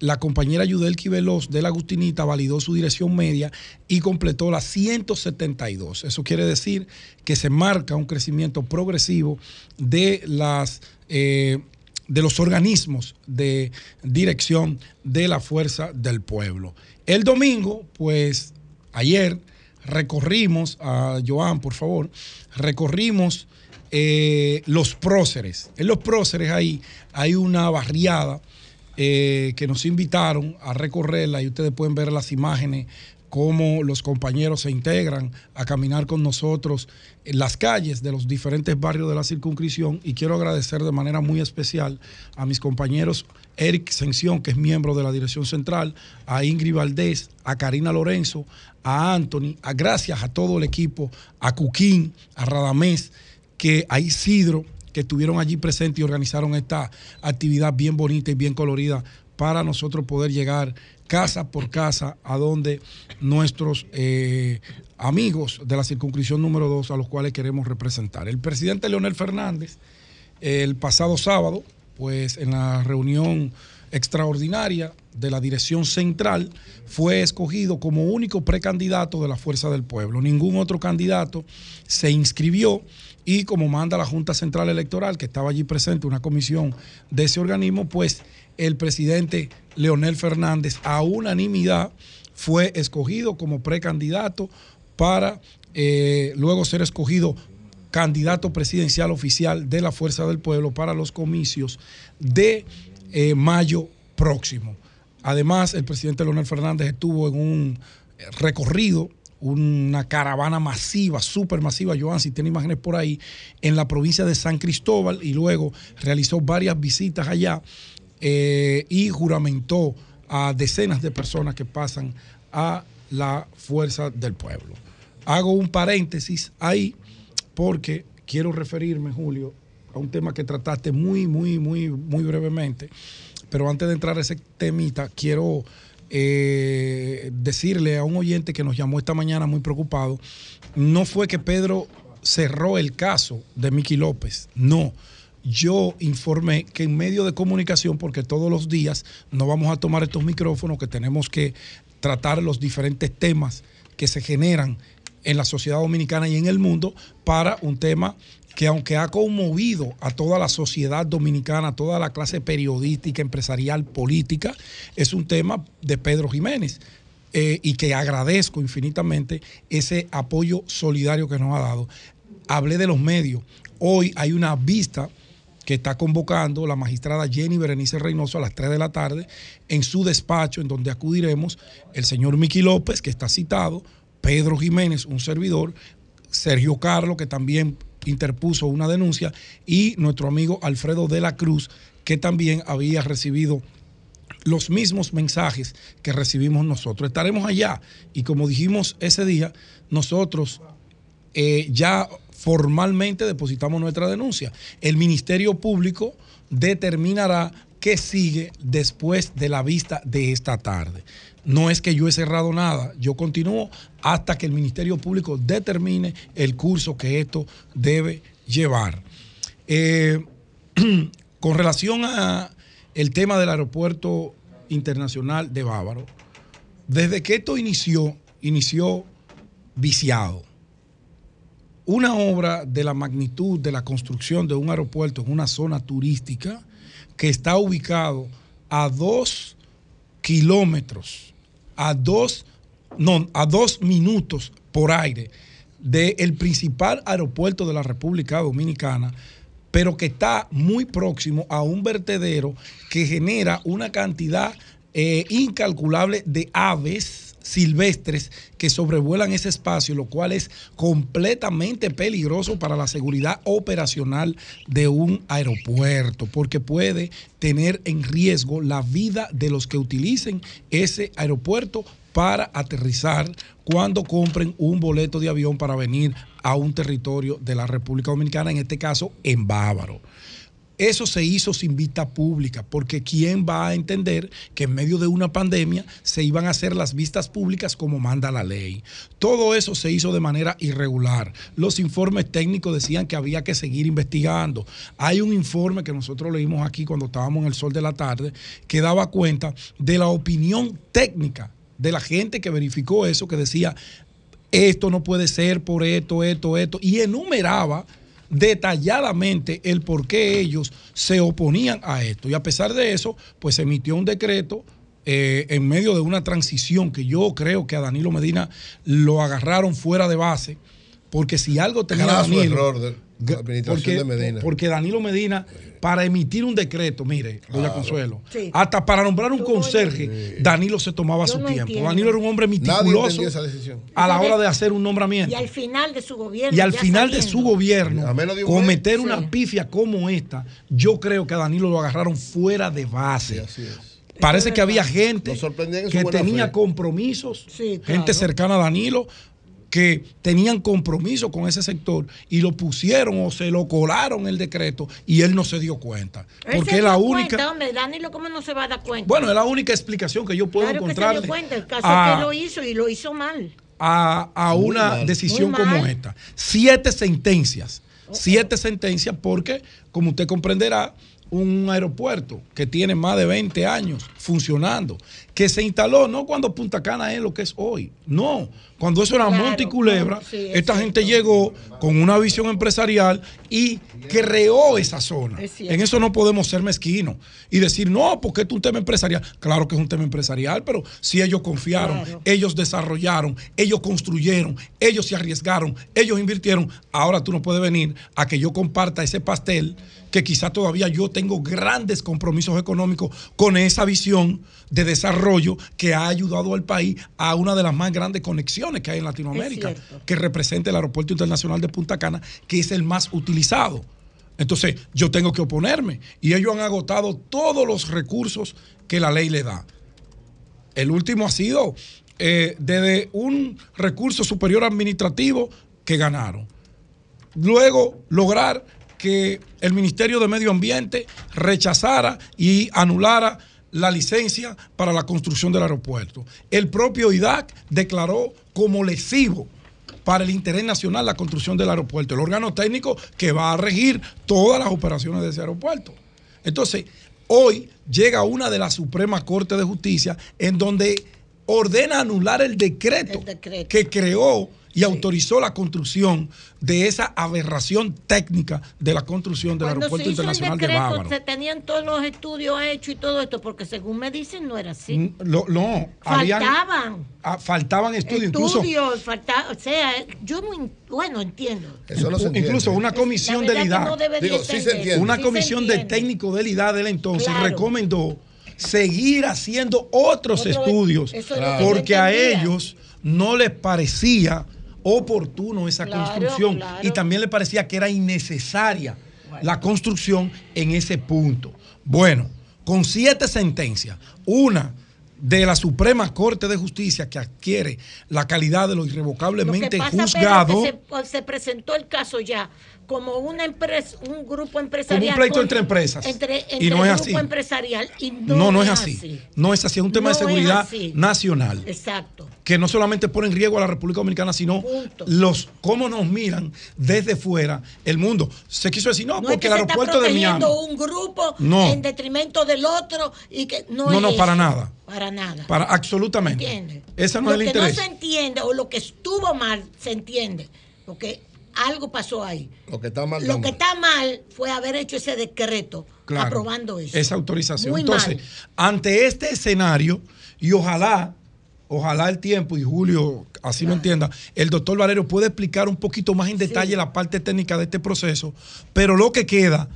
la compañera Yudelki Veloz de la Agustinita validó su dirección media y completó la 172. Eso quiere decir que se marca un crecimiento progresivo de las eh, de los organismos de dirección de la fuerza del pueblo. El domingo, pues ayer recorrimos, a Joan, por favor, recorrimos eh, los próceres. En los próceres ahí hay una barriada eh, que nos invitaron a recorrerla y ustedes pueden ver las imágenes cómo los compañeros se integran a caminar con nosotros en las calles de los diferentes barrios de la circunscripción. Y quiero agradecer de manera muy especial a mis compañeros Eric Sención, que es miembro de la Dirección Central, a Ingrid Valdés, a Karina Lorenzo, a Anthony, a gracias a todo el equipo, a Cuquín, a Radamés, que a Isidro, estuvieron allí presentes y organizaron esta actividad bien bonita y bien colorida para nosotros poder llegar casa por casa a donde nuestros eh, amigos de la circunscripción número 2 a los cuales queremos representar. El presidente Leonel Fernández, el pasado sábado, pues en la reunión extraordinaria de la dirección central, fue escogido como único precandidato de la Fuerza del Pueblo. Ningún otro candidato se inscribió y como manda la Junta Central Electoral, que estaba allí presente, una comisión de ese organismo, pues el presidente Leonel Fernández a unanimidad fue escogido como precandidato para eh, luego ser escogido candidato presidencial oficial de la Fuerza del Pueblo para los comicios de eh, mayo próximo. Además, el presidente Leonel Fernández estuvo en un recorrido una caravana masiva, súper masiva, Joan, si tiene imágenes por ahí, en la provincia de San Cristóbal y luego realizó varias visitas allá eh, y juramentó a decenas de personas que pasan a la fuerza del pueblo. Hago un paréntesis ahí porque quiero referirme, Julio, a un tema que trataste muy, muy, muy, muy brevemente. Pero antes de entrar a ese temita, quiero eh, decirle a un oyente que nos llamó esta mañana muy preocupado, no fue que Pedro cerró el caso de Miki López, no. Yo informé que en medio de comunicación, porque todos los días no vamos a tomar estos micrófonos, que tenemos que tratar los diferentes temas que se generan en la sociedad dominicana y en el mundo para un tema que aunque ha conmovido a toda la sociedad dominicana, a toda la clase periodística, empresarial, política, es un tema de Pedro Jiménez. Eh, y que agradezco infinitamente ese apoyo solidario que nos ha dado. Hablé de los medios. Hoy hay una vista que está convocando la magistrada Jenny Berenice Reynoso a las 3 de la tarde en su despacho, en donde acudiremos el señor Miki López, que está citado, Pedro Jiménez, un servidor, Sergio Carlos, que también interpuso una denuncia, y nuestro amigo Alfredo de la Cruz, que también había recibido los mismos mensajes que recibimos nosotros. Estaremos allá y como dijimos ese día, nosotros eh, ya formalmente depositamos nuestra denuncia. El Ministerio Público determinará qué sigue después de la vista de esta tarde. No es que yo he cerrado nada, yo continúo hasta que el Ministerio Público determine el curso que esto debe llevar. Eh, [clears throat] con relación a el tema del aeropuerto internacional de Bávaro, desde que esto inició, inició viciado. Una obra de la magnitud de la construcción de un aeropuerto en una zona turística que está ubicado a dos kilómetros a dos, no, a dos minutos por aire del principal aeropuerto de la República Dominicana, pero que está muy próximo a un vertedero que genera una cantidad eh, incalculable de aves silvestres que sobrevuelan ese espacio, lo cual es completamente peligroso para la seguridad operacional de un aeropuerto, porque puede tener en riesgo la vida de los que utilicen ese aeropuerto para aterrizar cuando compren un boleto de avión para venir a un territorio de la República Dominicana, en este caso en Bávaro. Eso se hizo sin vista pública, porque ¿quién va a entender que en medio de una pandemia se iban a hacer las vistas públicas como manda la ley? Todo eso se hizo de manera irregular. Los informes técnicos decían que había que seguir investigando. Hay un informe que nosotros leímos aquí cuando estábamos en el sol de la tarde que daba cuenta de la opinión técnica de la gente que verificó eso, que decía, esto no puede ser por esto, esto, esto, y enumeraba detalladamente el por qué ellos se oponían a esto. Y a pesar de eso, pues se emitió un decreto eh, en medio de una transición que yo creo que a Danilo Medina lo agarraron fuera de base, porque si algo tenía Danilo, error de la administración de Medina. Porque Danilo Medina para emitir un decreto, mire, doña Consuelo, hasta para nombrar un conserje, Danilo se tomaba su tiempo. Danilo era un hombre meticuloso a la hora de hacer un nombramiento. Y al final de su gobierno. Y al final de su gobierno, cometer una pifia como esta, yo creo que a Danilo lo agarraron fuera de base. Parece que había gente que tenía compromisos, gente cercana a Danilo, que tenían compromiso con ese sector y lo pusieron o se lo colaron el decreto y él no se dio cuenta. Porque es la única. Cuenta, hombre, Danilo, ¿cómo no se va a dar cuenta? Bueno, es la única explicación que yo puedo encontrar. Que se dio cuenta. El caso es que lo hizo y lo hizo mal. A, una decisión como esta. Siete sentencias. Siete sentencias porque, como usted comprenderá, un aeropuerto que tiene más de 20 años funcionando, que se instaló no cuando Punta Cana es lo que es hoy, no, cuando eso era Monte y Culebra, esta gente llegó con una visión empresarial y creó esa zona. En eso no podemos ser mezquinos y decir, no, porque es un tema empresarial. Claro que es un tema empresarial, pero si ellos confiaron, ellos desarrollaron, ellos construyeron, ellos se arriesgaron, ellos invirtieron, ahora tú no puedes venir a que yo comparta ese pastel que quizá todavía yo tengo grandes compromisos económicos con esa visión de desarrollo que ha ayudado al país a una de las más grandes conexiones que hay en Latinoamérica, que representa el Aeropuerto Internacional de Punta Cana, que es el más utilizado. Entonces, yo tengo que oponerme y ellos han agotado todos los recursos que la ley le da. El último ha sido eh, desde un recurso superior administrativo que ganaron. Luego, lograr que el Ministerio de Medio Ambiente rechazara y anulara la licencia para la construcción del aeropuerto. El propio IDAC declaró como lesivo para el interés nacional la construcción del aeropuerto, el órgano técnico que va a regir todas las operaciones de ese aeropuerto. Entonces, hoy llega una de las Suprema Corte de Justicia en donde ordena anular el decreto, que creó y autorizó la construcción de esa aberración técnica de la construcción del Aeropuerto Internacional de Bávaro. Se tenían todos los estudios hechos y todo esto, porque según me dicen no era así. Mm, no, faltaban. Ah, faltaban estudios, estudios, faltaban, o sea, yo no, bueno, entiendo. Eso no se incluso una comisión del IDA, una comisión de técnico del IDA del entonces recomendó seguir haciendo otros estudios, porque a ellos no les parecía oportuno esa construcción y también le parecía que era innecesaria la construcción en ese punto. Bueno, con siete sentencias, una de la Suprema Corte de Justicia que adquiere la calidad de lo irrevocablemente juzgado. se, presentó el caso ya como una empresa, un grupo empresarial. Como un pleito entre empresas. y no es así. empresarial. no, no, es, así. No es así. Es un tema de seguridad nacional. Exacto. Que no solamente pone en riesgo a la República Dominicana, sino los cómo nos miran desde fuera el mundo. Se quiso decir, no, porque el aeropuerto de Miami. un grupo en detrimento del otro y que no No, no, para nada. Para nada. Para absolutamente. ¿Entiende? Ese no es el interés. Lo que no se entiende o lo que estuvo mal se entiende. Porque algo pasó ahí. Lo que está mal. Lo que está mal fue haber hecho ese decreto aprobando eso. Esa autorización. Entonces, ante este escenario, y ojalá, ojalá el tiempo, y Julio así lo entienda, el doctor Valero puede explicar un poquito más en detalle la parte técnica de este proceso, pero lo que queda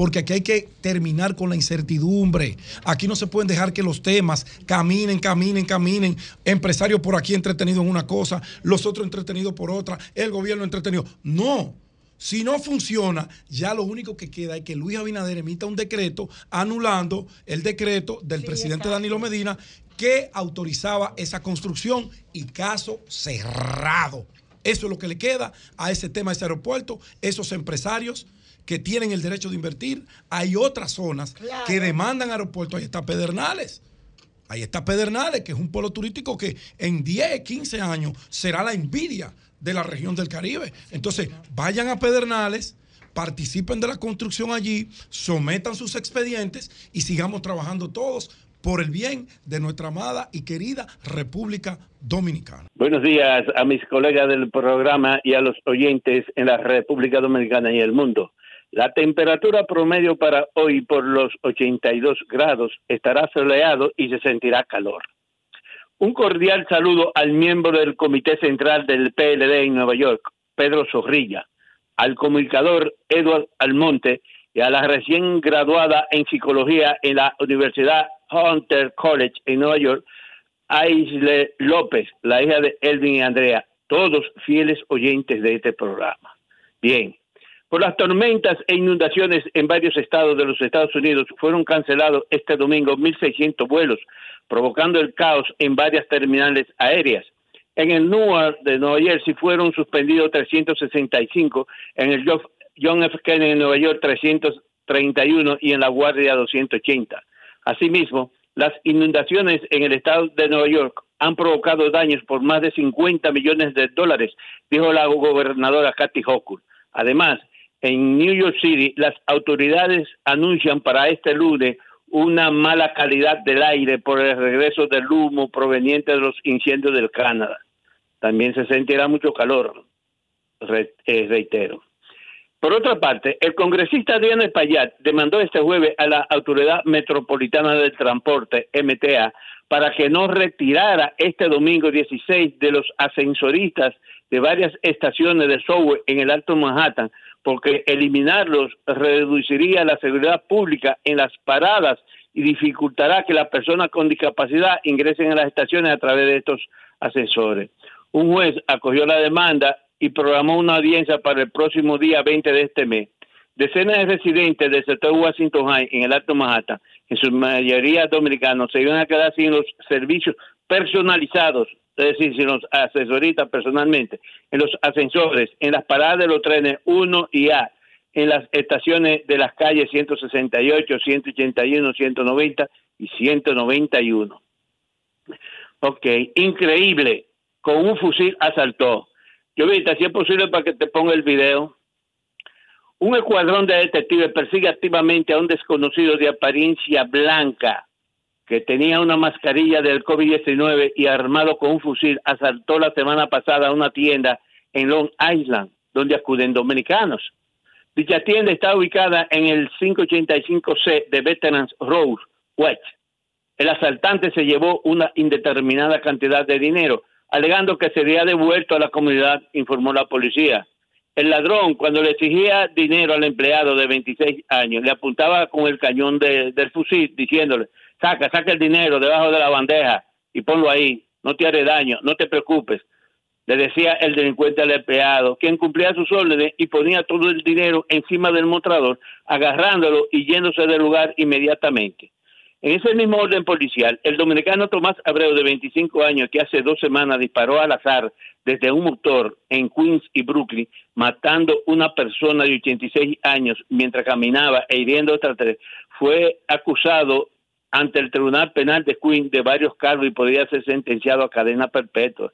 porque aquí hay que terminar con la incertidumbre. Aquí no se pueden dejar que los temas caminen, caminen, caminen. Empresarios por aquí entretenidos en una cosa, los otros entretenidos por otra, el gobierno entretenido. No. Si no funciona, ya lo único que queda es que Luis Abinader emita un decreto anulando el decreto del presidente Danilo Medina que autorizaba esa construcción y caso cerrado. Eso es lo que le queda a ese tema, a ese aeropuerto, esos empresarios que tienen el derecho de invertir. Hay otras zonas que demandan aeropuertos. Ahí está Pedernales. Ahí está Pedernales, que es un polo turístico que en 10, 15 años será la envidia de la región del Caribe. Entonces, vayan a Pedernales, participen de la construcción allí, sometan sus expedientes y sigamos trabajando todos por el bien de nuestra amada y querida República Dominicana. Buenos días a mis colegas del programa y a los oyentes en la República Dominicana y el mundo. La temperatura promedio para hoy por los 82 grados estará soleado y se sentirá calor. Un cordial saludo al miembro del Comité Central del PLD en Nueva York, Pedro Zorrilla, al comunicador Edward Almonte y a la recién graduada en psicología en la Universidad Hunter College en Nueva York, Aisle López, la hija de Elvin y Andrea, todos fieles oyentes de este programa. Bien, por las tormentas e inundaciones en varios estados de los Estados Unidos fueron cancelados este domingo 1.600 vuelos, provocando el caos en varias terminales aéreas. En el Newark de Nueva Jersey fueron suspendidos 365, en el John F. Kennedy en Nueva York 331 y en La Guardia 280. Asimismo, las inundaciones en el estado de Nueva York han provocado daños por más de 50 millones de dólares, dijo la gobernadora Kathy Hochul. Además, en New York City, las autoridades anuncian para este lunes una mala calidad del aire por el regreso del humo proveniente de los incendios del Canadá. También se sentirá mucho calor, eh, reitero. Por otra parte, el congresista Adriano Espaillat demandó este jueves a la Autoridad Metropolitana del Transporte, MTA, para que no retirara este domingo 16 de los ascensoristas de varias estaciones de software en el Alto Manhattan, porque eliminarlos reduciría la seguridad pública en las paradas y dificultará que las personas con discapacidad ingresen a las estaciones a través de estos ascensores. Un juez acogió la demanda y programó una audiencia para el próximo día 20 de este mes. Decenas de residentes del sector Washington High en el Alto Manhattan, en su mayoría dominicanos, se iban a quedar sin los servicios personalizados, es decir, sin los asesoristas personalmente, en los ascensores, en las paradas de los trenes 1 y A, en las estaciones de las calles 168, 181, 190 y 191. Ok, increíble, con un fusil asaltó yo si es posible para que te ponga el video. Un escuadrón de detectives persigue activamente a un desconocido de apariencia blanca que tenía una mascarilla del COVID-19 y armado con un fusil asaltó la semana pasada una tienda en Long Island, donde acuden dominicanos. Dicha tienda está ubicada en el 585C de Veterans Road, West. El asaltante se llevó una indeterminada cantidad de dinero, alegando que sería devuelto a la comunidad, informó la policía. El ladrón, cuando le exigía dinero al empleado de 26 años, le apuntaba con el cañón del fusil, diciéndole, saca, saca el dinero debajo de la bandeja y ponlo ahí, no te haré daño, no te preocupes. Le decía el delincuente al empleado, quien cumplía sus órdenes y ponía todo el dinero encima del mostrador, agarrándolo y yéndose del lugar inmediatamente. En ese mismo orden policial, el dominicano Tomás Abreu, de 25 años, que hace dos semanas disparó al azar desde un motor en Queens y Brooklyn, matando una persona de 86 años mientras caminaba e hiriendo a otra tres, fue acusado ante el Tribunal Penal de Queens de varios cargos y podría ser sentenciado a cadena perpetua.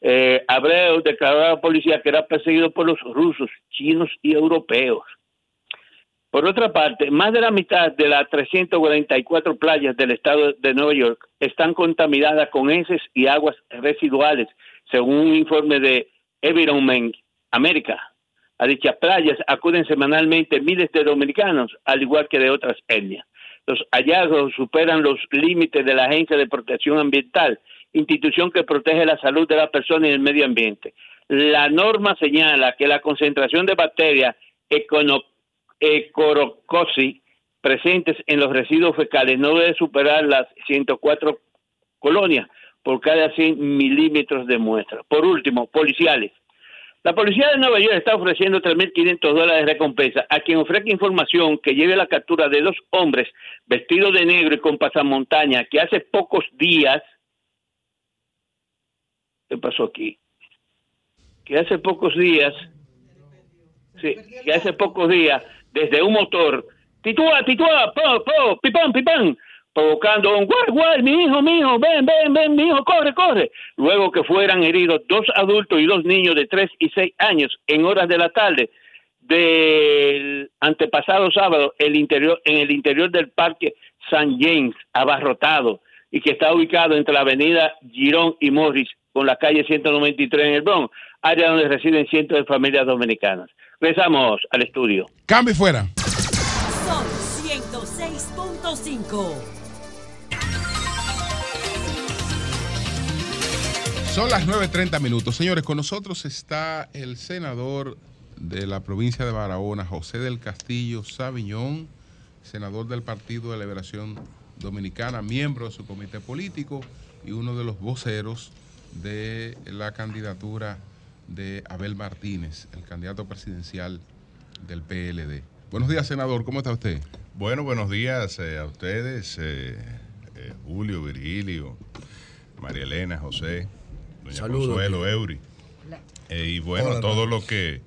Eh, Abreu declaró a la policía que era perseguido por los rusos, chinos y europeos. Por otra parte, más de la mitad de las 344 playas del estado de Nueva York están contaminadas con heces y aguas residuales, según un informe de Environment América. A dichas playas acuden semanalmente miles de dominicanos, al igual que de otras etnias. Los hallazgos superan los límites de la Agencia de Protección Ambiental, institución que protege la salud de la persona y el medio ambiente. La norma señala que la concentración de bacterias ecorocosi presentes en los residuos fecales no debe superar las 104 colonias por cada 100 milímetros de muestra. Por último, policiales. La policía de Nueva York está ofreciendo 3.500 dólares de recompensa a quien ofrezca información que lleve a la captura de dos hombres vestidos de negro y con pasamontaña que hace pocos días... ¿Qué pasó aquí? Que hace pocos días sí, que hace pocos días, desde un motor, titúa, titúa, po, po, pipán, pipán, provocando un guay, guay, mi hijo, mi hijo, ven, ven, ven, mi hijo, corre, corre. Luego que fueran heridos dos adultos y dos niños de 3 y 6 años en horas de la tarde del antepasado sábado el interior, en el interior del Parque San James, abarrotado, y que está ubicado entre la avenida Girón y Morris con la calle 193 en el Bronx, área donde residen cientos de familias dominicanas. Regresamos al estudio. Cambio fuera. Son 106.5. Son las 9.30 minutos. Señores, con nosotros está el senador de la provincia de Barahona, José del Castillo Sabiñón, senador del Partido de Liberación Dominicana, miembro de su comité político y uno de los voceros de la candidatura de Abel Martínez, el candidato presidencial del PLD. Buenos días, senador, ¿cómo está usted? Bueno, buenos días eh, a ustedes, eh, eh, Julio, Virgilio, María Elena, José. Doña Saludos, Consuelo. Euri. Eh, y bueno, Hola, todos los que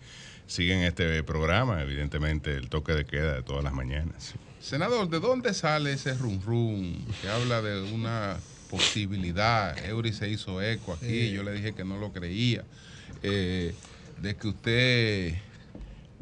siguen este programa, evidentemente el toque de queda de todas las mañanas. Senador, ¿de dónde sale ese rum rum que habla de una posibilidad? Eury se hizo eco aquí, Sí. yo le dije que no lo creía, eh, de que usted...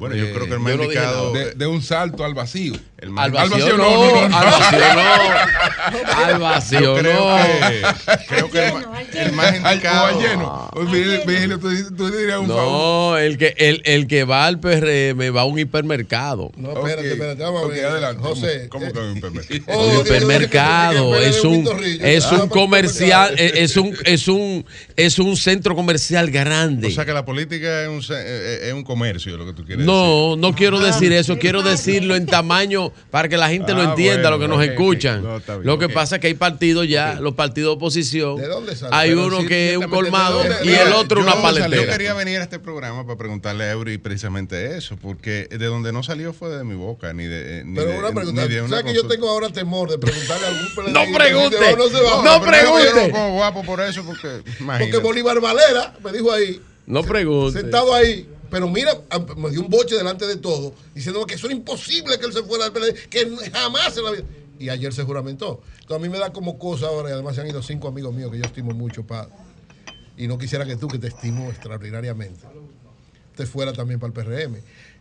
Bueno, yo eh, creo que el más yo no dije indicado-. De, de un salto al vacío. El más- al Al vacío, vacío no, no, no, no, al vacío no. Al vacío creo no. que- creo que el ma- el más indicado- Al, o al lleno. Tú, tú dirías un favor. No, el que, el, el que va al PRM va a un hipermercado. No, espérate, espérate, vamos a ver. José. ¿Cómo que un hipermercado? [laughs] Oh, Un hipermercado es un es Dios, un comercial es es un es un es un centro comercial grande. O sea que la política es un, eh, es un comercio, lo que tú quieres No, no quiero Ah. decir eso, quiero decirlo en tamaño para que la gente lo Ah, entienda, bueno, lo que nos escuchan. No, está bien, lo que pasa es que hay partidos ya, los partidos de oposición. ¿De dónde sale? Hay Pero uno sí, que es un colmado y el otro Yo- una Yo paletera. quería venir a este programa para preguntarle a Eury precisamente eso, porque de donde no salió fue de mi boca, ni de. Ni Pero de, una pregunta, ni de una ¿sabes que yo tengo ahora temor de preguntarle a algún No pregunte, se va o no se va? no yo pregunte. no guapo por eso, porque. Porque. Bolívar Valera me dijo ahí, No pregunte. sentado ahí, pero mira, a- me dio un boche delante de todo, diciendo que eso era imposible que él se fuera del PLD, que jamás en la vida. Y ayer se juramentó. Entonces a mí me da como cosa ahora, y además se han ido cinco amigos míos que yo estimo mucho, y no quisiera que tú, que te estimo extraordinariamente, te fuera también para el PRM.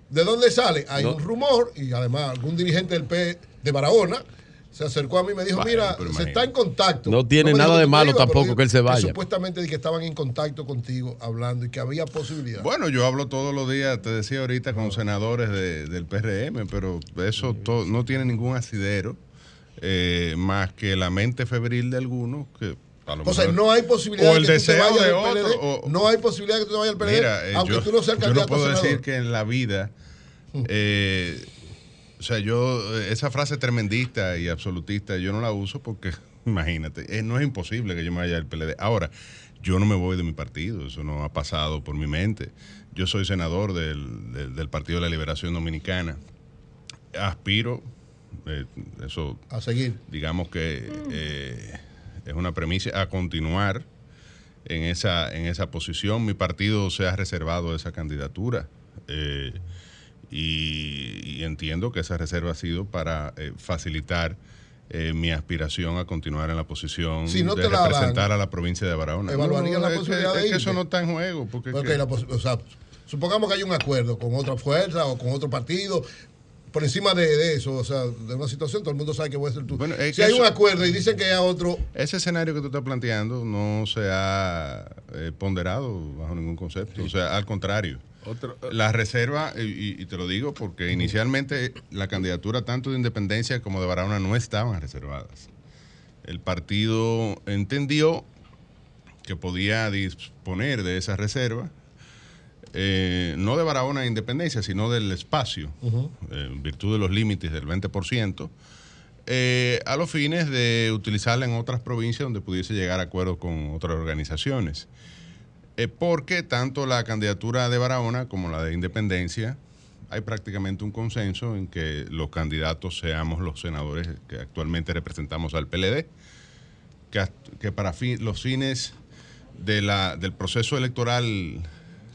¿De dónde sale? Hay No. un rumor, y además algún dirigente del P de Barahona se acercó a mí y me dijo, mira, se imagínate. está en contacto. No tiene nada de malo tampoco dijo que él se vaya. Supuestamente de que estaban en contacto contigo hablando y que había posibilidad. Bueno, yo hablo todos los días, te decía ahorita, con senadores de- del PRM, pero eso to- no tiene ningún asidero, eh, más que la mente febril de algunos que. A lo o sea, mejor- no hay posibilidad o de que tú te vayas de del otro, PLD. o- no hay posibilidad de que tú te vayas al PLD, Mira, eh, aunque yo, tú no seas yo candidato no puedo a decir que en la vida, eh, o sea, yo, eh, esa frase tremendista y absolutista, yo no la uso porque, [laughs] imagínate, eh, no es imposible que yo me vaya al PLD. Ahora, yo no me voy de mi partido, eso no ha pasado por mi mente. Yo soy senador del, del- del Partido de la Liberación Dominicana. Aspiro, eh, eso A seguir. digamos que eh, es una premisa a continuar en esa, en esa posición. Mi partido se ha reservado esa candidatura eh, y, y entiendo que esa reserva ha sido para eh, facilitar eh, mi aspiración a continuar en la posición Si no de te la dan, representar a la provincia de Barahona. ¿Evaluarías la es que- posibilidad es de que eso no está en juego. Porque Ok, que- la pos- o sea, supongamos que hay un acuerdo con otra fuerza o con otro partido. Por encima de, de eso, o sea, de una situación, todo el mundo sabe que voy a ser tú. es si hay un acuerdo y dicen que hay otro, Ese escenario que tú estás planteando no se ha eh, ponderado bajo ningún concepto. O sea, al contrario. La reserva, y, y te lo digo porque inicialmente la candidatura tanto de Independencia como de Barahona no estaban reservadas. El partido entendió que podía disponer de esa reserva, eh, no de Barahona e Independencia, sino del espacio, eh, en virtud de los límites del 20%, eh, a los fines de utilizarla en otras provincias donde pudiese llegar a acuerdos con otras organizaciones. Eh, porque tanto la candidatura de Barahona como la de Independencia, hay prácticamente un consenso en que los candidatos seamos los senadores que actualmente representamos al PLD, que, para fin- los fines de la, del proceso electoral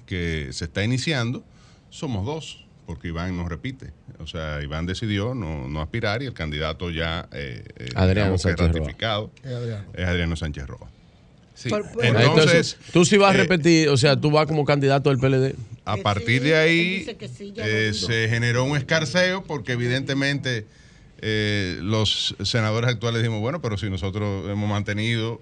que se está iniciando, somos dos. porque Iván no repite. O sea, Iván decidió no, no aspirar y el candidato ya eh, eh, Adriano digamos Sánchez ratificado Es Adriano. es Adriano Sánchez Roa. Sí. Por- por- Entonces, tú sí vas a eh, repetir, o sea, tú vas como candidato del PLD. A partir de ahí eh, se generó un escarceo porque evidentemente eh, los senadores actuales dijimos, bueno, pero si nosotros hemos mantenido,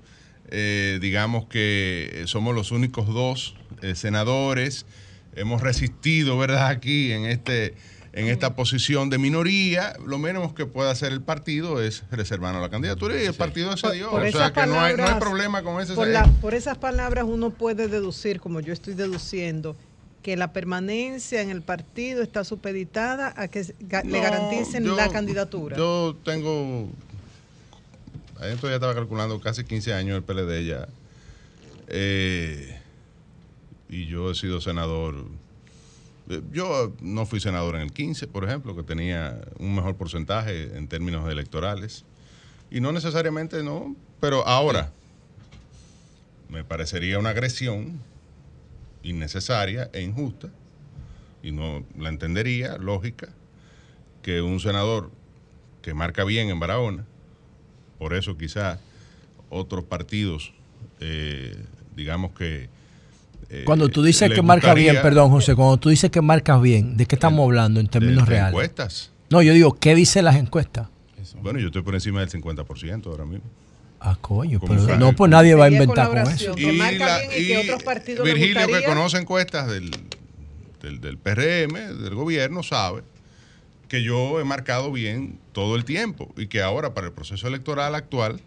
eh, digamos que somos los únicos dos eh, senadores, hemos resistido, ¿verdad? Aquí en este en esta posición de minoría, lo menos que puede hacer el partido es reservarnos la candidatura y el partido accedió. Por o sea que no hay, no hay problema con ese. Por, la- por esas palabras uno puede deducir, como yo estoy deduciendo, que la permanencia en el partido está supeditada a que ga- le garanticen yo- la candidatura. Yo tengo. Esto ya estaba calculando casi 15 años el PLD ya. Eh, y yo he sido senador. Eh, Yo no fui senador en el 15, por ejemplo, que tenía un mejor porcentaje en términos electorales. Y no necesariamente no, pero ahora me parecería una agresión innecesaria e injusta, y no la entendería, lógica, que un senador que marca bien en Barahona, por eso quizás otros partidos, eh, digamos que... eh, Cuando tú dices les que marca gustaría- bien, perdón, José, cuando tú dices que marcas bien, ¿de qué estamos hablando en términos de reales? encuestas. No, yo digo, ¿qué dicen las encuestas? Bueno, yo estoy por encima del 50% ahora mismo. Ah, coño, pero no, pues nadie va a inventar con eso. que marca bien y que otros partidos le Virgilio, que conoce encuestas del, del, del PRM, del gobierno, sabe que yo he marcado bien todo el tiempo y que ahora para el proceso electoral actual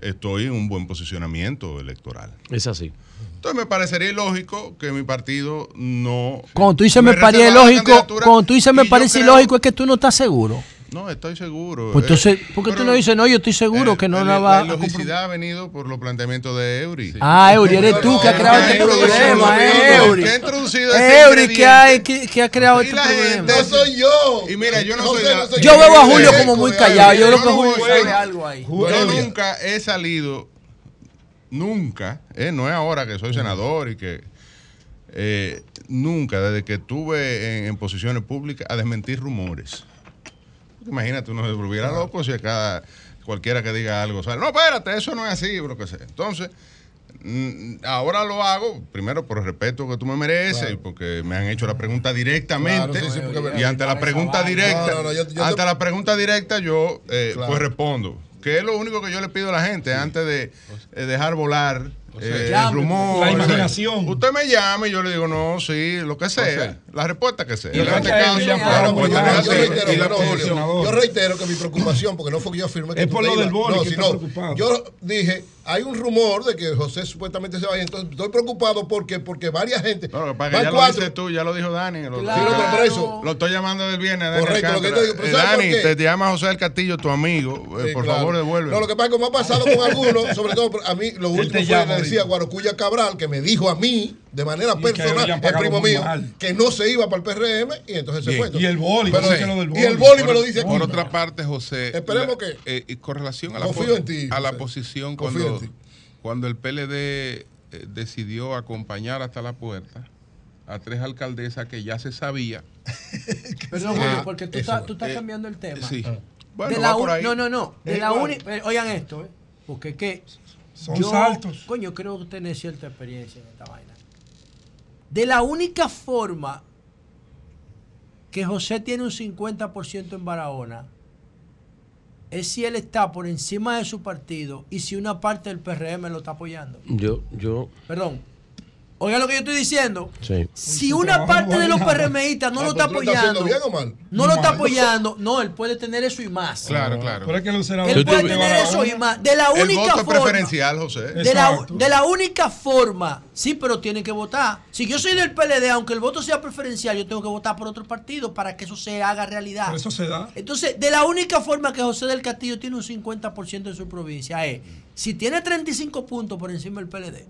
estoy en un buen posicionamiento electoral. Es así. Entonces me parecería ilógico que mi partido no... Cuando tú dices me, parece la ilógico, cuando tú dices me parece ilógico es que tú no estás seguro. No, estoy seguro. Pues Eh, entonces, ¿por qué tú no dices, no, yo estoy seguro eh, que no la, la va la a ilogicidad ha venido por los planteamientos de Eury. Ah, Eury, eres tú que has creado este problema, eh, Eury. Que ha introducido Eh, este Eury, que, ingrediente. hay, que, que ha creado Y este la problema. gente- No soy yo. Y mira, yo no soy no la- soy Yo veo a Julio Eco como muy callado. Yo creo que Julio sabe algo ahí. Yo nunca he salido, nunca, eh, no es ahora que soy senador y que eh, nunca, desde que estuve en, en posiciones públicas, a desmentir rumores. Imagínate, uno se volviera loco si a cada cualquiera que diga algo sale. No, espérate, eso no es así, lo que sea. Entonces, mm, ahora lo hago, primero por el respeto que tú me mereces y porque me han hecho la pregunta directamente. Claro, sí, y ante la pregunta directa, No, no, no, yo- yo te- ante la pregunta directa, yo eh, Claro. pues respondo. Que es lo único que yo le pido a la gente antes de eh, dejar volar eh, el llame, rumor. la imaginación. Usted me llama y yo le digo, no, sí, lo que sea. sea. La respuesta que sea. El este la pues respuesta que sea. yo reitero que mi preocupación, porque no fue que yo afirmé que Es por lo del boli no, que está sino, preocupado. Yo dije, hay un rumor de que José supuestamente se vaya, entonces estoy preocupado porque porque varias gente, que que ya lo dices tú, ya lo dijo Dani. Lo, Sí, no, pero por eso. Lo estoy llamando del viernes. Dani Correcto, lo que Alcántara. te digo, pero Eh, llama José del Castillo, tu amigo. Eh, por claro. favor, devuelve. No, lo que pasa es que me ha pasado con [laughs] algunos, sobre todo a mí, lo último fue, le decía. Guarocuya Cabral, que me dijo a mí, de manera Y personal, el primo mío, mal. que no se iba para el PRM y entonces se fue. Y el boli, Pero- dice que lo del y el boli. boli me lo dice aquí. Por otra parte, José, Esperemos la- que- eh, y con relación a la, Confío po- en ti, a la posición cuando, cuando el PLD eh, decidió acompañar hasta la puerta a tres alcaldesas que ya se sabía. [laughs] Perdón, Ah, Julio, porque tú estás, tú estás Eh, cambiando el tema. Sí. Bueno, de la va por un- ahí. no, no, no. De Es la igual. única. Oigan esto, ¿eh? Porque es que. Son yo, saltos. Coño, creo que tener cierta experiencia en esta vaina. De la única forma que José tiene un 50% en Barahona es si él está por encima de su partido y si una parte del PRM lo está apoyando. Yo, yo, Perdón. Oiga lo que yo estoy diciendo. sí. Si una parte de los PRMistas no Ah, lo pero está apoyando, bien o mal? no lo está apoyando, no, él puede tener eso y más. Claro, claro. Pero es que Él puede de tener eso y más. De la El única voto es forma. preferencial, José. De la, de la única forma, sí, pero tienen que votar. Si yo soy del PLD, aunque el voto sea preferencial, yo tengo que votar por otro partido para que eso se haga realidad. Pero eso se da. Entonces, de la única forma que José del Castillo tiene un 50% en su provincia es si tiene 35 puntos por encima del PLD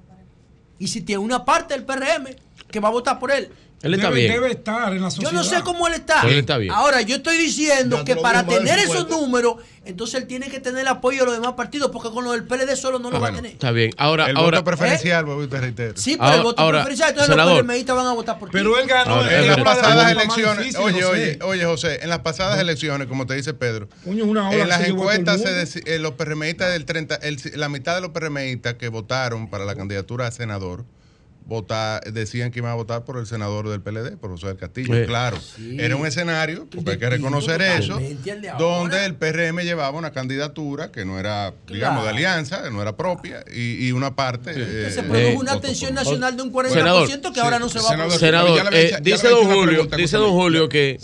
y si tiene una parte del PRM que va a votar por él. Él está debe, bien. debe estar en la Yo sociedad. no sé cómo él está. Él está bien. Ahora, yo estoy diciendo Ya que para tener 50. esos números, entonces él tiene que tener el apoyo de los demás partidos, porque con lo del PLD solo no lo va a tener. Está bien. Ahora, el ahora. voto preferencial, y te reitero. Sí, pero el voto ahora, preferencial, entonces senador. los PLMistas van a votar por ti. Pero él ganó Ahora, en las pasadas elecciones, difícil, oye, José. oye, oye, José, en las pasadas elecciones, como te dice Pedro, una en las encuestas se eh, los PRMistas del 30, el- la mitad de los PRMistas que votaron para la candidatura a senador vota- decían que iban a votar por el senador del PLD, por José del Castillo. Claro, era un escenario, porque hay que reconocer eso, donde el PRM llevaba una candidatura que no era, digamos, de alianza, que no era propia, y, y una parte... Que eh, se produjo Eh, una tensión nacional de un 40% Senador, que ahora no se va a senador, producir. Senador, eh, hecho- dice don Julio, dice don. Julio que,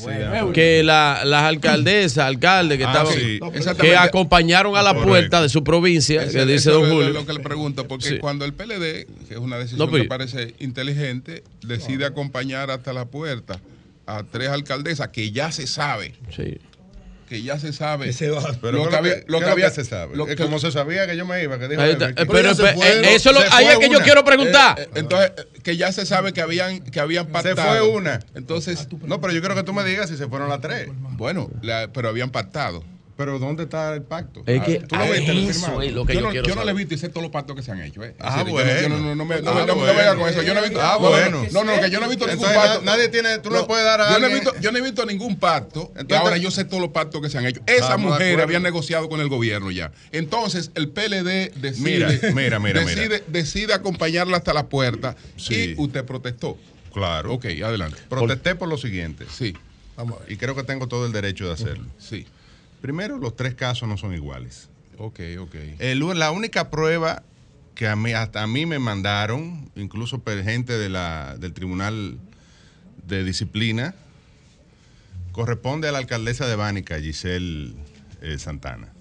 que la- las alcaldesas, alcaldes que Ah, estaban, sí. que acompañaron a la Correcto. puerta de su provincia, que dice don es lo- Julio. lo que le pregunto, porque cuando el PLD, que es una decisión No, pero- que parece inteligente, decide acompañar hasta la puerta a tres alcaldesas que ya se sabe, Sí. que ya se sabe. Que se va. Pero lo ¿qué que había, ¿qué lo que había se sabe. lo Es que- como se sabía que yo me iba, que dijo Ahí está. Ever, que- pero, ya se fueron. eso lo- Se ahí es que yo quiero preguntar. Eh, eh, entonces, eh, que ya se sabe que habían, que habían Se pactado. fue una. Entonces, No, pero yo quiero que tú me digas si se fueron las tres. bueno, la- pero habían pactado. Pero ¿dónde está el pacto? Es Ah, que ¿Tú lo viste? eso es lo que yo yo, no, yo no le he visto y sé todos los pactos que se han hecho. eh. Ah, decir, yo no- yo no, bueno. no, no me, no, Ah, bueno. venga con eso. Yo no he visto. Ah, no, no, bueno. No, no, que yo no he visto ningún Entonces, pacto. na- nadie tiene- tú no le puedes dar a yo no he visto, yo no he visto ningún pacto. y Entonces- ahora yo sé todos los pactos que se han hecho. Esa mujer había negociado con el gobierno ya. Entonces, el PLD decide, Mira, mira, mira, decide, mira. decide acompañarla hasta la puerta Sí. y usted protestó. Claro. Ok, adelante. Protesté por lo siguiente. Sí, Vamos a ver. Y creo que tengo todo el derecho de hacerlo. sí. Primero, los tres casos no son iguales. Ok, ok. El- la única prueba que a mí, hasta a mí me mandaron, incluso per- gente de la, del Tribunal de Disciplina, corresponde a la alcaldesa de Bánica, Giselle eh, Santana.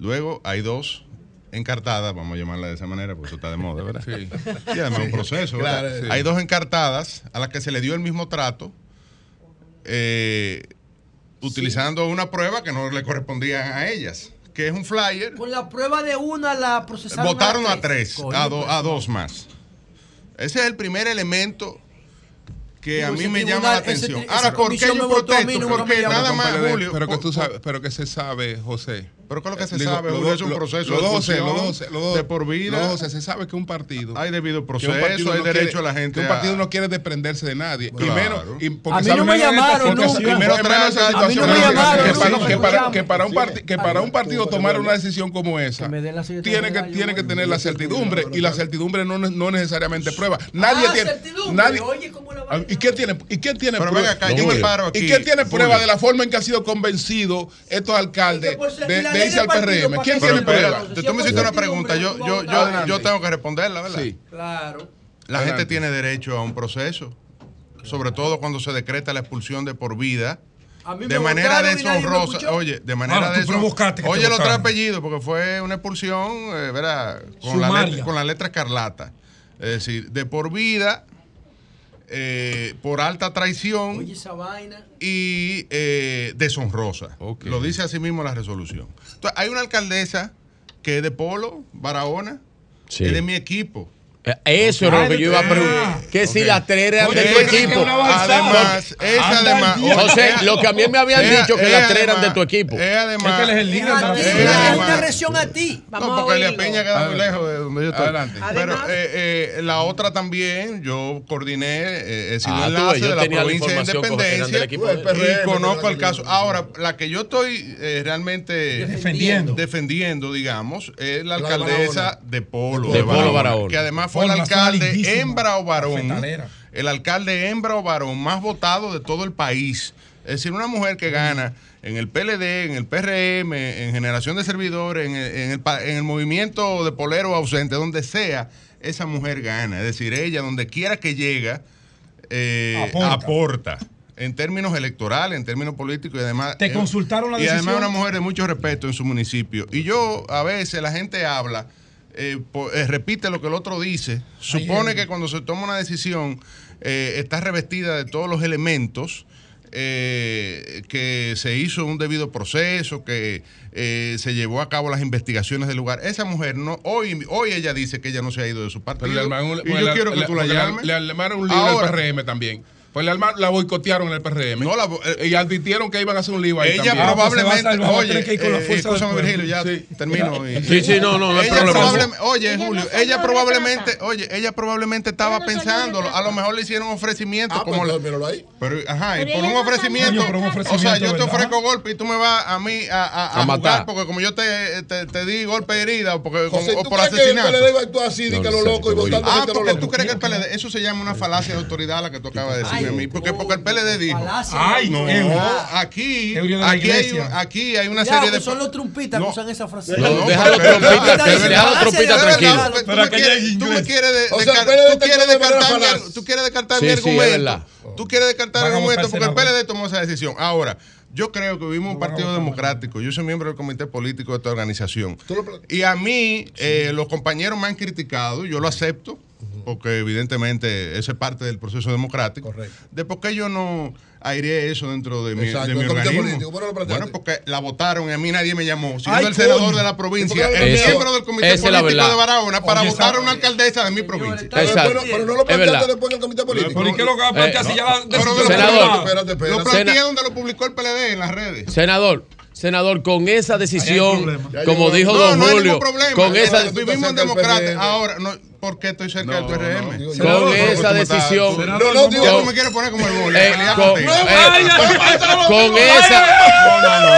Luego hay dos encartadas, vamos a llamarla de esa manera, porque eso está de moda, ¿verdad? [laughs] Sí. Sí, además es un proceso, ¿verdad? Claro, sí. Hay dos encartadas a las que se le dio el mismo trato, eh, utilizando una prueba que no le correspondía a ellas, que es un flyer Con la prueba de una la procesaron Votaron a tres, Coño, a, do- pues, a dos más. Ese es el primer elemento que a mí me tribunal, llama la atención. Ahora, ¿por qué yo mí, protesto? no Porque nada más, Julio. pero que tú sabes, pero que se sabe, José. Pero ¿qué es lo que se Digo, sabe, dos- Es un proceso de José, expulsión, los dos José, los dos- de por vida. dos José, se sabe que un partido. Hay debido proceso, partido hay no derecho quiere- a la gente que un partido a- no quiere desprenderse de nadie y Claro. menos y porque A mí no me llamaron nunca. que, para, un parti- que para un partido tomar una decisión como esa de tiene que tiene que tener la certidumbre y la certidumbre no, no necesariamente prueba. Nadie Ah, tiene nadie Oye, ¿cómo la Ah, ¿Y quién tiene, y quién tiene Pero prueba? venga acá, yo me paro aquí, ¿Y quién tiene prueba de la forma en que han sido convencidos estos alcaldes de, de del al PRM? ¿para ¿Quién tiene espera, tú me hiciste una pregunta, yo, yo, yo, tengo que responderla, ¿verdad? Sí. Claro. La Adelante. gente tiene derecho a un proceso, sobre todo cuando se decreta la expulsión de por vida. De manera deshonrosa, oye, de manera te Oye, los tres votaran. apellidos, porque fue una expulsión, eh, ¿verdad? Con la, letra, con la letra escarlata. Es decir, de por vida, eh, por alta traición Oye, esa vaina. y eh, deshonrosa. Lo dice así mismo la resolución. Entonces, hay una alcaldesa que es de Polo, Barahona, Sí. es de mi equipo. Eh, Eso era lo que yo iba a preguntar. Que si Ok. las tres eran de tu equipo. Además, es además. José, lo que a mí me habían dicho que las tres eran de tu equipo. Es además. Es que él es el líder de la A ti, Eh, es una agresión a ti. Vamos no, porque oírlo. Peña queda muy lejos de donde yo estoy. Adelante. Pero eh, eh, la otra también, yo coordiné, eh, he sido Ah, enlace de la la provincia de Independencia y conozco el la- caso. Ahora, la que yo estoy eh, realmente Defendiendo. defendiendo, digamos, es la La de alcaldesa de Polo. De Polo Barahona. Que además fue el alcalde hembra o varón. El alcalde hembra o varón más votado de todo el país. Es decir, una mujer que gana en el PLD, en el PRM, en generación de servidores, en el, en el en el movimiento de polero ausente, donde sea, esa mujer gana. Es decir, ella, donde quiera que llega, eh, Aporta. aporta. En términos electorales, en términos políticos y además. ¿Te eh, consultaron la Y además decisión? una mujer de mucho respeto en su municipio. Y yo, a veces, la gente habla, eh, eh, repite lo que el otro dice, supone que cuando se toma una decisión eh, está revestida de todos los elementos. Eh, que se hizo un debido proceso, que eh, se llevó a cabo las investigaciones del lugar. Esa mujer no, hoy, hoy ella dice que ella no se ha ido de su partido. Le y yo quiero que la. Le, un libro Ahora, PRM también. Pues la, la boicotearon en el PRM. No, la, y admitieron que iban a hacer un lío ahí. Ella probablemente. Oye, que eh, Virgilio, ya termino. Ella Oye, Julio, ella probablemente, oye, ella probablemente estaba pensando, a lo mejor le hicieron un ofrecimiento. Ah, como pues, ahí. Pero, ajá, y por un, ofrecimiento. O sea, yo te ofrezco golpe y tú me vas a mí a, matar. Porque como yo te, te, di golpe de herida porque, José, o por asesinato. Ah, porque tú crees que el PLD, eso se llama una falacia de autoridad la que tú acabas de decir a mí, porque, porque el PLD dijo. Ay, no. Aquí, aquí, hay, aquí hay una ya, serie pues de. Son los trumpitas no. que usan esa frase. No, no, deja los trumpitas, deja los trumpitas tranquilos. Tú me quieres descartar tú quieres descartar mi argumento. Tú quieres descartar el argumento porque el PLD tomó esa decisión. Ahora, yo creo que vivimos un partido democrático. Yo soy miembro del comité político de esta organización. Y a mí, eh, los compañeros me han criticado, yo lo acepto porque evidentemente esa es parte del proceso democrático. Correcto. ¿De por qué yo no airé eso dentro de mi, Exacto, de mi organismo? Bueno, bueno, porque la votaron y a mí nadie me llamó. Siendo Ay, el senador de la provincia, el miembro del comité político de Barahona para Oye, votar a una alcaldesa de mi provincia. Pero, pero, no lo planteaste después en el comité político. ¿Por qué lo planteaste eh, no, ya pero de senador, espérate, espérate. Lo planteé donde lo publicó el PLD en las redes. Senador, senador, con esa decisión, como dijo no, don Julio, con eh, esa decisión. Ahora, no por qué estoy cerca del PRM. Digo, con no, esa decisión. No, no, digo, no me quiero poner como el boli. Eh, con, eh, con esa,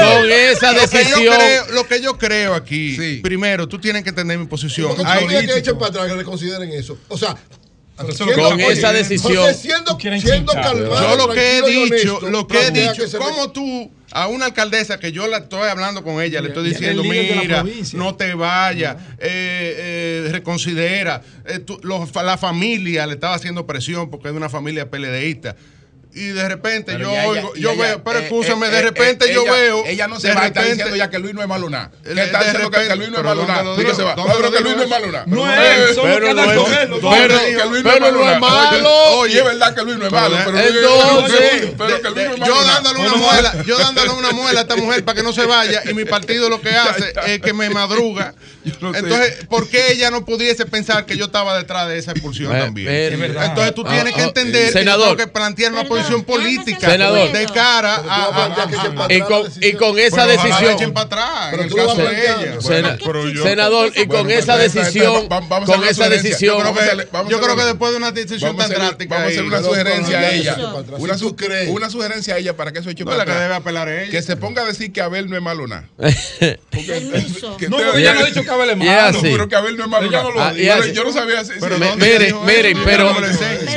con esa decisión. Lo que yo creo aquí, primero, tú tienes que entender mi posición. Hay que echar para atrás, que reconsideren eso. O sea, con esa decisión. Yo lo que he dicho, lo que he dicho, como tú a una alcaldesa que yo la estoy hablando con ella, le estoy diciendo, mira, no te vayas, eh, eh, reconsidera. Eh, la familia le estaba haciendo presión porque es de una familia peledeísta y de repente yo oigo, yo veo, pero eh, escúchame, eh, de eh, repente yo veo. Ella no se va, repente, está diciendo ya que Luis no es malo nada. Que está diciendo que, Luis no es malo nada. Se va. No, pero que Luis no es malo. No es, pero no es Pero no es malo. Oye, es verdad que Luis no es malo. Entonces, yo dándole una muela, yo dándole una muela a esta mujer para que no se vaya y mi partido lo que [laughs] hace es que me madruga. [laughs] Entonces, ¿por qué ella no pudiese pensar que yo estaba detrás de esa expulsión también? Entonces tú ah, tienes que ah, entender que plantear una política Senador. de cara a, y con, y con esa decisión. senador y con esa decisión con esa decisión yo creo que después de una decisión tan drástica vamos a hacer una sugerencia a ella una sugerencia a ella para que eso eche para atrás. que se ponga a decir que Abel no es malo nada. [laughs] No ella no ha dicho que Abel es malo. pero que Abel no es malo yo no sabía miren miren pero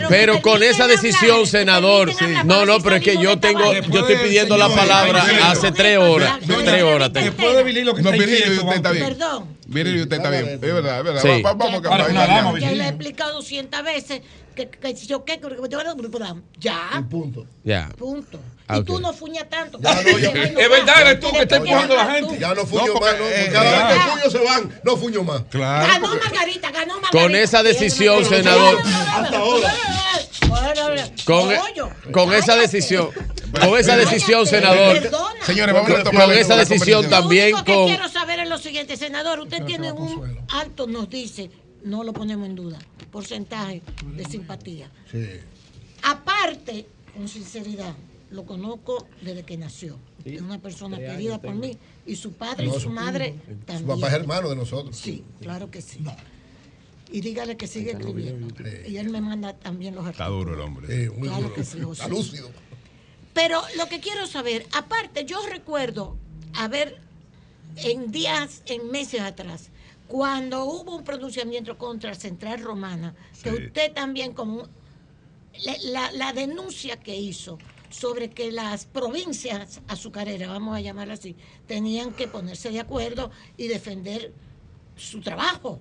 pero con esa decisión senador sí. No, no, pero es que yo tengo, yo estoy pidiendo la palabra hace tres horas. Tres horas. Después de Billy lo que está bien. Perdón. Mire, usted está bien. Es verdad, es verdad. Sí. Vamos, a Que lo he explicado 200 veces. Que, que, yo qué, que, yo voy a dar un ya. punto. Ya. Punto. Ah, y tú no fuñas tanto. [laughs] Es verdad, eres tú que estás empujando a la gente. Ya no fuño más, no. Cada vez que fuño se van, no fuño más. Claro. Ganó Margarita, ganó Margarita. Con esa decisión, senador. Hasta ahora. Con, esa decisión. Con esa decisión, senador. Señores, vamos a tomar Con esa decisión también. Lo que quiero saber es lo siguiente, senador. Usted tiene un alto, nos dice, no lo ponemos en duda, porcentaje de simpatía. Sí. Aparte, con sinceridad, lo conozco desde que nació. Es una persona querida por mí. Y su padre y su madre también. Su papá es hermano de nosotros. Sí, claro que sí. Y dígale que sigue escribiendo. Y él me manda también los artículos. Está duro el hombre. Muy duro. Está lúcido. Pero lo que quiero saber, aparte, yo recuerdo haber en días, en meses atrás, cuando hubo un pronunciamiento contra Central Romana, que usted también como la denuncia que hizo sobre que las provincias azucareras, vamos a llamarlas así, tenían que ponerse de acuerdo y defender su trabajo.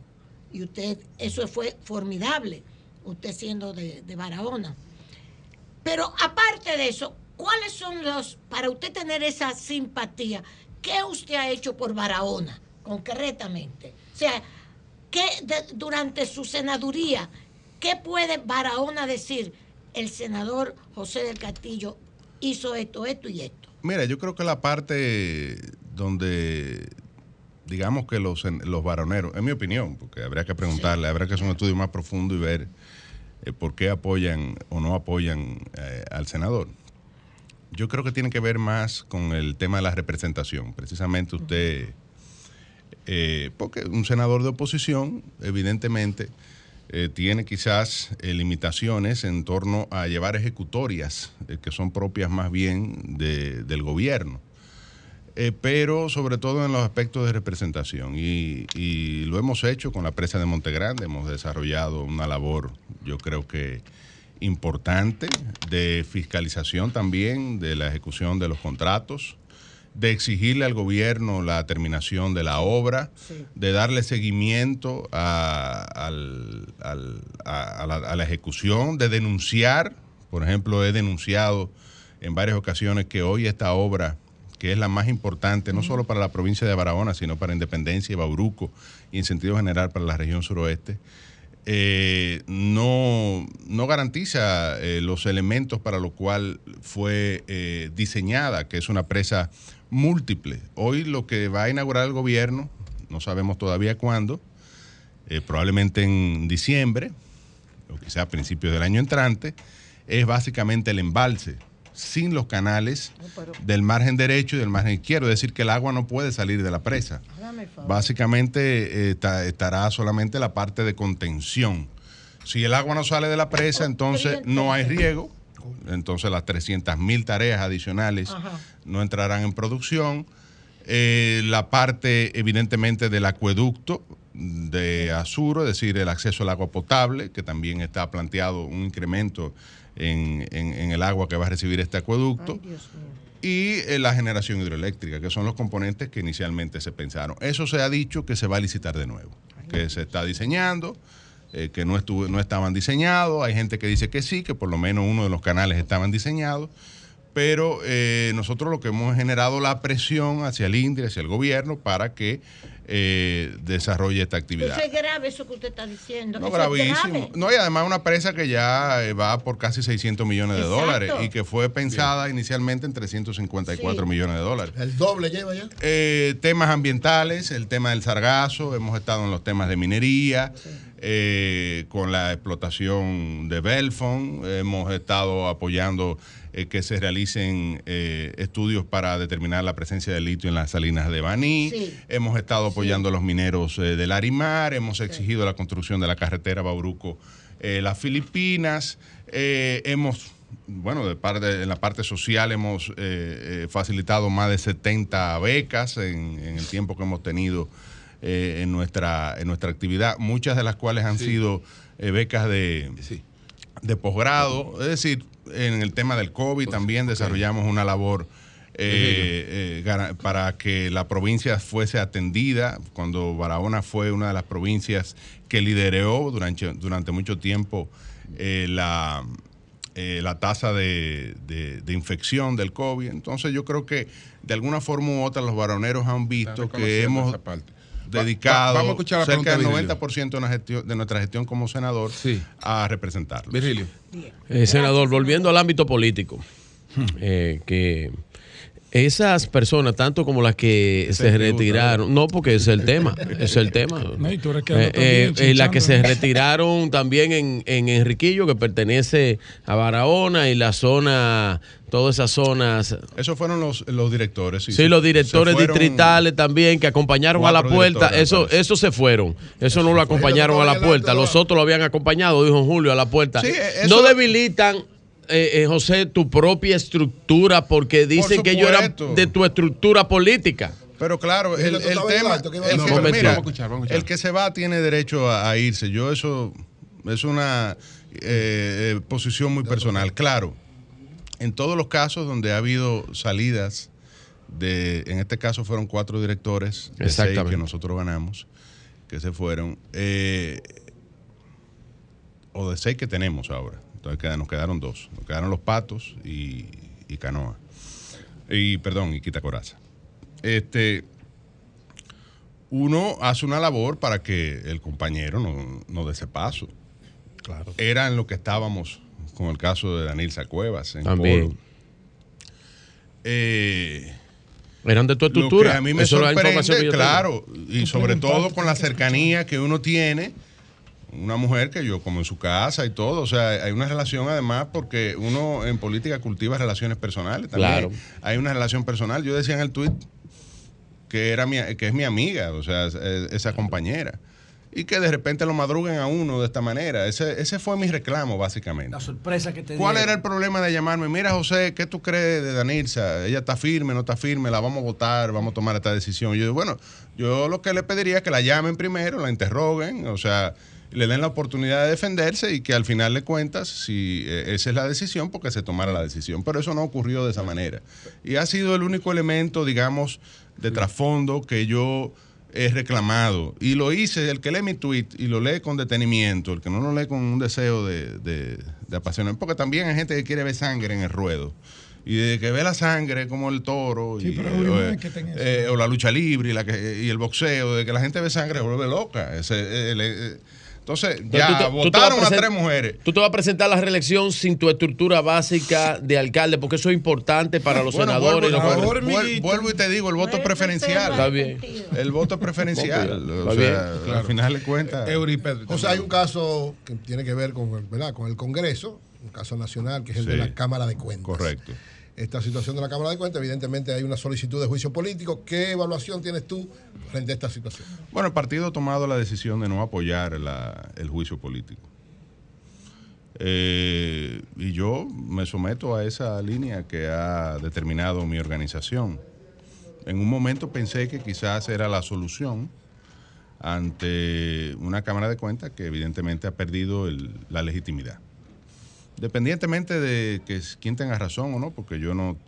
Y usted, eso fue formidable, usted siendo de, de Barahona. Pero aparte de eso, ¿cuáles son los, para usted tener esa simpatía, qué usted ha hecho por Barahona, concretamente? O sea, ¿qué durante su senaduría, qué puede Barahona decir? El senador José del Castillo hizo esto, esto y esto. Mira, yo creo que la parte donde digamos que los, los varoneros, en mi opinión, porque habría que preguntarle, habría que hacer un estudio más profundo y ver eh, por qué apoyan o no apoyan eh, al senador. Yo creo que tiene que ver más con el tema de la representación. Precisamente usted, eh, porque un senador de oposición, evidentemente, tiene quizás limitaciones en torno a llevar ejecutorias que son propias más bien del gobierno. Eh, pero sobre todo en los aspectos de representación. Y, lo hemos hecho con la presa de Montegrande, hemos desarrollado una labor, yo creo que importante, de fiscalización también de la ejecución de los contratos, de exigirle al gobierno la terminación de la obra, de darle seguimiento a, la, ejecución, de denunciar, por ejemplo, he denunciado en varias ocasiones que hoy esta obra que es la más importante, no solo para la provincia de Barahona, sino para Independencia y Bauruco, y en sentido general para la región suroeste, eh, no, no, garantiza eh, los elementos para los cuales fue eh, diseñada, que es una presa múltiple. Hoy lo que va a inaugurar el gobierno, no sabemos todavía cuándo, probablemente en diciembre, o quizá a principios del año entrante, es básicamente el embalse sin los canales del margen derecho y del margen izquierdo, es decir, que el agua no puede salir de la presa. Básicamente eh, estará solamente la parte de contención. Si el agua no sale de la presa, entonces no hay riego, entonces las 300 mil tareas adicionales no entrarán en producción. Eh, la parte, evidentemente, del acueducto de Azuro, es decir, el acceso al agua potable, que también está planteado un incremento en, el agua que va a recibir este acueducto. y eh, la generación hidroeléctrica, que son los componentes que inicialmente se pensaron. Eso se ha dicho que se va a licitar de nuevo, que se está diseñando, eh, que no, estuvo, no estaban diseñados. Hay gente que dice que sí, que por lo menos uno de los canales estaban diseñados pero eh, nosotros lo que hemos generado la presión hacia el INDRE, hacia el gobierno, para que eh, desarrolle esta actividad. Eso es grave eso que usted está diciendo. No, gravísimo. No, y además una empresa que ya eh, va por casi 600 millones de dólares y que fue pensada inicialmente en 354 millones de dólares. El doble lleva ya. temas ambientales, el tema del sargazo, hemos estado en los temas de minería. con la explotación de Belfon, hemos estado apoyando eh, que se realicen eh, estudios para determinar la presencia de litio en las salinas de Baní. Hemos estado apoyando a los mineros eh, del Arimar, hemos exigido la construcción de la carretera Bauruco las Filipinas, hemos bueno, de parte, en la parte social hemos facilitado más de 70 becas en, el tiempo que hemos tenido en, nuestra, en nuestra actividad, muchas de las cuales han sido becas de, de posgrado, es decir, en el tema del COVID también desarrollamos una labor eh, eh, para que la provincia fuese atendida, cuando Barahona fue una de las provincias que lideró durante, durante mucho tiempo eh, la, la tasa de, infección del COVID. Entonces yo creo que de alguna forma u otra los baroneros han visto que hemos dedicado vamos a escuchar cerca del 90% de, de, nuestra gestión como senador a representarlo. Virgilio. Eh, senador, volviendo al ámbito político, eh, que esas personas, tanto como las que se retiraron, no, porque es el tema, [laughs] es el tema. Eh, eh, las que se retiraron también en, en, Enriquillo, que pertenece a Barahona y la zona, todas esas zonas. Esos fueron los, los directores. Sí, los directores distritales también que acompañaron a la puerta. Eso, eso se fueron. Eso no lo acompañaron a la puerta. Los otros lo habían acompañado, dijo Julio, a la puerta. No debilitan eh, eh, José, tu propia estructura, porque dicen que yo era de tu estructura política. Pero claro, el, tema, el, que, se va tiene derecho a, irse. Yo eso es una eh, posición muy personal. Claro, en todos los casos donde ha habido salidas de, en este caso fueron cuatro directores de seis que nosotros ganamos, que se fueron, o de seis que tenemos ahora. Entonces nos quedaron dos. Nos quedaron los patos y, canoa. Y, perdón, y quitacoraza. Este, uno hace una labor para que el compañero no, no dé ese paso. Claro. Era en lo que estábamos con el caso de Daniel Sacuevas en También. eh, Eran de tu estructura. a mí me Eso sorprende, claro, y sobre todo con la cercanía que uno tiene, una mujer que yo como en su casa y todo, o sea, hay una relación además porque uno en política cultiva relaciones personales también. Claro. Hay una relación personal. Yo decía en el tuit que era mi, que es mi amiga, o sea, es- esa compañera. Y que de repente lo madruguen a uno de esta manera. Ese, ese fue mi reclamo, básicamente. La sorpresa que te ¿Cuál dieron. era el problema de llamarme? Mira, José, ¿qué tú crees de Danilza? Ella está firme, no está firme, la vamos a votar, vamos a tomar esta decisión. Yo digo, bueno, yo lo que le pediría es que la llamen primero, la interroguen, o sea, le den la oportunidad de defenderse y que al final de cuentas, si eh, esa es la decisión, porque se tomara la decisión. Pero eso no ocurrió de esa manera. Y ha sido el único elemento, digamos, de trasfondo que yo he reclamado. Y lo hice, el que lee mi tweet y lo lee con detenimiento, el que no lo lee con un deseo de, de, de apasionar, porque también hay gente que quiere ver sangre en el ruedo. Y de que ve la sangre como el toro y, eh, eh, o la lucha libre y, la que, y el boxeo, de que la gente ve sangre se vuelve loca. Ese, el- entonces, ya tú te- tú te votaron a, tres mujeres. Tú te vas a presentar a la reelección sin tu estructura básica de alcalde, porque eso es importante para los Bueno, senadores. vuelvo, y los vuelvo- vuelvo- vuelvo y te digo, el voto preferencial. Está bien. El voto es preferencial. Está o bien, sea, claro. al final de cuentas. O sea, hay un caso que tiene que ver con, el- ¿verdad? con el Congreso, un caso nacional, que es el de la Cámara de Cuentas. Correcto. Esta situación de la Cámara de Cuentas, evidentemente hay una solicitud de juicio político. ¿Qué evaluación tienes tú frente a esta situación? Bueno, el partido ha tomado la decisión de no apoyar el juicio político. Eh, y yo me someto a esa línea que ha determinado mi organización. En un momento pensé que quizás era la solución ante una Cámara de Cuentas que evidentemente ha perdido la legitimidad. Dependientemente de que quién tenga razón o no, porque yo no,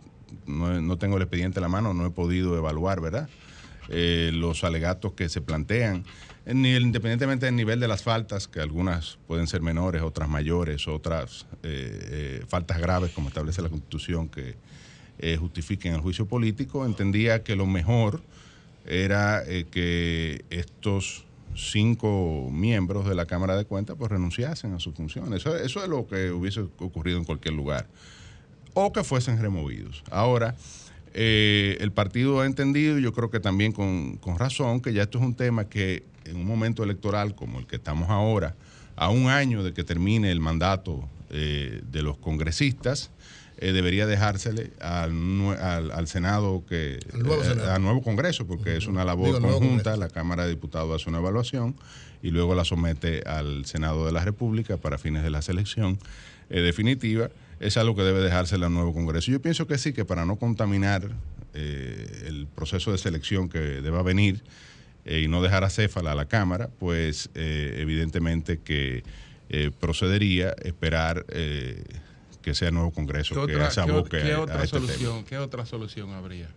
no, no tengo el expediente en la mano, no he podido evaluar, ¿verdad? Eh, los alegatos que se plantean, nivel- independientemente del nivel de las faltas, que algunas pueden ser menores, otras mayores, otras eh, eh, faltas graves, como establece la Constitución, que justifiquen el juicio político, entendía que lo mejor era que estos cinco miembros de la Cámara de Cuentas pues renunciasen a sus funciones. Eso, eso es lo que hubiese ocurrido en cualquier lugar. O que fuesen removidos. Ahora, eh, el partido ha entendido, yo creo que también con, con razón, que ya esto es un tema que en un momento electoral como el que estamos ahora, a un año de que termine el mandato eh, de los congresistas, eh, debería dejársele al, al, al Senado que Al nuevo eh, Senado. al nuevo Congreso, porque es una labor Digo, conjunta, la Cámara de Diputados hace una evaluación y luego la somete al Senado de la República para fines de la selección eh, definitiva. Es algo que debe dejársele al nuevo Congreso. Yo pienso que sí, que para no contaminar el proceso de selección que deba venir y no dejar acéfala a la Cámara, pues evidentemente que procedería esperar que sea el nuevo Congreso ¿Qué que otra, se aboque qué a- a otra este tema. ¿Qué otra solución habría?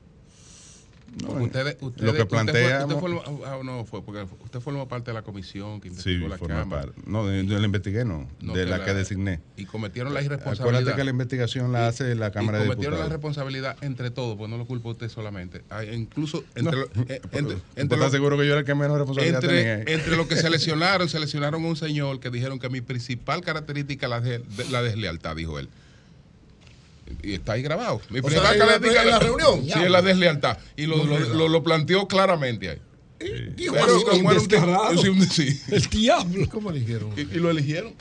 No, ustedes, lo que usted fue- planteamos- Usted forma- ah, no, fue porque usted forma parte de la comisión que Sí, investigó la forma Cámara. No, de- yo la investigué, no, No, de que la, la- que designé. y cometieron la irresponsabilidad. Acuérdate que la investigación la Y- hace la Cámara y de cometieron la Diputados. responsabilidad entre todos, pues no lo culpa usted solamente. Ah, incluso entre, No, eh, entre, ¿tú entre estás lo- seguro que yo era el que menos responsabilidad tenía ahí? entre, los que [laughs] seleccionaron, seleccionaron un señor que dijeron que mi principal característica la, de- la deslealtad, dijo él. Y está ahí grabado. Mi O sea, en la- característica en la reunión. Sí, es la deslealtad. Y lo, lo, lo- lo planteó claramente ahí. Dijo Pero así, como era un tipo- descarado. [laughs] sí. El diablo. ¿Cómo eligieron? Y, y lo eligieron.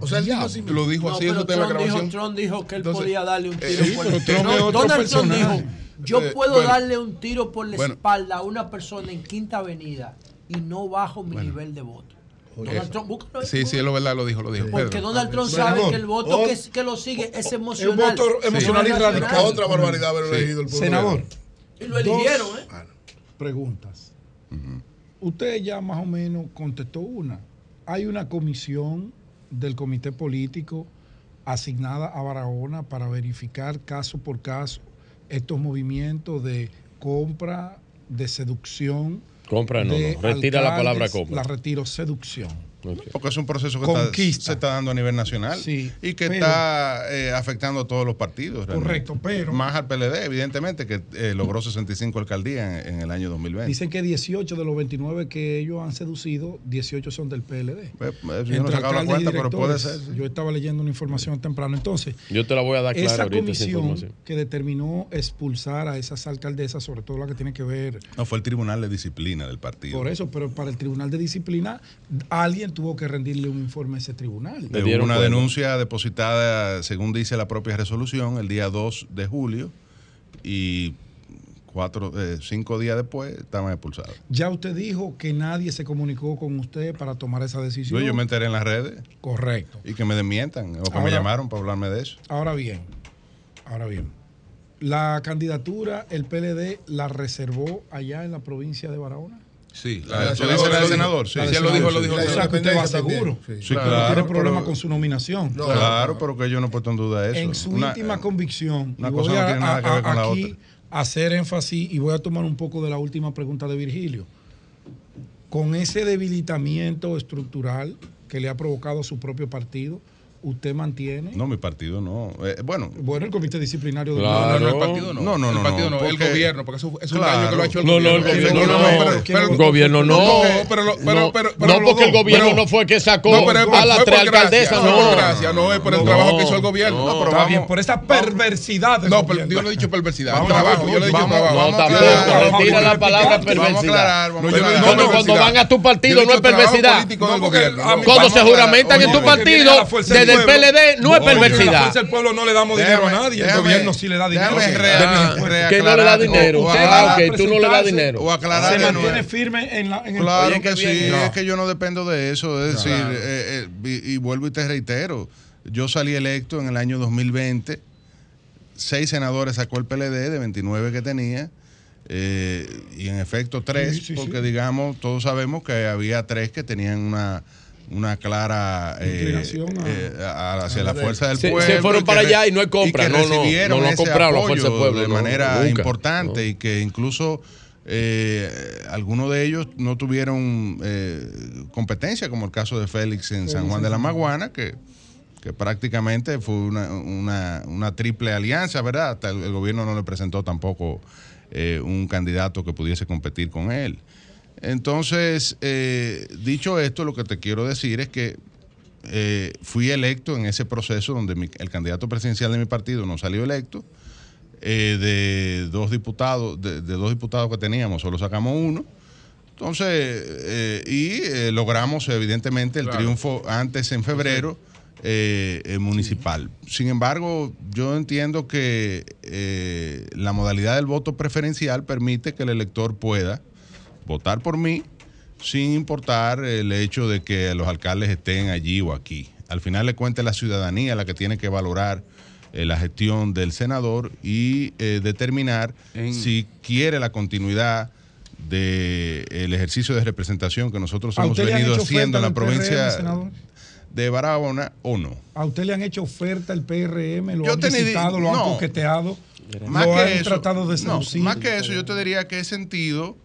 O sea, dijo así. Lo dijo No, así, eso está en la Trump dijo, grabación. Trump dijo que él Entonces, podía darle un tiro por [laughs] la Trump es No, otro Donald Trump dijo, yo Eh, puedo bueno. darle un tiro por la Bueno. espalda a una persona en Quinta Avenida y no bajo mi Bueno. nivel de voto. Donald Trump, búscalo ahí, Sí, sí, es lo verdad, lo dijo, lo dijo. Porque Pedro. Donald Trump sabe que el voto oh, que, que lo sigue es Es emocional. un voto emocional y radical. Otra barbaridad haber Sí. elegido el pueblo. Senador, Y lo eligieron, ¿eh? preguntas. Usted ya más o menos contestó una. Hay una comisión del comité político asignada a Barahona para verificar caso por caso estos movimientos de compra, de seducción Compra no. Retira la palabra compra. La retiro, seducción. Porque es un proceso que está, se está dando a nivel nacional Sí, y que pero- está eh, afectando a todos los partidos. realmente. Correcto, pero- Más al PLD, evidentemente, que eh, logró 65 alcaldías en, en el año 2020. Dicen que 18 de los 29 que ellos han seducido, 18 son del PLD. Eh, yo no he Entre sacado la cuenta, pero puede directores. ser, sí. Yo estaba leyendo una información temprano. Entonces, Yo te la voy a dar clara esa ahorita comisión información. que determinó expulsar a esas alcaldesas, sobre todo la que tiene que ver No, fue el Tribunal de Disciplina del partido. por eso, pero para el Tribunal de Disciplina, alguien tuvo que rendirle un informe a ese tribunal. Eh, Hubo una denuncia depositada, según dice la propia resolución, el día 2 de julio y cuatro, eh, cinco días después estaban expulsados. Ya usted dijo que nadie se comunicó con usted para tomar esa decisión. Yo, yo me enteré en las redes. Correcto. Y que me desmientan o que me llamaron para hablarme de eso. Ahora bien, ahora bien, la candidatura, el PLD la reservó allá en la provincia de Barahona. Sí, La de senador, la de senador, sí. La él lo dijo, lo dijo. sea, que usted va seguro. Sí, No claro. tiene problema pero- con su nominación. claro, pero que yo no he puesto en duda eso. En su Una- íntima convicción, una cosa voy no a, tiene nada que ver con la aquí otra. hacer énfasis y voy a tomar un poco de la última pregunta de Virgilio. Con ese debilitamiento estructural que le ha provocado a su propio partido, ¿usted mantiene? No, mi partido no. Eh, bueno. Bueno, el comité disciplinario del Claro. No, no, el partido no. No, no, no, El partido no, no, el porque- gobierno, porque eso es un Claro. daño que lo ha hecho el No, no, el gobierno. gobierno no. pero- pero- El gobierno no. pero lo- pero- No, pero- no, porque el gobierno pero- no fue que sacó No, a las tres alcaldesas, no. por gracia, no, es por el No, trabajo que hizo el gobierno. no. No, pero Está vamos- bien, por esa perversidad. No, pero gobierno. yo no he dicho perversidad, Vamos, trabajo, yo le he dicho trabajo. No, tampoco. Retira a la palabra perversidad. Vamos a aclarar, vamos a No, yo no- aclarar. no, no, cuando van a tu partido no es perversidad. No, porque gobierno. Cuando se juramentan en tu porque partido, desde el. PLD, no es Porque La perversidad. fuerza del pueblo no le damos dinero a Déjame- nadie. El gobierno sí le da dinero. Que no le da dinero. Ah, ok, tú no le das dinero. O aclarar Se mantiene firme en, la, en el Claro que sí, es que yo no dependo de eso. Es decir, Claro. eh, eh, y, y vuelvo y te reitero, yo salí electo en el año 2020, seis senadores sacó el PLD de 29 que tenía, eh, y en efecto tres, Sí, sí, porque sí. digamos, todos sabemos que había tres que tenían una una clara eh, eh, a- hacia la fuerza del Se- se pueblo. fueron para allá y no hay compra. y que No, no, recibieron no lo han ese comprado la fuerza del pueblo, de no, manera nunca, importante no. y que incluso eh, algunos de ellos no tuvieron eh, competencia, como el caso de Félix en San Juan de la Maguana, que, que prácticamente fue una, una- una triple alianza, ¿verdad? Hasta el, el gobierno no le presentó tampoco eh, un candidato que pudiese competir con él. Entonces, eh, dicho esto, lo que te quiero decir es que eh, fui electo en ese proceso donde mi- el candidato presidencial de mi partido no salió electo. eh, de dos diputados, de, de dos diputados que teníamos, solo sacamos uno. Entonces, y logramos evidentemente el Claro. triunfo antes en febrero municipal. Sin embargo, yo entiendo que la modalidad del voto preferencial permite que el elector pueda votar por mí sin importar el hecho de que los alcaldes estén allí o aquí. Al final le cuenta la ciudadanía la que tiene que valorar eh, la gestión del senador y eh, determinar si quiere la continuidad del ejercicio de representación que nosotros ¿A hemos han venido haciendo en la PRM, provincia de Barahona o no. ¿A usted le han hecho oferta el PRM? ¿Lo Yo han visitado? ¿Lo han no. coqueteado? Más ¿Lo que han eso, tratado de no, más que eso, yo te diría que he sentido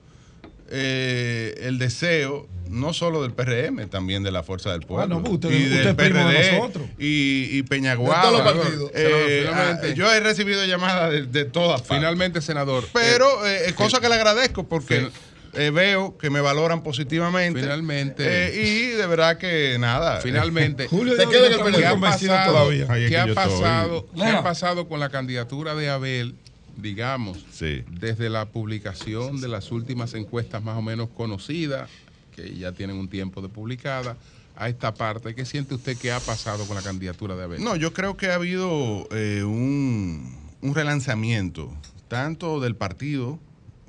eh, el deseo no solo del PRM, también de la Fuerza del Pueblo. Ah, no, pues usted- y usted del de PRD nosotros. y, y Peñaguaba. De todos los partidos. Eh, ah, yo he recibido llamadas de, de todas partes. Finalmente, senador. Pero eh, es cosa que le agradezco porque eh, veo que me valoran positivamente. Finalmente. Eh, y de verdad que nada. Finalmente, [laughs] Julio ¿Te todavía. ¿qué ha pasado, ¿qué ha pasado con la candidatura de Abel, digamos, Sí. desde la publicación de las últimas encuestas más o menos conocidas, que ya tienen un tiempo de publicada, a esta parte? ¿Qué siente usted que ha pasado con la candidatura de Abel? No, yo creo que ha habido eh, un, un relanzamiento, tanto del partido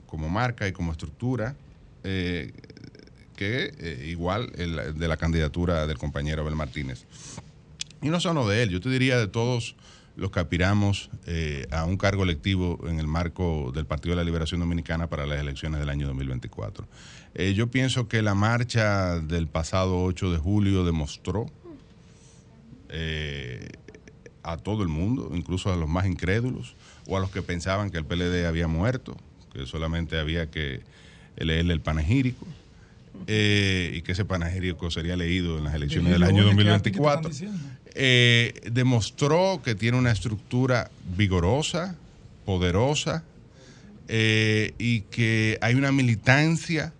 como marca y como estructura, eh, que eh, igual el- de la candidatura del compañero Abel Martínez. Y no solo de él, yo te diría de todos los que aspiramos eh, a un cargo electivo en el marco del Partido de la Liberación Dominicana para las elecciones del año 2024. Eh, yo pienso que la marcha del pasado 8 de julio demostró eh, a todo el mundo, incluso a los más incrédulos o a los que pensaban que el PLD había muerto, que solamente había que leerle el panegírico. eh, y que ese panegírico sería leído en las elecciones del año 2024. Eh, demostró que tiene una estructura vigorosa, poderosa, eh, y que hay una militancia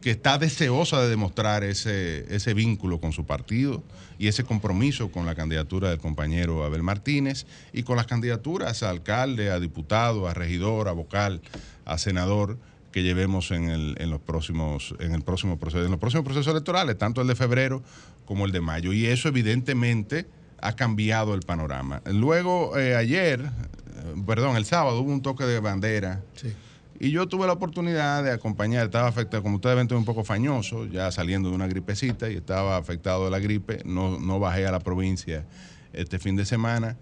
que está deseosa de demostrar ese, ese vínculo con su partido y ese compromiso con la candidatura del compañero Abel Martínez y con las candidaturas a alcalde, a diputado, a regidor, a vocal, a senador que llevemos en el, en los próximos, en el próximo proceso, en los próximos procesos electorales, tanto el de febrero como el de mayo. Y eso evidentemente ha cambiado el panorama. Luego, eh, ayer, eh, perdón, el sábado hubo un toque de bandera. Y yo tuve la oportunidad de acompañar, estaba afectado, como ustedes ven, estoy un poco fañoso, ya saliendo de una gripecita y estaba afectado de la gripe. No, no bajé a la provincia este fin de semana.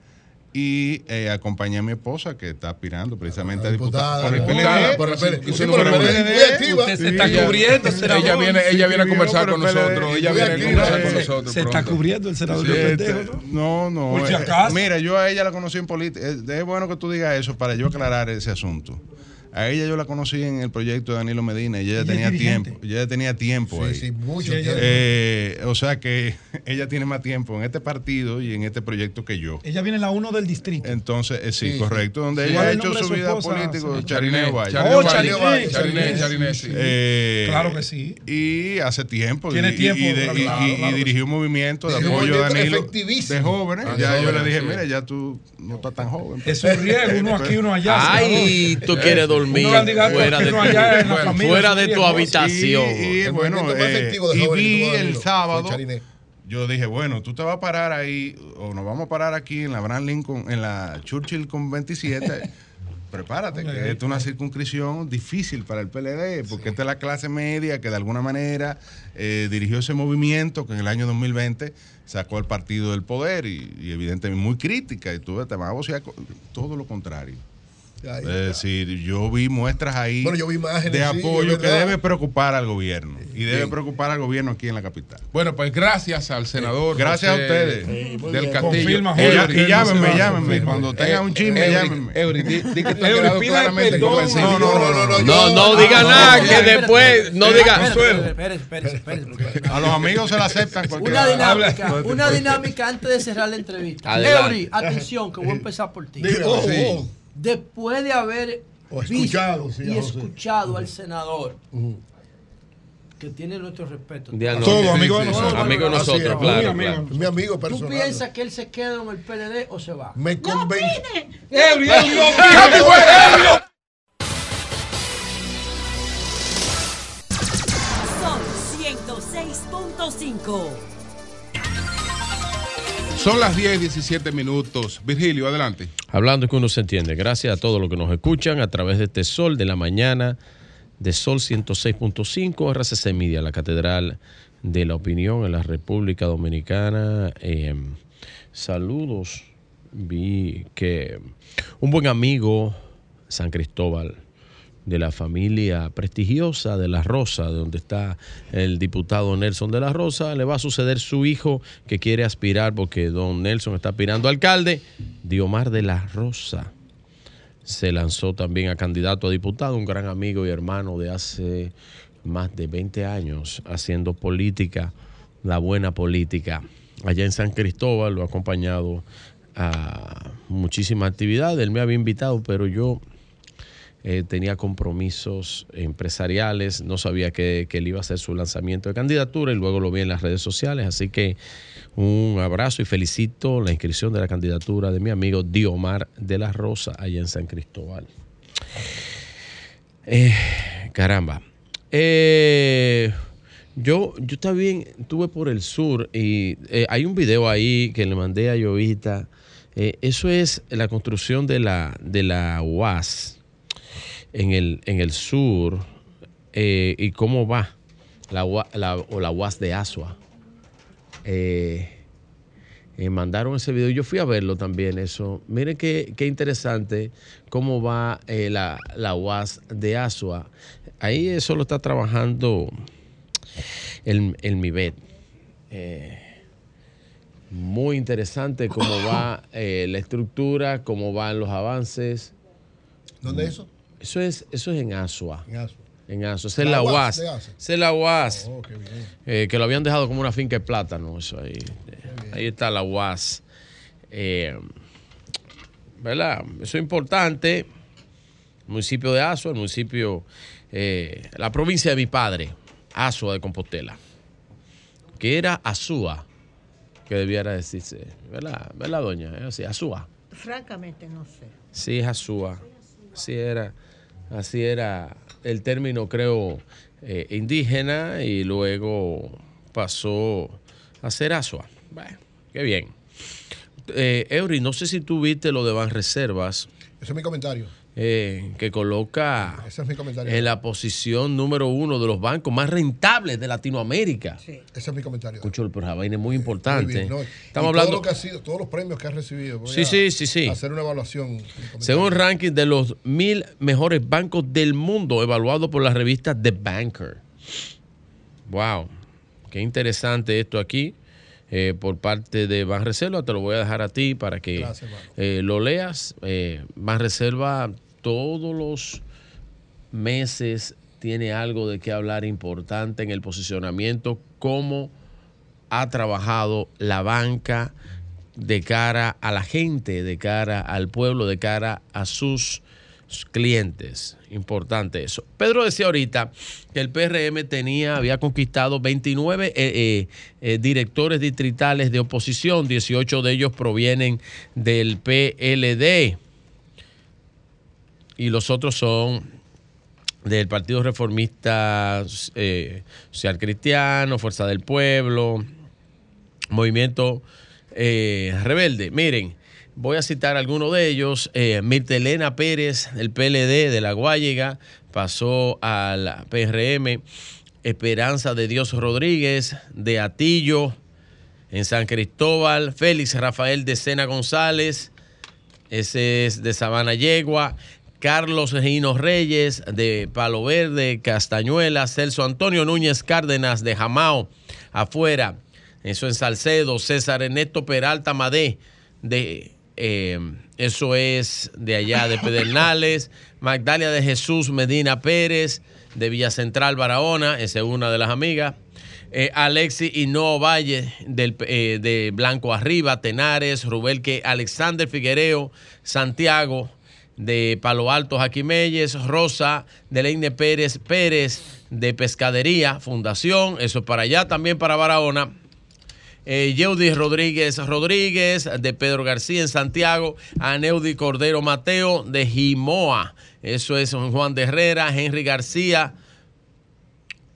Y eh, acompañé a mi esposa, que está aspirando precisamente a diputada. por el PLD. por el PLD. El. Usted se está Ella- cubriendo, ella senador. viene- ella viene a conversar con el nosotros, ella viene a conversar con nosotros Se está cubriendo el senador este, pendejo, ¿no? No, eh. Mira, yo a ella la conocí en política. Es bueno que tú digas eso para yo aclarar ese asunto. A ella yo la conocí en el proyecto de Danilo Medina y ella, Ella tenía tiempo. Ella tenía tiempo Sí, ahí. sí, mucho Sí, tiempo. Eh, o sea que [laughs] ella tiene más tiempo en este partido y en este proyecto que yo. Ella viene en la 1 del distrito. Entonces, eh, sí, Sí, correcto, donde sí. ella ¿Cuál ha hecho su su vida política, Sí. Charineo Valle. Chariné Oh, Valle. Chariné, Chariné, Chariné, Chariné, sí. Eh, Claro que sí. Y hace tiempo. Tiene y, tiempo, y, de- claro, y- claro, y- claro y que dirigió un movimiento de apoyo a movimiento Danilo de jóvenes. Ah, ya yo le dije, mira, ya tú no estás tan joven. Es un riesgo, uno aquí, uno allá. [laughs] Ay, tú quieres dormir Fuera de tu- allá en la fuera familia, de es un tu riesgo. habitación. Y, bueno, eh, vi el sábado. Yo dije, bueno, tú te vas a parar ahí, o nos vamos a parar aquí en la Abraham Lincoln, en la Churchill con 27. [laughs] Prepárate, que esta es una circunscripción difícil para el PLD, porque esta es la clase media que de alguna manera eh, dirigió ese movimiento que en el año 2020 sacó al partido del poder y, y evidentemente muy crítica. Y tú te vas a vocear todo lo contrario. Es decir, yo vi muestras ahí Bueno, yo vi imágenes, de sí, apoyo es que debe preocupar al gobierno y debe Bien. preocupar al gobierno aquí en la capital. Bueno, pues gracias al senador. Gracias José a ustedes. Del Castillo. Confirma, Y, llámenme, confirma. llámenme. Cuando tengan un chisme, Eury, llámenme. Eury, di, di que está Eury, quedado pida claramente perdón. convencido. No, no, no, no, no, No, no diga nada, no, que después no diga. A los amigos se la aceptan. cualquier- Una dinámica, una dinámica antes de cerrar la entrevista. Eury, atención, que voy a empezar por ti. Después de haber O visto escuchado, sí, y José. escuchado al senador, que tiene nuestro respeto. Todo, amigo de nosotros. Amigo de nosotros, claro, amigo. claro. Mi amigo ¿Tú personal. piensas que él se queda en el PLD o se va? Me convenció. Eury, Eury, Sol 106.5. Son las 10 y 17 minutos. Virgilio, adelante. Hablando que uno se entiende. Gracias a todos los que nos escuchan a través de este Sol de la mañana, de Sol 106.5, RCC Media, la Catedral de la Opinión en la República Dominicana. Eh, saludos. Vi que un buen amigo, San Cristóbal, de la familia prestigiosa de La Rosa, de donde está el diputado Nelson de La Rosa, le va a suceder su hijo que quiere aspirar, porque don Nelson está aspirando alcalde, Diomar de La Rosa. Se lanzó también a candidato a diputado, un gran amigo y hermano de hace más de 20 años haciendo política, la buena política. Allá en San Cristóbal lo ha acompañado a muchísimas actividades. Él me había invitado, pero yo eh, tenía compromisos empresariales, no sabía que, él iba a hacer su lanzamiento de candidatura y luego lo vi en las redes sociales. Así que un abrazo y felicito la inscripción de la candidatura de mi amigo Diomar de la Rosa allá en San Cristóbal. Eh, caramba. Eh, yo, yo también estuve por el sur y eh, hay un video ahí que le mandé a Llovita. Eso es la construcción de la, de la UAS en el, en el sur eh, y cómo va la, o la UAS de Asua. Eh, eh, mandaron ese video. Yo fui a verlo también, eso. Miren qué, qué interesante cómo va eh, la, la UAS de Asua. Ahí eso lo está trabajando el, el MIBET. Muy interesante cómo va la estructura, cómo van los avances. ¿Dónde es eso? Eso es, eso es en Asua. En Asua. En Asua. Es La la UAS Asua. Es la UAS. Oh, qué bien. Eh, que lo habían dejado como una finca de plátano. Eso ahí. Ahí está la UAS. Eh, ¿Verdad? Eso es importante. Municipio de Asua, el municipio, eh, la provincia de mi padre, Asua de Compostela. Que era Azúa, que debiera decirse. ¿Verdad? ¿Verdad, doña? Así, Azúa. Francamente no sé. Sí, es Azúa. Así era, así era el término, creo, eh, indígena y luego pasó a ser Azua. Bueno, qué bien. Eh, Eury, no sé si tú viste lo de Banreservas, Ese es mi comentario. Eh, que coloca Ese es mi comentario. en la posición número uno de los bancos más rentables de Latinoamérica. Ese es mi comentario. Escucho, pero esa vaina es muy Muy importante. bien, ¿no? Y Estamos todo hablando. lo que ha sido, todos los premios que ha recibido. Voy Sí, a sí, sí, sí. Hacer una evaluación. Según el ranking de los mil mejores bancos del mundo, evaluado por la revista The Banker. Wow, qué interesante esto aquí eh, por parte de Banreserva. Te lo voy a dejar a ti para que Gracias, eh, lo leas. Eh, Banreserva todos los meses tiene algo de qué hablar importante en el posicionamiento, cómo ha trabajado la banca de cara a la gente, de cara al pueblo, de cara a sus clientes. Importante eso. Pedro decía ahorita que el PRM tenía, había conquistado 29 eh, eh, eh, directores distritales de oposición, 18 de ellos provienen del PLD y los otros son del Partido Reformista eh, Social Cristiano, Fuerza del Pueblo, Movimiento eh, Rebelde. Miren, voy a citar algunos de ellos. Eh, Mirtelena Pérez, del PLD de La Guayiga, pasó al PRM. Esperanza de Dios Rodríguez, de Atillo, en San Cristóbal. Félix Rafael de Sena González, ese es de Sabana Yegua. Carlos Gino Reyes de Palo Verde, Castañuela, Celso Antonio Núñez Cárdenas de Jamao, afuera, eso en Salcedo, César Ernesto Peralta Madé, de, eh, eso es de allá de Pedernales, [laughs] Magdalia de Jesús Medina Pérez, de Villa Central Barahona, esa es una de las amigas, eh, Alexi Hinoa Valle del, eh, de Blanco Arriba, Tenares, Rubelque Alexander Figuereo, Santiago, de Palo Alto Jaquimeyes, Rosa, de Leine Pérez Pérez, de Pescadería, Fundación, eso es para allá, también para Barahona. Eh, Rodríguez Rodríguez, de Pedro García en Santiago, Aneudi Cordero Mateo, de Jimoa, eso es Juan de Herrera, Henry García,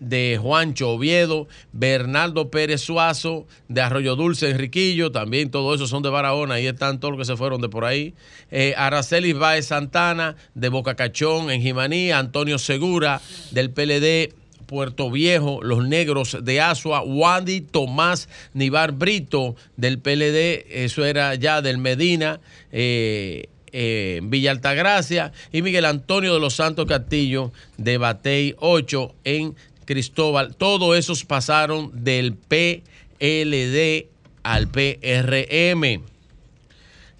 de Juancho Oviedo, Bernardo Pérez Suazo, de Arroyo Dulce, Enriquillo, también todo eso son de Barahona, ahí están todos los que se fueron de por ahí. Eh, Araceli Baez Santana, de Boca Cachón, en Jimaní, Antonio Segura, del PLD. Puerto Viejo, Los Negros de Asua, Wandy Tomás Nivar Brito del PLD, eso era ya del Medina, eh, eh, Villa Altagracia, y Miguel Antonio de los Santos Castillo de Batey 8 en Cristóbal. Todos esos pasaron del PLD al PRM.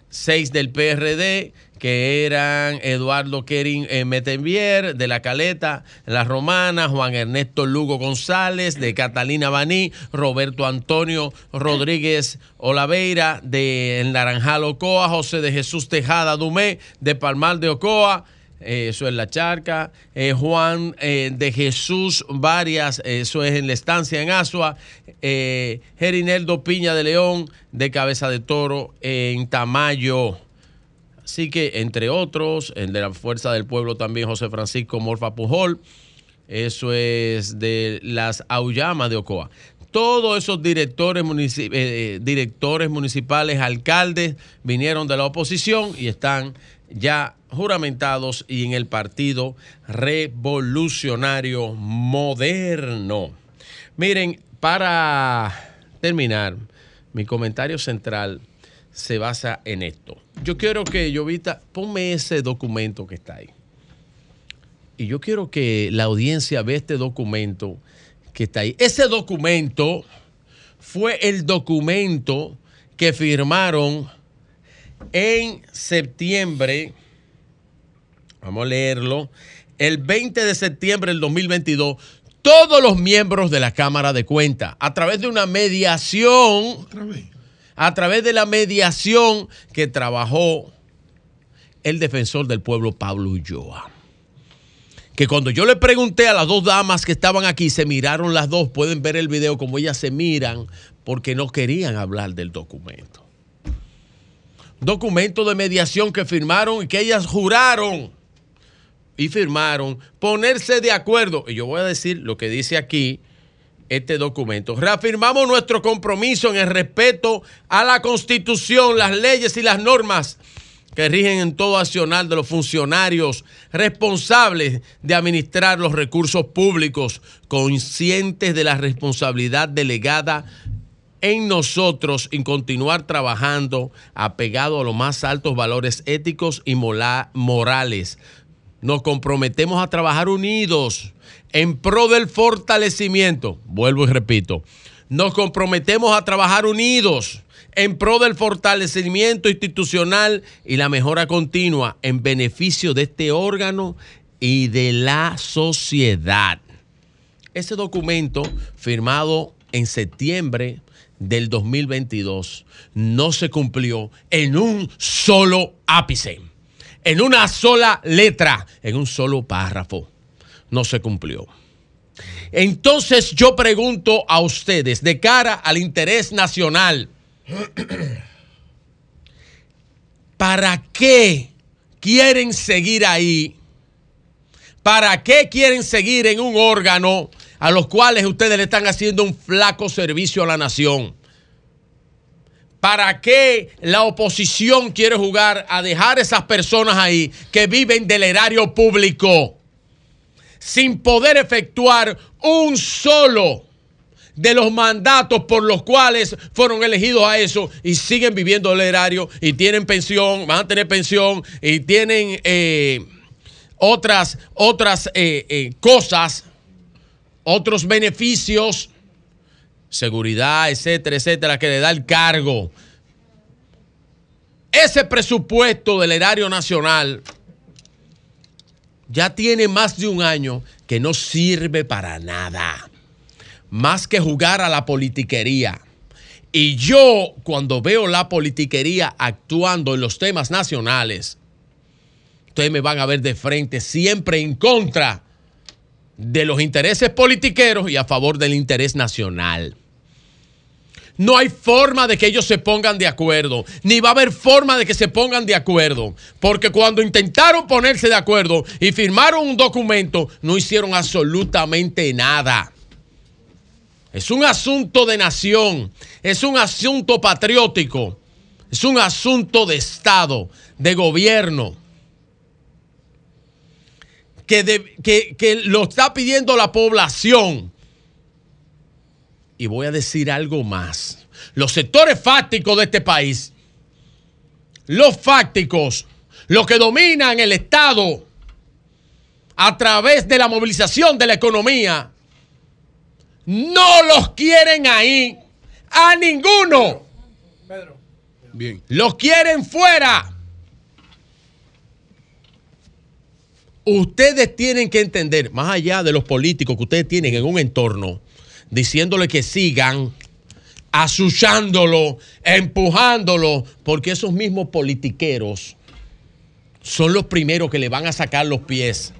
Seis del PRD, que eran Eduardo Kerin eh, Metenvier, de La Caleta, La Romana, Juan Ernesto Lugo González, de Catalina Baní, Roberto Antonio Rodríguez Olaveira, de Naranjal Ocoa, José de Jesús Tejada Dumé, de Palmar de Ocoa, eso es La Charca, eh, Juan eh, de Jesús Varias, eh, eso es en la estancia en Asua, eh, Gerineldo Piña de León, de Cabeza de Toro, en Tamayo. Así que, entre otros, el de la Fuerza del Pueblo también, José Francisco Morfa Pujol, eso es de las Aullamas de Ocoa. Todos esos eh, directores municipales, alcaldes, vinieron de la oposición y están ya juramentados y en el Partido Revolucionario Moderno. Miren, para terminar, mi comentario central se basa en esto. Yo quiero que, Llovita, ponme ese documento que está ahí. Y yo quiero que la audiencia vea este documento que está ahí. Ese documento fue el documento que firmaron en septiembre Vamos a leerlo. El 20 de septiembre del 2022, todos los miembros de la Cámara de Cuentas, a través de una mediación, a través de la mediación que trabajó el defensor del pueblo, Pablo Ulloa. Que cuando yo le pregunté a las dos damas que estaban aquí, se miraron las dos, pueden ver el video como ellas se miran, porque no querían hablar del documento. Documento de mediación que firmaron y que ellas juraron y firmaron ponerse de acuerdo. Y yo voy a decir lo que dice aquí este documento. Reafirmamos nuestro compromiso en el respeto a la constitución, las leyes y las normas que rigen en todo accionar de los funcionarios responsables de administrar los recursos públicos, conscientes de la responsabilidad delegada en nosotros en continuar trabajando apegado a los más altos valores éticos y morales. Nos comprometemos a trabajar unidos en pro del fortalecimiento. Vuelvo y repito. Nos comprometemos a trabajar unidos en pro del fortalecimiento institucional y la mejora continua en beneficio de este órgano y de la sociedad. Ese documento firmado en septiembre del 2022 no se cumplió en un solo ápice, en una sola letra, en un solo párrafo. No se cumplió. Entonces yo pregunto a ustedes, de cara al interés nacional, [clears throat] ¿para qué quieren seguir ahí? ¿Para qué quieren seguir en un órgano a los cuales ustedes le están haciendo un flaco servicio a la nación? ¿Para qué la oposición quiere jugar a dejar esas personas ahí que viven del erario público sin poder efectuar un solo de los mandatos por los cuales fueron elegidos a eso y siguen viviendo el erario y tienen pensión, van a tener pensión y tienen eh, otras, otras eh, eh, cosas, otros beneficios, seguridad, etcétera, etcétera, que le da el cargo. Ese presupuesto del erario nacional ya tiene más de un año que no sirve para nada más que jugar a la politiquería. Y yo, cuando veo la politiquería actuando en los temas nacionales, ustedes me van a ver de frente siempre en contra de los intereses politiqueros y a favor del interés nacional. No hay forma de que ellos se pongan de acuerdo, ni va a haber forma de que se pongan de acuerdo, porque cuando intentaron ponerse de acuerdo y firmaron un documento, no hicieron absolutamente nada. Es un asunto de nación, es un asunto patriótico, es un asunto de Estado, de gobierno, que, que lo está pidiendo la población. Y voy a decir algo más. Los sectores fácticos de este país, los fácticos, los que dominan el Estado a través de la movilización de la economía, no los quieren ahí a ninguno. Pedro. Bien. Los quieren fuera. Ustedes tienen que entender, más allá de los políticos que ustedes tienen en un entorno, diciéndole que sigan, asusándolo, empujándolo, porque esos mismos politiqueros son los primeros que le van a sacar los pies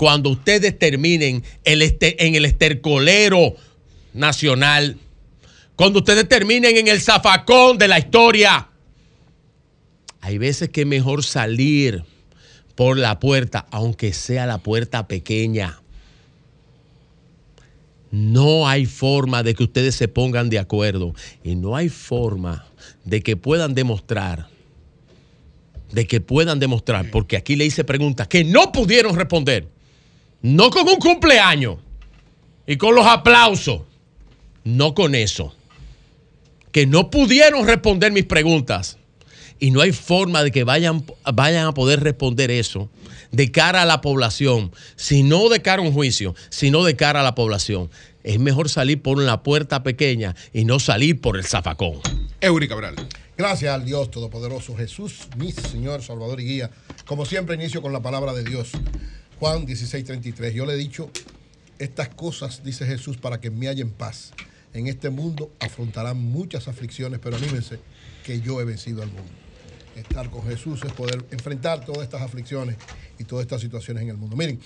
cuando ustedes terminen este, en el estercolero nacional, cuando ustedes terminen en el zafacón de la historia, hay veces que es mejor salir por la puerta, aunque sea la puerta pequeña. No hay forma de que ustedes se pongan de acuerdo y no hay forma de que puedan demostrar, de que puedan demostrar, porque aquí le hice preguntas que no pudieron responder no con un cumpleaños y con los aplausos. No con eso. Que no pudieron responder mis preguntas. Y no hay forma de que vayan, vayan a poder responder eso de cara a la población, sino de cara a un juicio, sino de cara a la población. Es mejor salir por una puerta pequeña y no salir por el zafacón. Eury Cabral. Gracias al Dios Todopoderoso, Jesús, mi Señor, Salvador y Guía. Como siempre, inicio con la palabra de Dios. Juan 16, 33. Yo le he dicho estas cosas, dice Jesús, para que me hallen paz. En este mundo afrontarán muchas aflicciones, pero anímense que yo he vencido al mundo. Estar con Jesús es poder enfrentar todas estas aflicciones y todas estas situaciones en el mundo. Miren,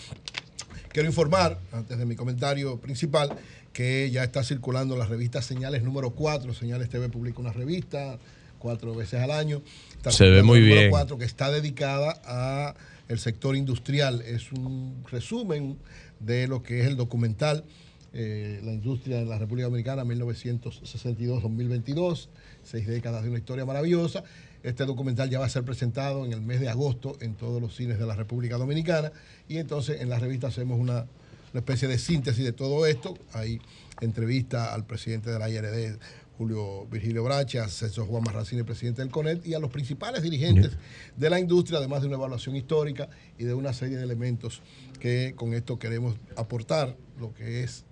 quiero informar, antes de mi comentario principal, que ya está circulando la revista Señales número 4. Señales TV publica una revista cuatro veces al año. Está Se ve muy número bien. 4, que está dedicada a el sector industrial. Es un resumen de lo que es el documental eh, La industria de la República Dominicana 1962-2022, seis décadas de una historia maravillosa. Este documental ya va a ser presentado en el mes de agosto en todos los cines de la República Dominicana y entonces en la revista hacemos una, una especie de síntesis de todo esto. Hay entrevista al presidente de la IRD, Julio Virgilio Bracha, a César Juan Marracini, presidente del CONET, y a los principales dirigentes de la industria, además de una evaluación histórica y de una serie de elementos que con esto queremos aportar lo que es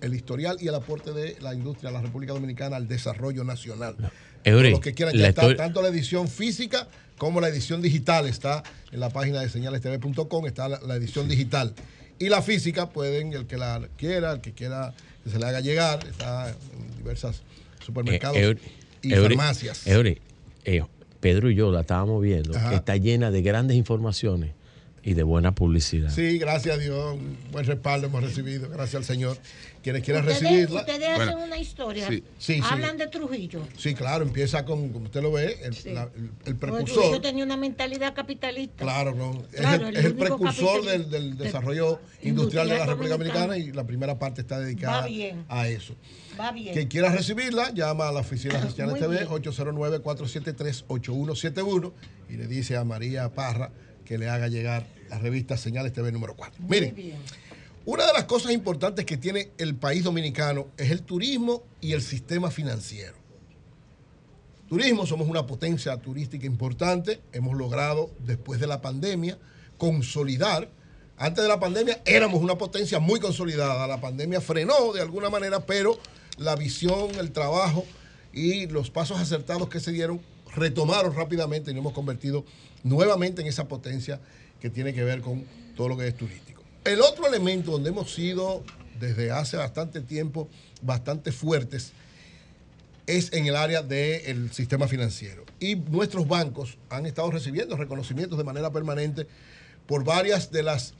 el historial y el aporte de la industria de la República Dominicana al desarrollo nacional. Eury, Los que quieran, ya está tanto la edición física como la edición digital. Está en la página de señalestv.com, está la, la edición digital. Y la física, pueden, el que la quiera, el que quiera que se le haga llegar, está en diversas supermercados Eh, y farmacias. Eury, eh, Pedro y yo la estábamos viendo. Ajá. Está llena de grandes informaciones y de buena publicidad. Sí, gracias a Dios, un buen respaldo hemos recibido, gracias al Señor. Quienes quieran Ustedes, recibirla. ustedes hacen Bueno, una historia. sí, sí, sí. Hablan de Trujillo. Sí, claro, empieza con, como usted lo ve, el, la- el- el Porque precursor. Trujillo tenía una mentalidad capitalista. Claro, no. Es, Claro, el, el es el único precursor del, del de- desarrollo industrial de la República dominicana. Y la primera parte está dedicada a eso. Va bien. Quien quiera recibirla, llama a la oficina [coughs] de TV bien. 809-473-8171 y le dice a María Parra que le haga llegar la revista Señales TV número 4. Miren, una de las cosas importantes que tiene el país dominicano es el turismo y el sistema financiero. Turismo, somos una potencia turística importante. Hemos logrado, después de la pandemia, consolidar. Antes de la pandemia éramos una potencia muy consolidada. La pandemia frenó de alguna manera, pero la visión, el trabajo y los pasos acertados que se dieron retomaron rápidamente y nos hemos convertido nuevamente en esa potencia que tiene que ver con todo lo que es turístico. El otro elemento donde hemos sido desde hace bastante tiempo bastante fuertes es en el área del sistema financiero. Y nuestros bancos han estado recibiendo reconocimientos de manera permanente por varias de las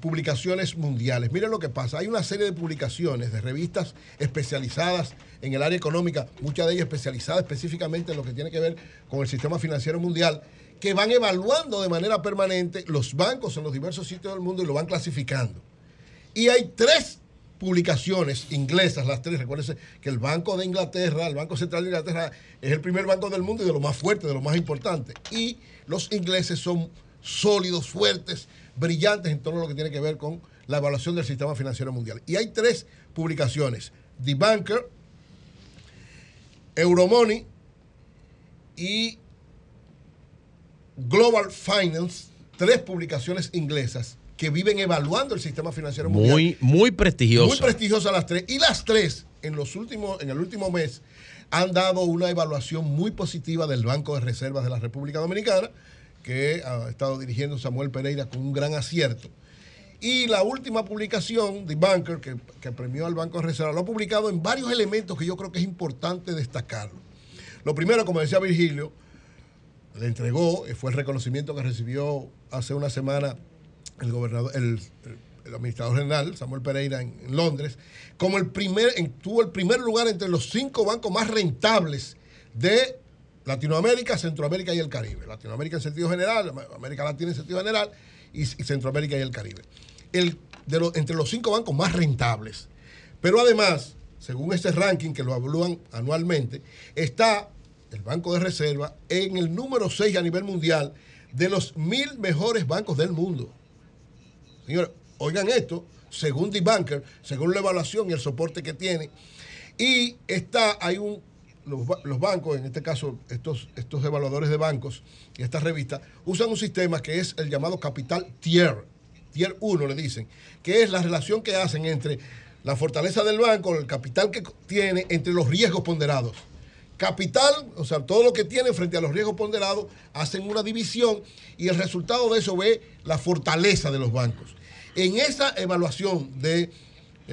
publicaciones mundiales. Miren lo que pasa. Hay una serie de publicaciones de revistas especializadas en el área económica, muchas de ellas especializadas específicamente en lo que tiene que ver con el sistema financiero mundial, que van evaluando de manera permanente los bancos en los diversos sitios del mundo y lo van clasificando. Y hay tres publicaciones inglesas, las tres. Recuérdense que el Banco de Inglaterra, el Banco Central de Inglaterra, es el primer banco del mundo y de lo más fuerte, de lo más importante. Y los ingleses son sólidos, fuertes, brillantes en todo lo que tiene que ver con la evaluación del sistema financiero mundial. Y hay tres publicaciones: The Banker, Euromoney y Global Finance, tres publicaciones inglesas que viven evaluando el sistema financiero mundial. Muy, muy prestigiosa. Muy prestigiosas las tres. Y las tres, en, los últimos, en el último mes, han dado una evaluación muy positiva del Banco de Reservas de la República Dominicana, que ha estado dirigiendo Samuel Pereira con un gran acierto. Y la última publicación, The Banker, que, premió al Banco de Reservas, lo ha publicado en varios elementos que yo creo que es importante destacarlo. Lo primero, como decía Virgilio, le entregó, eh, fue el reconocimiento que recibió hace una semana el gobernador, el, administrador general, Samuel Pereira, en, Londres, como el primer, tuvo el primer lugar entre los cinco bancos más rentables de Latinoamérica, Centroamérica y el Caribe. Latinoamérica en sentido general, Am- América Latina en sentido general y Centroamérica y el Caribe. El, de los- entre los cinco bancos más rentables. Pero además, según este ranking que lo evalúan anualmente, está el Banco de Reserva en el número 6 a nivel mundial de los mil mejores bancos del mundo. Señores, oigan esto, según The Banker, según la evaluación y el soporte que tiene. Y está, hay un, los, los bancos, en este caso estos, estos evaluadores de bancos y esta revista, usan un sistema que es el llamado capital tier, tier 1 le dicen, que es la relación que hacen entre la fortaleza del banco, el capital que tiene, entre los riesgos ponderados. capital, o sea, todo lo que tienen frente a los riesgos ponderados, hacen una división y el resultado de eso ve la fortaleza de los bancos. En esa evaluación de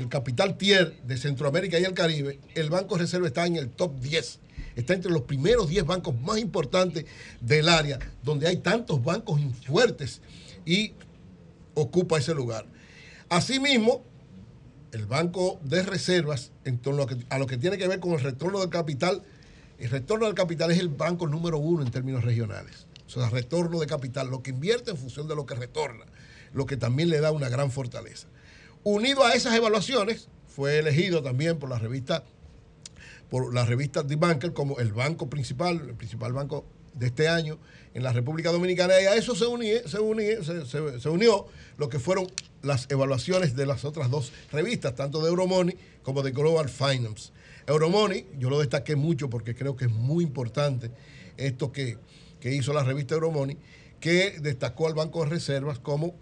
capital tier de Centroamérica y el Caribe, el Banco de Reserva está en el top 10. Está entre los primeros 10 bancos más importantes del área, donde hay tantos bancos fuertes y ocupa ese lugar. Asimismo, el Banco de Reservas, en torno a, lo que tiene que ver con el retorno del capital, el retorno del capital es el banco número uno en términos regionales. O sea, retorno de capital, lo que invierte en función de lo que retorna, lo que también le da una gran fortaleza. Unido a esas evaluaciones, fue elegido también por la revista por la revista The Banker como el banco principal, el principal banco de este año en la República Dominicana y a eso se, se- se unió lo que fueron las evaluaciones de las otras dos revistas, tanto de Euromoney como de Global Finance. Euromoney, yo lo destaqué mucho porque creo que es muy importante esto que, que hizo la revista Euromoney, que destacó al Banco de Reservas como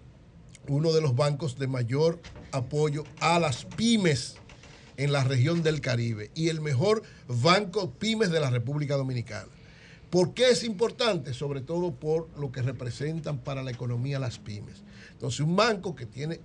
uno de los bancos de mayor apoyo a las pymes en la región del Caribe y el mejor banco pymes de la República Dominicana. ¿Por qué es importante? Sobre todo por lo que representan para la economía las pymes. Entonces, un banco que tiene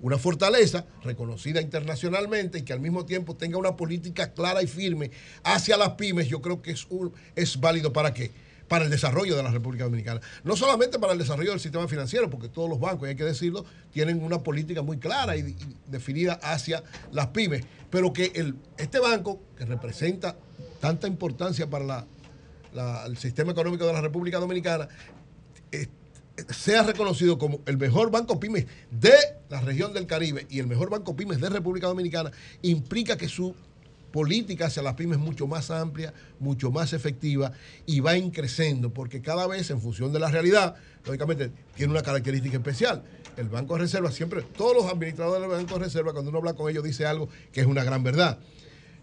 una fortaleza reconocida internacionalmente y que al mismo tiempo tenga una política clara y firme hacia las pymes, yo creo que es, es válido para qué? Para el desarrollo de la República Dominicana. No solamente para el desarrollo del sistema financiero, porque todos los bancos, y hay que decirlo, tienen una política muy clara y, y definida hacia las pymes, pero que el, este banco, que representa tanta importancia para la- la- el sistema económico de la República Dominicana, sea reconocido como el mejor banco pymes de la región del Caribe y el mejor banco pymes de República Dominicana, implica que su política hacia las pymes es mucho más amplia, mucho más efectiva y va creciendo, porque cada vez en función de la realidad, lógicamente tiene una característica especial. El Banco de Reserva siempre, todos los administradores del Banco de Reserva, cuando uno habla con ellos, dice algo que es una gran verdad.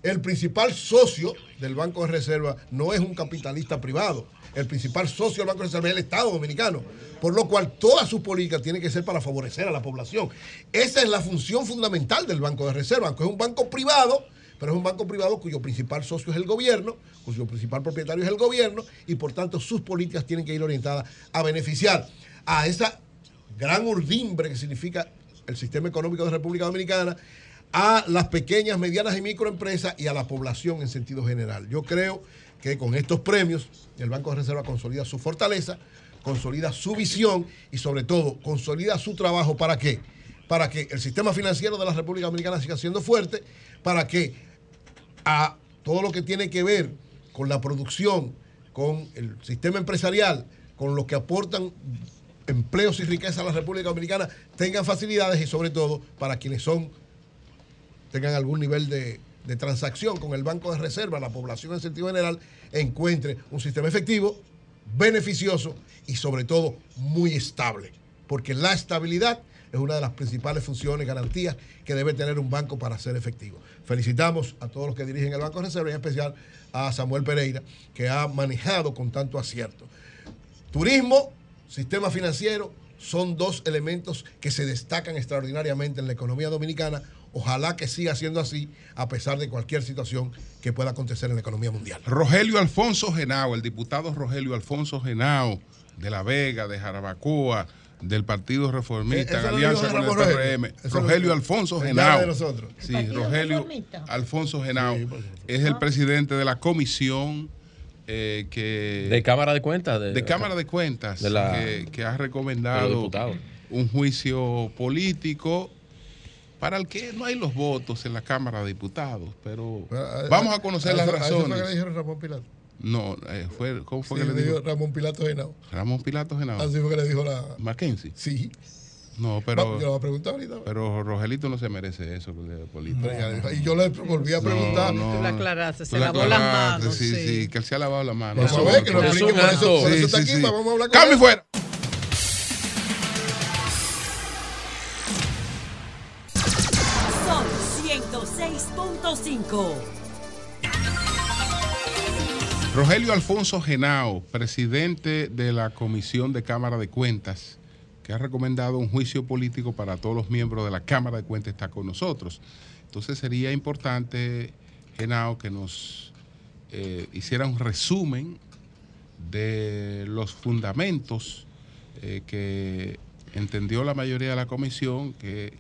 El principal socio del Banco de Reserva no es un capitalista privado. El principal socio del Banco de Reserva es el Estado Dominicano. Por lo cual, todas sus políticas tienen que ser para favorecer a la población. Esa es la función fundamental del Banco de Reserva, aunque es un banco privado, pero es un banco privado cuyo principal socio es el gobierno, cuyo principal propietario es el gobierno, y por tanto sus políticas tienen que ir orientadas a beneficiar a esa gran urdimbre que significa el sistema económico de República Dominicana, a las pequeñas, medianas y microempresas y a la población en sentido general. Yo creo que con estos premios el Banco de Reserva consolida su fortaleza, consolida su visión y sobre todo consolida su trabajo para qué? Para que el sistema financiero de la República Dominicana siga siendo fuerte, para que a todo lo que tiene que ver con la producción, con el sistema empresarial, con los que aportan empleos y riqueza a la República Dominicana, tengan facilidades y sobre todo para quienes son tengan algún nivel de, transacción con el Banco de Reserva, la población en sentido general, encuentre un sistema efectivo, beneficioso y sobre todo muy estable. Porque la estabilidad es una de las principales funciones, garantías que debe tener un banco para ser efectivo. Felicitamos a todos los que dirigen el Banco de Reserva y en especial a Samuel Pereira, que ha manejado con tanto acierto. Turismo, sistema financiero, son dos elementos que se destacan extraordinariamente en la economía dominicana. Ojalá que siga siendo así, a pesar de cualquier situación que pueda acontecer en la economía mundial. Rogelio Alfonso Genao, el diputado Rogelio Alfonso Genao, de La Vega, de Jarabacoa, del Partido Reformista, Eh, en alianza con el Rogelio. PRM. Rogelio. Alfonso Genao. de nosotros. Sí, ¿El Partido Rogelio Reformista? Alfonso Genao es el presidente de la comisión eh, que... De Cámara de Cuentas. De, de Cámara de Cuentas, De la- que, que ha recomendado un juicio político para el que no hay los votos en la Cámara de Diputados, pero vamos a conocer las eso- eso fue que le razones. dijeron Ramón Pilato. No, eh, fue, ¿cómo fue Sí, que le dijo? Ramón Pilato Genao. Ramón Pilato Genao. Así fue que le dijo la. Mackenzie. Sí. No, Va, pero. yo lo voy a preguntar ahorita. Pero Rogelito no se merece eso de política. Y yo le volví a preguntar. Tú la aclaraste, se Tú la lavó las manos, Sí, sí. sí, que él se ha lavado las manos. Vamos a ver, que lo explique, por eso- por eso está aquí, vamos a hablar con ¡Cambio él. fuera! 106.5. Rogelio Alfonso Genao, presidente de la Comisión de Cámara de Cuentas, que ha recomendado un juicio político para todos los miembros de la Cámara de Cuentas, está con nosotros. Entonces sería importante, Genao, que nos eh, hiciera un resumen de los fundamentos eh, que entendió la mayoría de la comisión que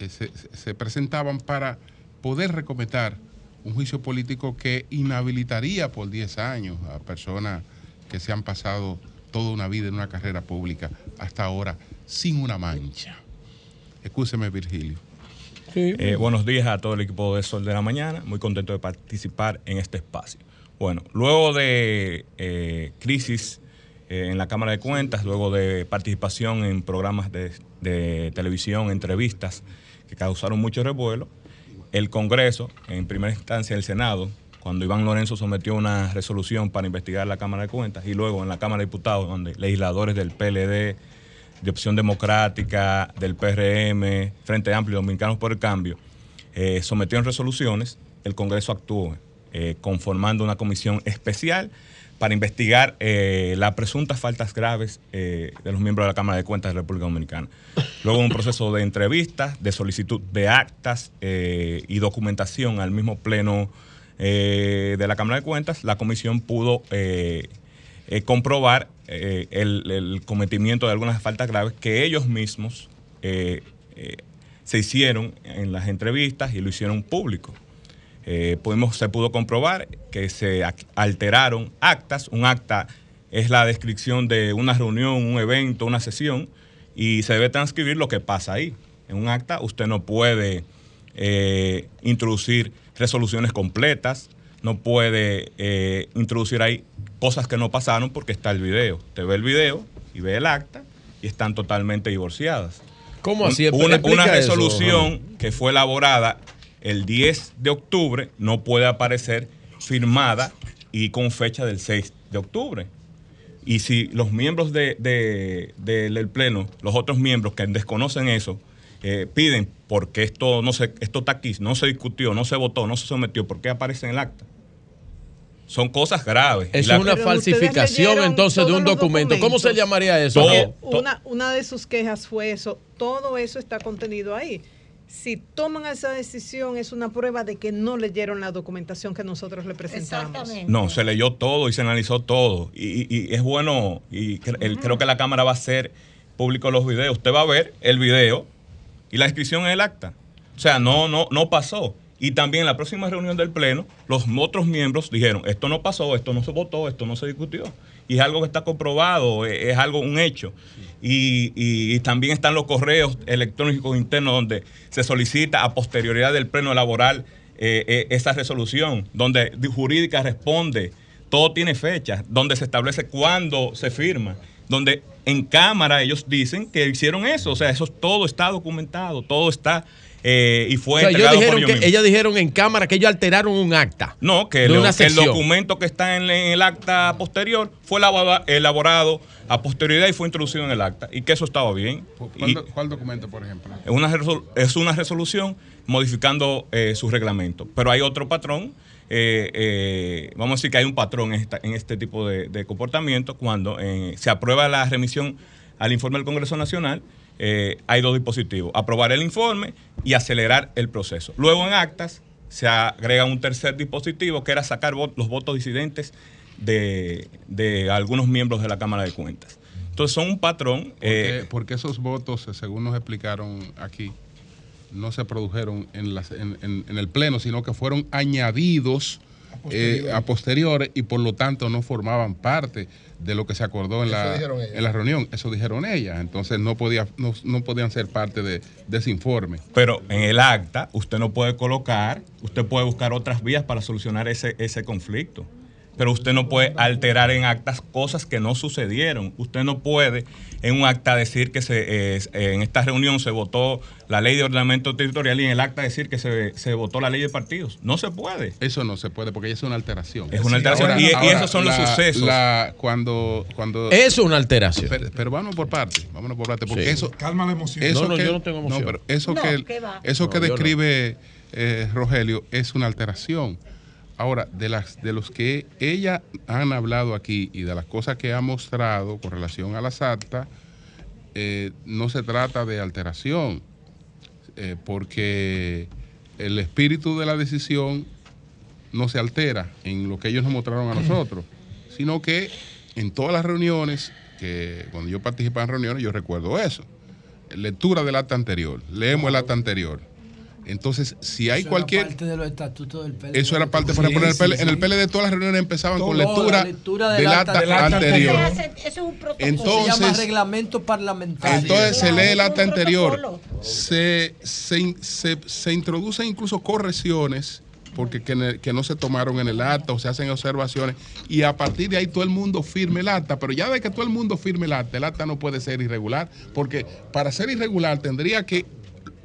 eh, se presentaban para poder recomendar un juicio político que inhabilitaría por 10 años a personas que se han pasado toda una vida en una carrera pública hasta ahora sin una mancha. Escúcheme, Virgilio. Eh, buenos días a todo el equipo de Sol de la Mañana. Muy contento de participar en este espacio. Bueno, luego de eh, crisis eh, en la Cámara de Cuentas, luego de participación en programas de, de televisión, entrevistas que causaron mucho revuelo, el Congreso, en primera instancia el Senado, cuando Iván Lorenzo sometió una resolución para investigar la Cámara de Cuentas y luego en la Cámara de Diputados, donde legisladores del PLD, de Opción Democrática, del PRM, Frente Amplio, Dominicanos por el Cambio, eh, sometieron resoluciones, el Congreso actuó eh, conformando una comisión especial para investigar eh, las presuntas faltas graves eh, de los miembros de la Cámara de Cuentas de República Dominicana. Luego un proceso de entrevistas, de solicitud de actas eh, y documentación al mismo pleno eh, de la Cámara de Cuentas, la comisión pudo eh, comprobar el, cometimiento de algunas faltas graves que ellos mismos se hicieron en las entrevistas y lo hicieron público. Eh, pudimos- se pudo comprobar que se alteraron actas. Un acta es la descripción de una reunión, un evento, una sesión, y se debe transcribir lo que pasa ahí. En un acta usted no puede eh, introducir resoluciones completas, no puede eh, introducir ahí cosas que no pasaron porque está el video. Te ve el video y ve el acta y están totalmente divorciadas. ¿Cómo así? Una, una eso, resolución que fue elaborada el 10 de octubre no puede aparecer firmada y con fecha del 6 de octubre. Y si los miembros de- de- de- del Pleno, los otros miembros que desconocen eso, eh, piden porque esto no se, esto está aquí, no se discutió, no se votó, no se sometió, ¿por qué aparece en el acta? Son cosas graves. Es la- una falsificación entonces de un documento. ¿Cómo se llamaría eso? Una, una de sus quejas fue eso. Todo eso está contenido ahí. Si toman esa decisión, es una prueba de que no leyeron la documentación que nosotros le presentamos. No, se leyó todo y se analizó todo. Y, y- y es bueno, y cre- el- creo que la Cámara va a hacer público los videos. Usted va a ver el video y la inscripción en el acta. O sea, no, no, no pasó. Y también en la próxima reunión del Pleno, los otros miembros dijeron, esto no pasó, esto no se votó, esto no se discutió. Y es algo que está comprobado, es, es algo, un hecho. Y, y- también están los correos electrónicos internos donde se solicita a posterioridad del Pleno elaborar eh, eh, esa resolución, donde de- jurídica responde, todo tiene fecha, donde se establece cuándo se firma, donde en cámara ellos dicen que hicieron eso, o sea, eso todo está documentado, todo está eh, y fue O sea, ellos entregado por dijeron ellos que, mismos. ellos dijeron en cámara que ellos alteraron un acta. No, que el documento que está en, en el acta posterior fue elabora- elaborado a posterioridad y fue introducido en el acta y que eso estaba bien. ¿Cuál, Y do- cuál documento, por ejemplo? es una, resol- es una resolución modificando eh, su reglamento. Pero hay otro patrón, eh, eh, vamos a decir que hay un patrón en, esta- en este tipo de, de comportamiento cuando eh, se aprueba la remisión al informe del Congreso Nacional. Eh, hay dos dispositivos, aprobar el informe y acelerar el proceso. Luego en actas se agrega un tercer dispositivo que era sacar los votos disidentes de, algunos miembros de la Cámara de Cuentas. Entonces son un patrón. Porque, eh, porque esos votos, eh, según nos explicaron aquí, no se produjeron en el Pleno, sino que fueron añadidos eh, a posteriores y por lo tanto no formaban parte de lo que se acordó en, la, en la reunión. Eso dijeron ellas. Entonces no, podía, no, no podían ser parte de, de ese informe. Pero en el acta usted no puede colocar, usted puede buscar otras vías para solucionar ese, ese conflicto. Pero usted no puede alterar en actas cosas que no sucedieron. Usted no puede en un acta decir que se, eh, en esta reunión se votó la ley de ordenamiento territorial y en el acta decir que se, se votó la ley de partidos. No se puede. Eso no se puede porque es una alteración. Es una alteración. Y- y esos son los sucesos. la- cuando, cuando, Es una alteración. Pero, pero vámonos por parte, vámonos por parte, porque Sí. eso... Calma la emoción. Eso No, no, que, yo no tengo emoción. pero eso No, que, eso que describe eh, Rogelio es una alteración. Ahora, de las de los que ella han hablado aquí y de las cosas que ha mostrado con relación a las actas, eh, no se trata de alteración, eh, porque el espíritu de la decisión no se altera en lo que ellos nos mostraron a [clears throat] nosotros, sino que en todas las reuniones, que cuando yo participaba en reuniones, yo recuerdo eso. Lectura del acta anterior, leemos el acta anterior. Entonces, si hay Eso era cualquier... parte de los estatutos del PLD. Eso era parte, por Sí, ejemplo, en el, sí, PL, sí. en el PLD todas las reuniones empezaban con lectura, lectura del acta, anterior. anterior. Eso es un protocolo. Entonces- se llama reglamento parlamentario. Entonces se lee el acta anterior, se, se, se- se introducen incluso correcciones porque que, en el- que no se tomaron en el acta o se hacen observaciones y a partir de ahí todo el mundo firme el acta, pero ya de que todo el mundo firme el acta, el acta no puede ser irregular porque para ser irregular tendría que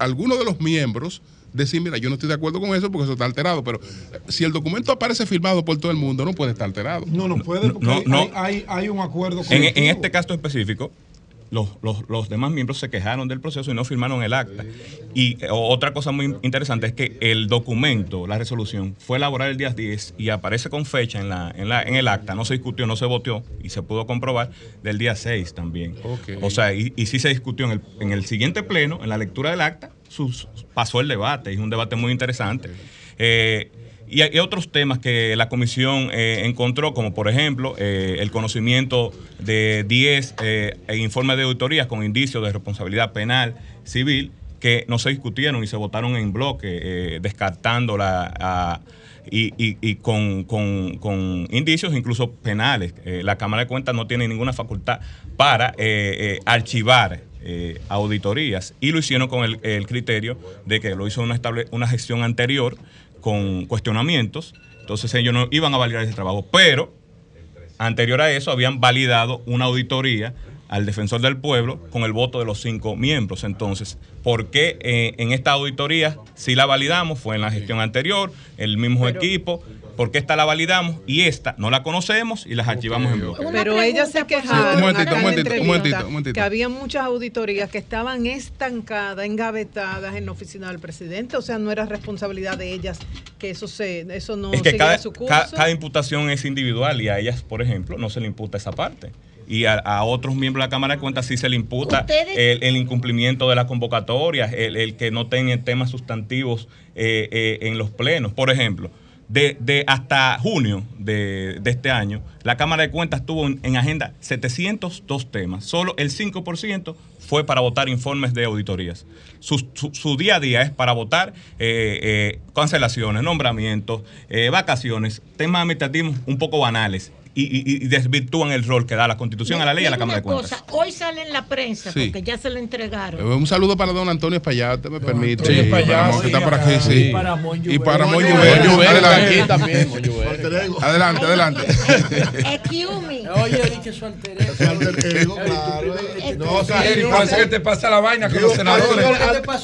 alguno de los miembros decir, mira, yo no estoy de acuerdo con eso porque eso está alterado, pero si el documento aparece firmado por todo el mundo, no puede estar alterado. No, no puede porque No, hay, no. hay- hay- hay un acuerdo En, en este caso específico, los, los- los demás miembros se quejaron del proceso y no firmaron el acta. Y eh, otra cosa muy interesante es que el documento, la resolución, fue elaborada el día 10 y aparece con fecha en, la, en, la, en el acta. No se discutió, no se votó y se pudo comprobar del día 6 también. O sea, y, y sí se discutió en el, en el siguiente pleno, en la lectura del acta, sus- pasó el debate. Es un debate muy interesante. Eh, y hay otros temas que la comisión eh, encontró, como por ejemplo eh, el conocimiento de 10 eh, e informes de auditoría con indicios de responsabilidad penal civil que no se discutieron y se votaron en bloque, descartando la... a- y, y- con, indicios incluso penales. La Cámara de Cuentas no tiene ninguna facultad para archivar auditorías y lo hicieron con el, criterio de que lo hizo una gestión anterior con cuestionamientos, entonces ellos no iban a validar ese trabajo, pero anterior a eso habían validado una auditoría al defensor del pueblo con el voto de los cinco miembros. Entonces, ¿por qué eh, en esta auditoría si la validamos? Fue en la gestión anterior, el mismo equipo. ¿Por qué esta la validamos y esta no la conocemos y las archivamos en bloque? Pero ellas se quejaron Un momentito, un momentito, un que había muchas auditorías que estaban estancadas, engavetadas en la oficina del presidente, o sea, no era responsabilidad de ellas que eso se eso no Es que cada, su curso. ca- cada imputación es individual y a ellas, por ejemplo, no se le imputa esa parte. Y a, a otros miembros de la Cámara de Cuentas sí se le imputa el, el incumplimiento de las convocatorias, el, el que no tengan temas sustantivos eh, eh, en los plenos. Por ejemplo, de, de hasta junio de, de este año, la Cámara de Cuentas tuvo en, en agenda 702 temas. Solo el 5% fue para votar informes de auditorías. Su, su- día a día es para votar eh, eh, cancelaciones, nombramientos, eh, vacaciones, temas administrativos un poco banales y, y- y desvirtúan el rol que da la Constitución a la ley y a la Cámara de Cuentas. cosa, hoy sale en la prensa, Sí. porque ya se lo entregaron. Un saludo para don Antonio Espaillat, me permite. Antonio Sí, Mon, que está sí, por aquí, sí. Y para Mon Y para Mon Adelante. también. Adelante, adelante. Excuse me. [laughs] Oye, di que su alter ego. No, o sea, Eric, parece que te pasa la vaina con los senadores.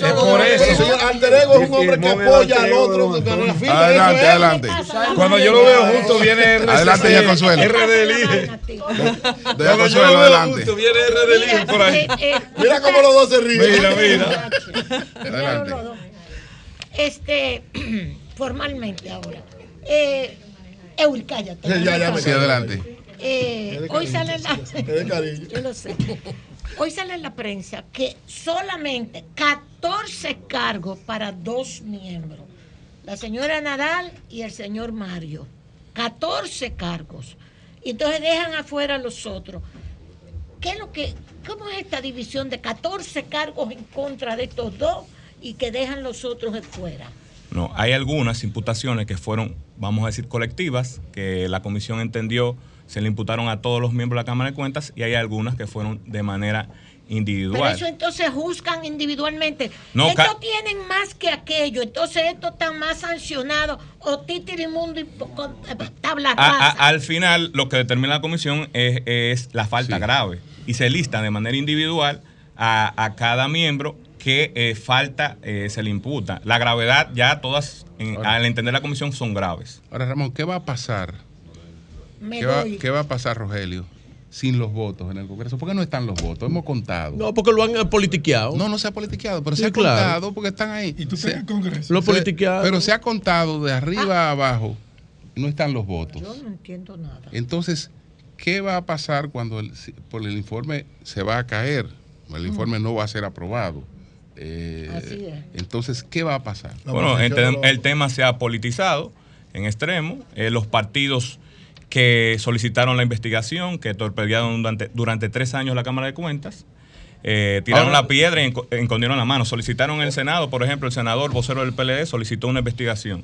Es por eso. señor Alter Ego es un hombre que apoya al otro. Adelante, adelante. Cuando yo lo veo junto viene. Adelante, ya Consuelo. RD elige. Consuelo, veo adelante. viene RD elige por ahí. Mira cómo los dos se ríen. Mira, mira. Adelante. Este, formalmente ahora. Eh, Eul, cállate. Ya, ya me Sí, adelante. Eh, hoy sale en la de cariño. [laughs] Yo lo sé. Hoy sale en la prensa que solamente 14 cargos para dos miembros. La señora Nadal y el señor Mario. 14 cargos. Y entonces dejan afuera a los otros. ¿Qué es lo que, ¿Cómo es esta división de 14 cargos en contra de estos dos y que dejan los otros de fuera? No, hay algunas imputaciones que fueron, vamos a decir, colectivas, que la comisión entendió, se le imputaron a todos los miembros de la Cámara de Cuentas, y hay algunas que fueron de manera Pero individual. eso entonces juzgan individualmente. No, estos tienen más que aquello, entonces estos están más sancionados o titirimundo y eh, tabla A- a- rasa. al final, lo que determina la comisión es, es la falta grave y se lista de manera individual a, a cada miembro que eh, falta eh, se le imputa. La gravedad ya todas, en- al entender la comisión, son graves. Ahora, Ramón, ¿qué va a pasar? ¿Qué va, qué va a pasar, Rogelio, sin los votos en el Congreso? ¿Por qué no están los votos? Hemos contado. No, porque lo han politiqueado. No, no se ha politiqueado, pero Sí, se ha claro. contado porque están ahí. ¿Y tú estás en el Congreso? Lo Se- politiqueado. Pero se ha contado de arriba a abajo no están los votos. Yo no entiendo nada. Entonces, ¿qué va a pasar cuando el, por el informe se va a caer? El informe no va a ser aprobado. Eh, Así es. Entonces, ¿qué va a pasar? Bueno, ente- el tema se ha politizado. en extremo. Eh, los partidos que solicitaron la investigación, que torpedearon durante, durante tres años la Cámara de Cuentas, eh, tiraron Ahora- la piedra y escondieron la mano. Solicitaron el Senado, por ejemplo, el senador vocero del PLD solicitó una investigación.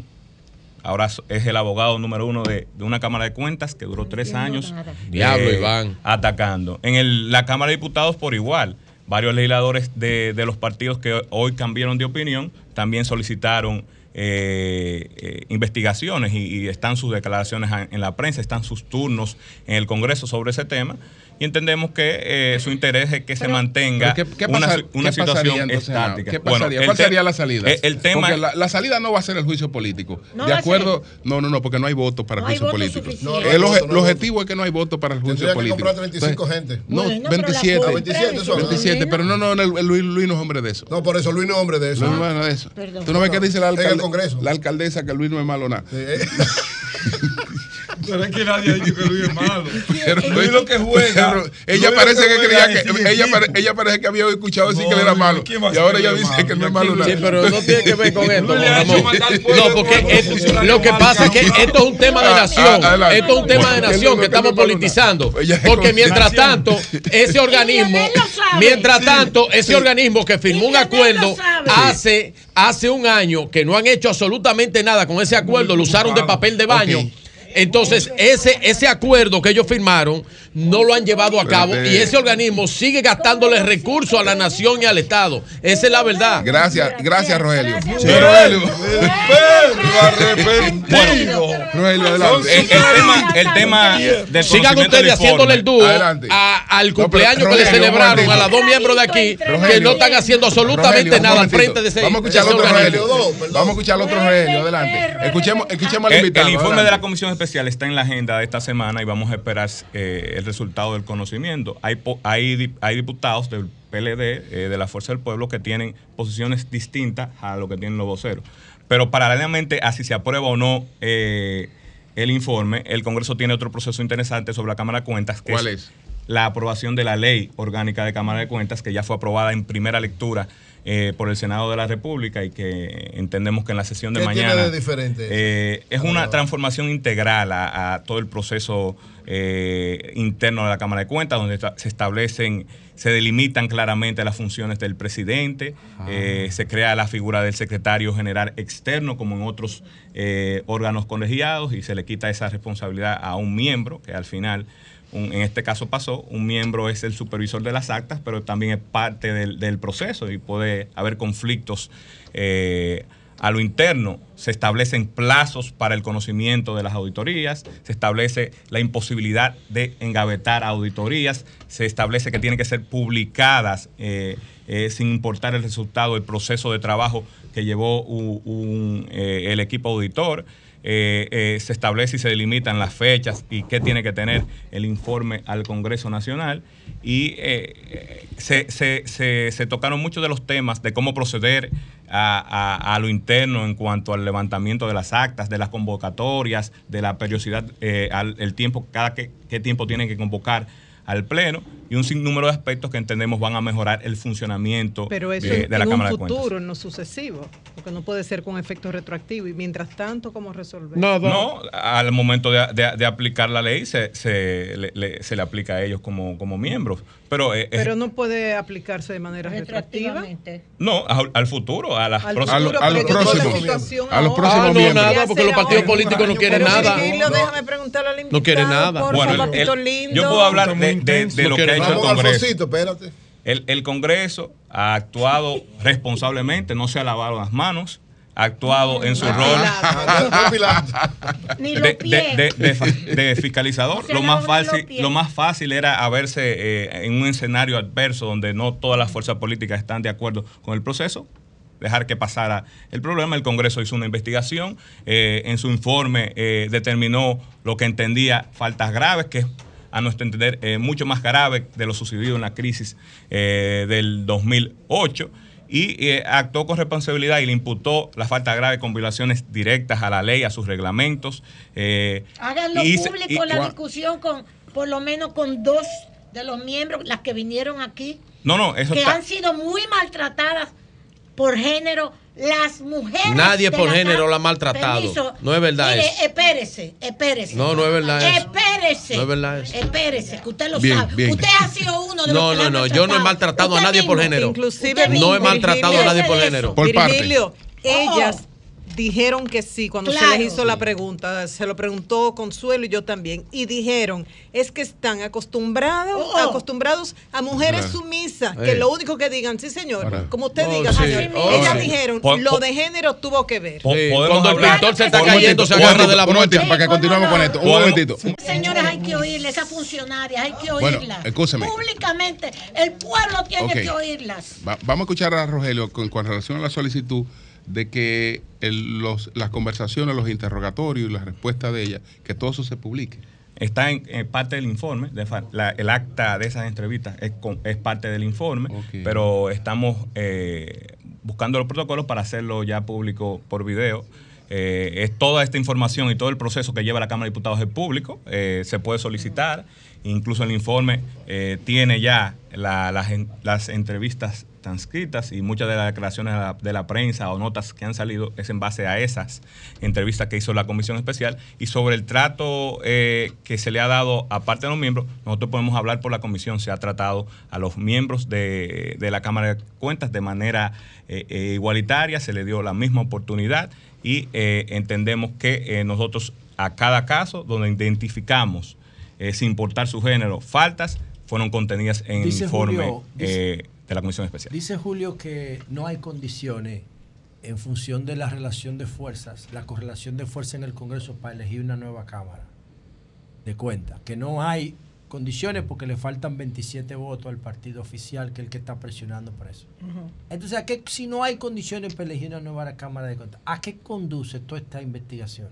Ahora es el abogado número uno de, de una Cámara de Cuentas que duró tres años Diablo, Iván. atacando. En el- la Cámara de Diputados por igual. Varios legisladores de, de los partidos que hoy cambiaron de opinión también solicitaron eh, eh, investigaciones y, y están sus declaraciones en en la prensa, están sus turnos en el Congreso sobre ese tema. Y entendemos que eh, su interés es que se mantenga Pero ¿qué- qué una, pasar- si- una qué pasaría situación entonces, Genaro? estática. ¿Qué Bueno, pasaría? el ¿Cuál te- sería la salida? eh, El, tema Porque la, la salida no va a ser el juicio político. No de acuerdo, no, no, no, porque no hay voto para No el juicio político. No, no el, voto, no el voto. objetivo es que no hay voto para el juicio Tendría que político. comprar 35 Entonces, gente. No, Bueno, pero la 27. compra, 27 son, ¿no? 27, pero no, no, no, el- Luis, Luis no es hombre de eso. No, por eso Luis no es hombre de eso. Luis no es de eso. Perdón. Tú no ves que dice la, En el alcalde- Congreso. la alcaldesa que Luis no es malo nada. [laughs] Pero es que nadie ha dicho que Luis es malo. [laughs] Pero, Luis lo que juega. pero ella Luis parece lo que juega creía es sin que ella, equipo. pare- ella parece que había escuchado decir No, que él era malo ¿quién va a y ahora ella dice que no es malo? nada. Sí, pero no tiene que ver con esto. Luis le ha hecho Ramón. No, porque es- lo que pasa es que esto es un tema de Ah, nación. ah. Esto es un tema de nación que estamos politizando. nada. Ella es Porque mientras tanto, ese [laughs] organismo, mientras tanto, ese organismo que firmó un acuerdo hace, hace un año que no han hecho absolutamente nada con ese acuerdo, lo usaron de papel de baño. Entonces, ese, ese acuerdo que ellos firmaron no lo han llevado a cabo Espérate. y ese organismo sigue gastándole recursos a la nación y al Estado. Esa es la verdad. Gracias, gracias Rogelio. Sí, Rogelio. perro arrepentido. Rogelio, adelante. El, el tema, el tema del Sigan ustedes haciéndole el dúo a- al No, pero, cumpleaños que le celebraron a las dos miembros de aquí que no están haciendo absolutamente Rogelio, nada al frente de ese Vamos a escuchar al otro organismo. Rogelio. Vamos a escuchar al otro Rogelio. Adelante. Escuchemos, escuchemos al El, invitado. el informe adelante. de la comisión especial está en la agenda de esta semana y vamos a esperar eh, el resultado del conocimiento. Hay, hay, hay diputados del PLD, eh, de la Fuerza del Pueblo, que tienen posiciones distintas a lo que tienen los voceros. Pero paralelamente a si se aprueba o no eh, el informe, el Congreso tiene otro proceso interesante sobre la Cámara de Cuentas. Que ¿Cuál es? La aprobación de la ley orgánica de Cámara de Cuentas, que ya fue aprobada en primera lectura eh, por el Senado de la República y que entendemos que en la sesión de ¿Qué tiene mañana de diferente eh, es Ah. una transformación integral a, a todo el proceso eh, interno de la Cámara de Cuentas, donde se establecen, se delimitan claramente las funciones del presidente, eh, se crea la figura del secretario general externo, como en otros eh, órganos colegiados, y se le quita esa responsabilidad a un miembro, que al final un- en este caso pasó, un miembro es el supervisor de las actas, pero también es parte del, del proceso y puede haber conflictos eh, a lo interno. Se establecen plazos para el conocimiento de las auditorías, se establece la imposibilidad de engavetar auditorías, se establece que tienen que ser publicadas eh, eh, sin importar el resultado del proceso de trabajo que llevó un, el equipo auditor eh, eh, se establece y se delimitan las fechas y qué tiene que tener el informe al Congreso Nacional. Y eh, se, se- se- se tocaron muchos de los temas de cómo proceder a, a- a lo interno en cuanto al levantamiento de las actas, de las convocatorias, de la periodicidad, al, el tiempo, cada qué, qué tiempo tienen que convocar al Pleno y un sinnúmero de aspectos que entendemos van a mejorar el funcionamiento Pero eso de, en, de la en Cámara un de Cuentas. futuro, en lo sucesivo, porque no puede ser con efecto retroactivo. Y mientras tanto, ¿cómo resolver? No, al momento de, de- de aplicar la ley se, se le, le- se le aplica a ellos como, como miembros. Pero, eh, es- Pero no puede aplicarse de manera retroactiva. no, al, al futuro, a las Al próximas. futuro, a la situación A los próximos Ah, no, miembros. nada, porque los partidos políticos no quieren nada. Virgilio, déjame preguntarle al invitado. No quiere nada. Por Bueno, el- el- yo puedo hablar de, de- intenso. de lo que ha hecho el Congreso. El, el Congreso ha actuado [laughs] responsablemente, no se ha lavado las manos, actuado en su rol de, fiscalizador. Lo, más fácil, lo más fácil era haberse eh, en un escenario adverso donde no todas las fuerzas políticas están de acuerdo con el proceso. Dejar que pasara el problema. El Congreso hizo una investigación. eh, en su informe eh, determinó lo que entendía faltas graves, que es a nuestro entender eh, mucho más grave de lo sucedido en la crisis eh, del 2008 y eh, actuó con responsabilidad y le imputó la falta grave con violaciones directas a la ley, a sus reglamentos. eh, Háganlo y público y- la discusión con, por lo menos con dos de los miembros, las que vinieron aquí, No, no, eso que está. han sido muy maltratadas por género las mujeres. Nadie por la género la ha maltratado. Permiso. No es verdad Mire, eso. espérese, espérese. No, no es verdad eso. Espérese. No es verdad eso. Espérese, que usted lo Bien, sabe. bien. Usted ha sido uno de los No, que no, han no, yo no he maltratado a nadie por género. Inclusive no he maltratado a nadie por género. Virgilio, ellas dijeron que sí cuando Claro. se les hizo la pregunta. Se lo preguntó Consuelo y yo también. Y dijeron, es que están acostumbrados, acostumbrados a mujeres Claro. sumisas, Eh. que lo único que digan, sí señor, Ahora. como usted Oh, diga, sí. señor. Oh, ellas sí. dijeron, Po- lo po- de género tuvo que ver. Po- podemos Cuando el pintor se está cayendo, se agarra de la Un momentito, muerte. para que continuemos con esto. Un momentito. Señores, hay que oírlas, esas funcionarias, hay que Bueno, oírlas. escúcheme. Públicamente, el pueblo tiene que oírlas. Va- vamos a escuchar a Rogelio con, con relación a la solicitud de que el- los, las conversaciones, los interrogatorios y las respuestas de ella, que todo eso se publique. Está en, en parte del informe, de la- el acta de esas entrevistas es, con- es parte del informe, pero estamos eh, buscando los protocolos para hacerlo ya público por video. Eh, es toda esta información y todo el proceso que lleva la Cámara de Diputados es público, eh, se puede solicitar, incluso el informe eh, tiene ya la- las, en- las entrevistas transcritas y muchas de las declaraciones de la, prensa o notas que han salido es en base a esas entrevistas que hizo la comisión especial. Y sobre el trato eh, que se le ha dado aparte de los miembros, nosotros podemos hablar por la comisión, se ha tratado a los miembros de, de la Cámara de Cuentas de manera eh, igualitaria, se le dio la misma oportunidad y entendemos que nosotros a cada caso donde identificamos, eh, sin importar su género, faltas, fueron contenidas en el informe Julio, dice- eh, de la comisión especial. Dice Julio que no hay condiciones en función de la relación de fuerzas, la correlación de fuerzas en el Congreso para elegir una nueva Cámara de cuenta. Que no hay condiciones porque le faltan 27 votos al partido oficial, que es el que está presionando por eso. Entonces, ¿a qué, si no hay condiciones para elegir una nueva Cámara de Cuentas, ¿a qué conduce toda esta investigación?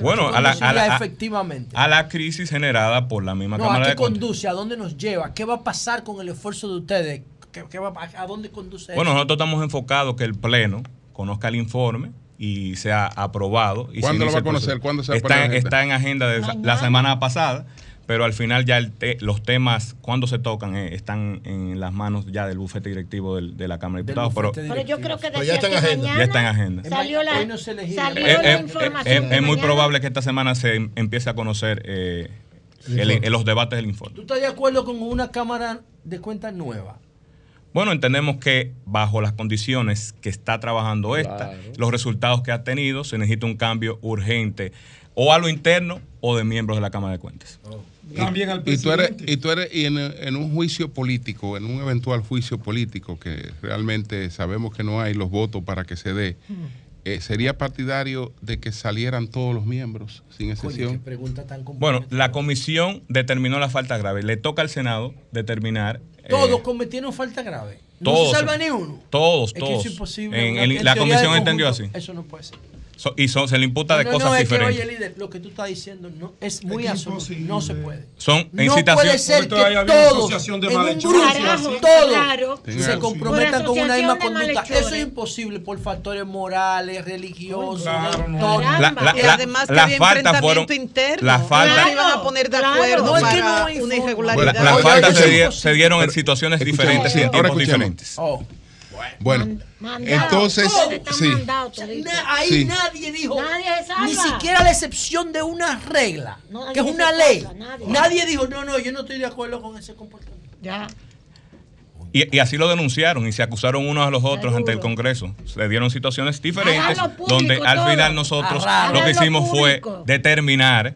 Bueno, ¿A la, a la- efectivamente. a la crisis generada por la misma No, Cámara ¿a qué de conduce? ¿A dónde nos lleva? ¿Qué va a pasar con el esfuerzo de ustedes? ¿Qué, qué va, a, a dónde conduce Bueno, eso? nosotros estamos enfocados que el Pleno conozca el informe y sea aprobado. Y ¿Cuándo se lo va a conocer? ¿Cuándo se va a está, poner en agenda? está en agenda de la semana pasada, pero al final ya el te- los temas, cuando se tocan, eh, están en las manos ya del bufete directivo del- de la Cámara de Diputados. Pero, yo creo que Pero decía ya está en que agenda. Ya está en agenda. Salió la, Hoy no se salió Eh, la eh, información. eh, es muy probable que esta semana se em- empiece a conocer eh, El el- informe. los debates del informe. ¿Tú estás de acuerdo con una Cámara de Cuentas nueva? Bueno, entendemos que bajo las condiciones que está trabajando esta, Claro. los resultados que ha tenido, se necesita un cambio urgente o a lo interno o de miembros de la Cámara de Cuentas. También al Y tú eres, y tú eres y en, en un juicio político, en un eventual juicio político que realmente sabemos que no hay los votos para que se dé, eh, ¿sería partidario de que salieran todos los miembros sin excepción? pregunta tan Bueno, la comisión determinó la falta grave. Le toca al Senado determinar. eh, Todos cometieron falta grave. No todos. se salva ni uno. Todos, Es que todos. eso es imposible. En en la comisión entendió así. Eso no puede ser. So- y son- se le imputa de no, cosas no, es diferentes. que, oye, líder, lo que tú estás diciendo no, es muy asombroso. No se puede. Son no incitación- puede ser que todos, asociación de en un malhechores. grupo, Carajo, todos claro. se comprometan con una misma conducta. Eso es imposible por factores morales, religiosos, Claro, no. La- la- y la- además que las había faltas fueron. enfrentamiento interno. Las faltas, No se iban a poner de acuerdo No, es para que no una irregularidad. las faltas se, dieron en situaciones diferentes y en tiempos diferentes. Bueno, Mandado. entonces, sí. ahí Sí. nadie dijo, Nadie ni siquiera la excepción de una regla, No, que es una ley. nadie. nadie. dijo, no, no, yo no estoy de acuerdo con ese comportamiento. Ya. Y, y así lo denunciaron y se acusaron unos a los otros Seguro. ante el Congreso. Se dieron situaciones diferentes público donde al todo. final nosotros lo que hicimos fue determinar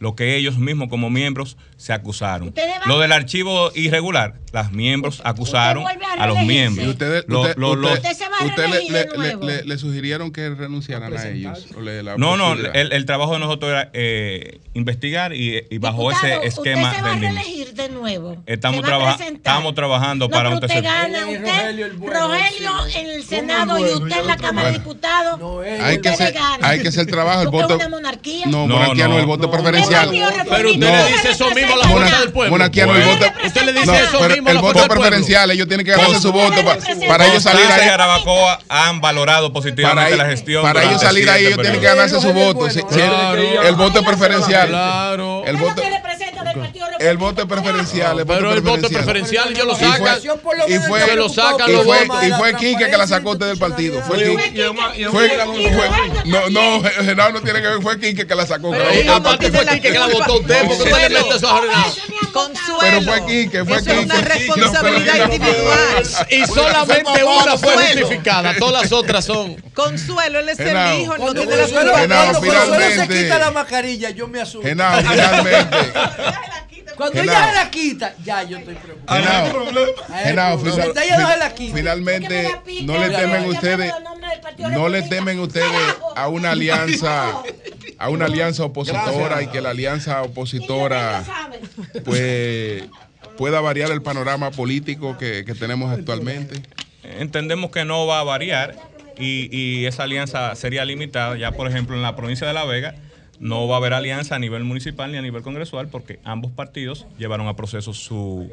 lo que ellos mismos como miembros se acusaron. Lo del archivo irregular, las miembros acusaron a a los miembros. Y ustedes, Lo- usted- lo- lo- usted- Usted se va a usted le, le- le- le sugirieron que renunciaran a ellos. o le- la no, no, el, el trabajo de nosotros era eh, investigar y, y bajo Diputado, ese esquema Usted se va a reelegir de nuevo. Estamos, a traba- estamos trabajando No, para un tercer gana, usted, Rogelio el bueno, Rogelio sí. en el ¿Cómo Senado el y usted en la Cámara de. Diputados. No, eh, hay que hacer, ganan. hay que hacer trabajo. El voto. No, monarquía no, el voto preferencial. Pero usted le dice eso mismo a la fuerza del pueblo. Monarquía no, el voto. Usted le dice eso pero mismo el voto preferencial, ellos tienen que ganarse su voto pa- para ellos salir ahí. Jarabacoa han valorado positivamente la gestión. para ellos salir ahí, ellos tienen que ganarse su voto. El- Claro. el voto es preferencial. Claro. El ¿Qué voto. El voto preferencial. Pero el voto preferencial ellos lo Y fue- sacan. Y fue, Se lo sacan y los fue, votos. y fue Quique que la sacó usted del partido. Fue Quique. No, no, Genao no tiene que ver. Fue Quique que la sacó. Aparte fue Quique que la votó usted, porque usted le mete eso a. Consuelo. Pero fue Quique, fue Eso es una Quique. responsabilidad individual. [laughs] Y solamente una fue justificada, todas las otras son. Consuelo, él es el hijo, él no Cuando tiene la se quita la mascarilla, yo me asusto. Genao, finalmente. Cuando ella se la quita, ya yo estoy preocupado. Genao, final- no finalmente no le temen ustedes, no le temen ustedes a una alianza, a una alianza opositora y que la alianza opositora pues pueda variar el panorama político que, que tenemos actualmente. Entendemos que no va a variar y, y esa alianza sería limitada. Ya, por ejemplo, en la provincia de La Vega no va a haber alianza a nivel municipal ni a nivel congresual porque ambos partidos llevaron a proceso su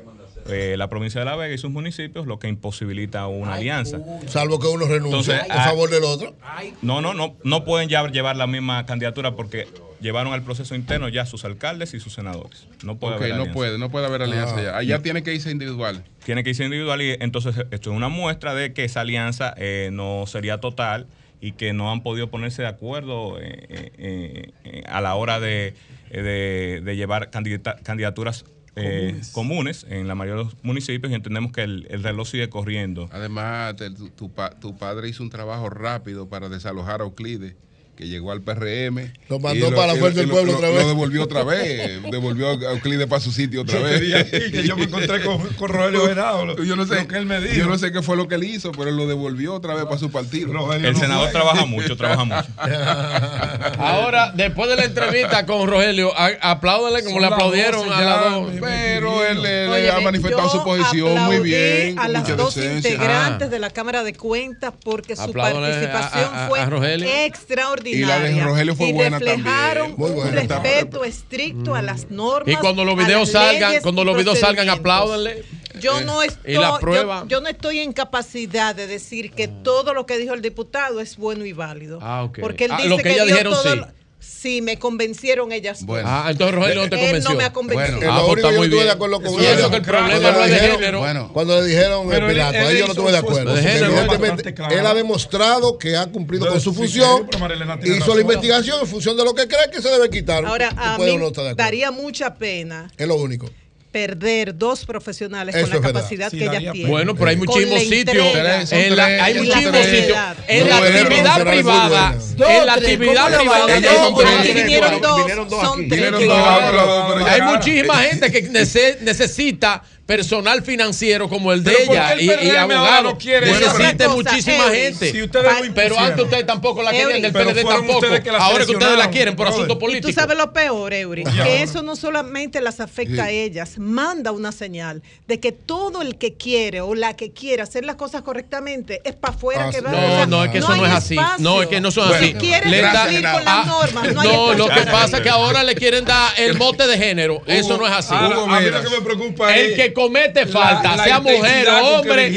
eh, la provincia de La Vega y sus municipios, lo que imposibilita una alianza. Salvo que uno renuncie Entonces, a ah, favor del otro. No, no, no, no pueden ya llevar la misma candidatura porque llevaron al proceso interno ya sus alcaldes y sus senadores. No puede Ok, haber no alianza. puede, no puede haber alianza Ah. ya. Allá tiene que irse individual. Tiene que irse individual y entonces esto es una muestra de que esa alianza eh, no sería total y que no han podido ponerse de acuerdo eh, eh, eh, a la hora de, de- de llevar candidata- candidaturas eh, comunes. en la mayoría de los municipios y entendemos que el, el reloj sigue corriendo. Además, te- tu, tu pa- tu padre hizo un trabajo rápido para desalojar a Euclides, que llegó al PRM. Lo mandó para la Fuerza del Pueblo lo- otra Lo vez. devolvió otra vez. [laughs] devolvió a Euclides para su sitio otra Yo vez. ir, que yo me encontré con- con Rogelio Venado, Yo no sé, lo que él me dijo. Yo no sé qué fue lo que él hizo, pero él lo devolvió otra vez para su partido. El senador trabaja mucho, trabaja mucho. [laughs] Ahora, después de la entrevista con Rogelio, a- apláudanle como le aplaudieron a las dos. Pero él, él Óyeme, ha manifestado yo su posición muy bien. A las dos decencia. integrantes de la Cámara de Cuentas porque su Apláudale participación a- a- fue a extraordinaria. Y la de Rogelio fue Y buena reflejaron también. Muy un respeto estricto a las normas. Y cuando los videos salgan, leyes cuando los videos salgan, apláudanle. Yo Eh, no estoy, yo- prueba. Yo, no estoy en capacidad de decir que todo lo que dijo el diputado es bueno y válido. Ah, ok. Porque él Ah, dice lo que que, ellas dio dijeron todo sí. Sí, me convencieron ellas. Bueno. Ah, entonces Rogelio no te Él convenció. no me ha convencido. Bueno, Ah, lo pues único está que yo muy estuve bien. de acuerdo con Y ellos. eso que el problema Cuando no es le de dijeron- género. Bueno, Cuando le dijeron el él- Pilato, él ahí yo no estuve de acuerdo. De género. evidentemente claro. él ha demostrado que ha cumplido No, con su sí, función sí, hizo razón. la investigación en función de lo que cree que se debe quitar. Ahora, a mí no daría mucha pena Es lo único. Perder dos profesionales Eso con la capacidad Sí, que ellas tienen. Bueno, pero hay muchísimos sitios. hay muchísimos sitios. En la actividad privada. En la actividad ¿cómo le privada. Aquí vinieron dos, son tres. Hay muchísima gente que nece- necesita personal financiero como el de Pero ¿por ella el y, y abogados. no quiere Otra cosa, muchísima gente. si ustedes lo pero antes ustedes tampoco la querían, el pero PLD tampoco. que Ahora que ustedes la quieren por asunto Y político. tú sabes lo peor, Eury, que eso no solamente las afecta a ellas, manda una señal de que todo el que quiere o la que quiere hacer las cosas correctamente es para afuera Ah, que va. No, sea, no, es que eso no es así. espacio. No, es que no son Bueno, así. Gracias, cumplir con las normas, no hay No, lo que pasa es que ahora le quieren dar el mote de género. Eso no es así. A mí lo que me preocupa El es que comete falta, la sea mujer o que hombre,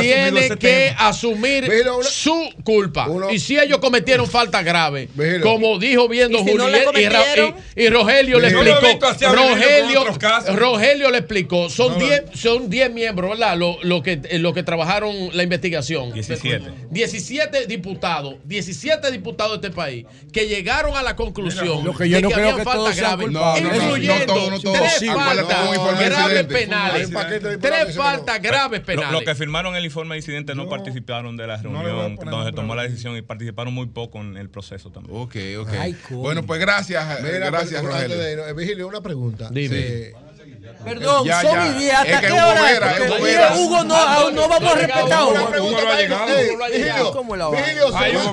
tiene que tema. asumir Mira, una- su culpa. uno- y si ellos cometieron falta grave, Mira. como dijo viendo Y si Juliet y, Ra- cometieron- y- y Rogelio le explicó, Rogelio. Rogelio le explicó, son No lo- 10 son 10 miembros, ¿verdad? Lo, lo que, eh, lo que trabajaron la investigación. 17. 17 diputados, 17 diputados de este país que llegaron a la conclusión Lo que yo de no que que falta grave, incluyendo tres faltas graves penales. Hay un paquete de Tres faltas graves Lo- penales. Los que firmaron el informe de incidente no, participaron de la reunión poner donde se tomó la decisión y participaron muy poco en el proceso también. Ok, ok. Ay, bueno, pues gracias, Mira, gracias, Rogelio. eh, Vigilio, una pregunta. Dime. Eh, Perdón, Ya, son ya. y diez. ¿Hasta Es que qué Hugo hora? Porque Hugo no, aún no vamos a respetar a Hugo. pregunta Hugo no ha para- llegado. Ey, Hugo no ha Vigilio. ¿Cómo la va? Vigilio, ¿se Hay va? un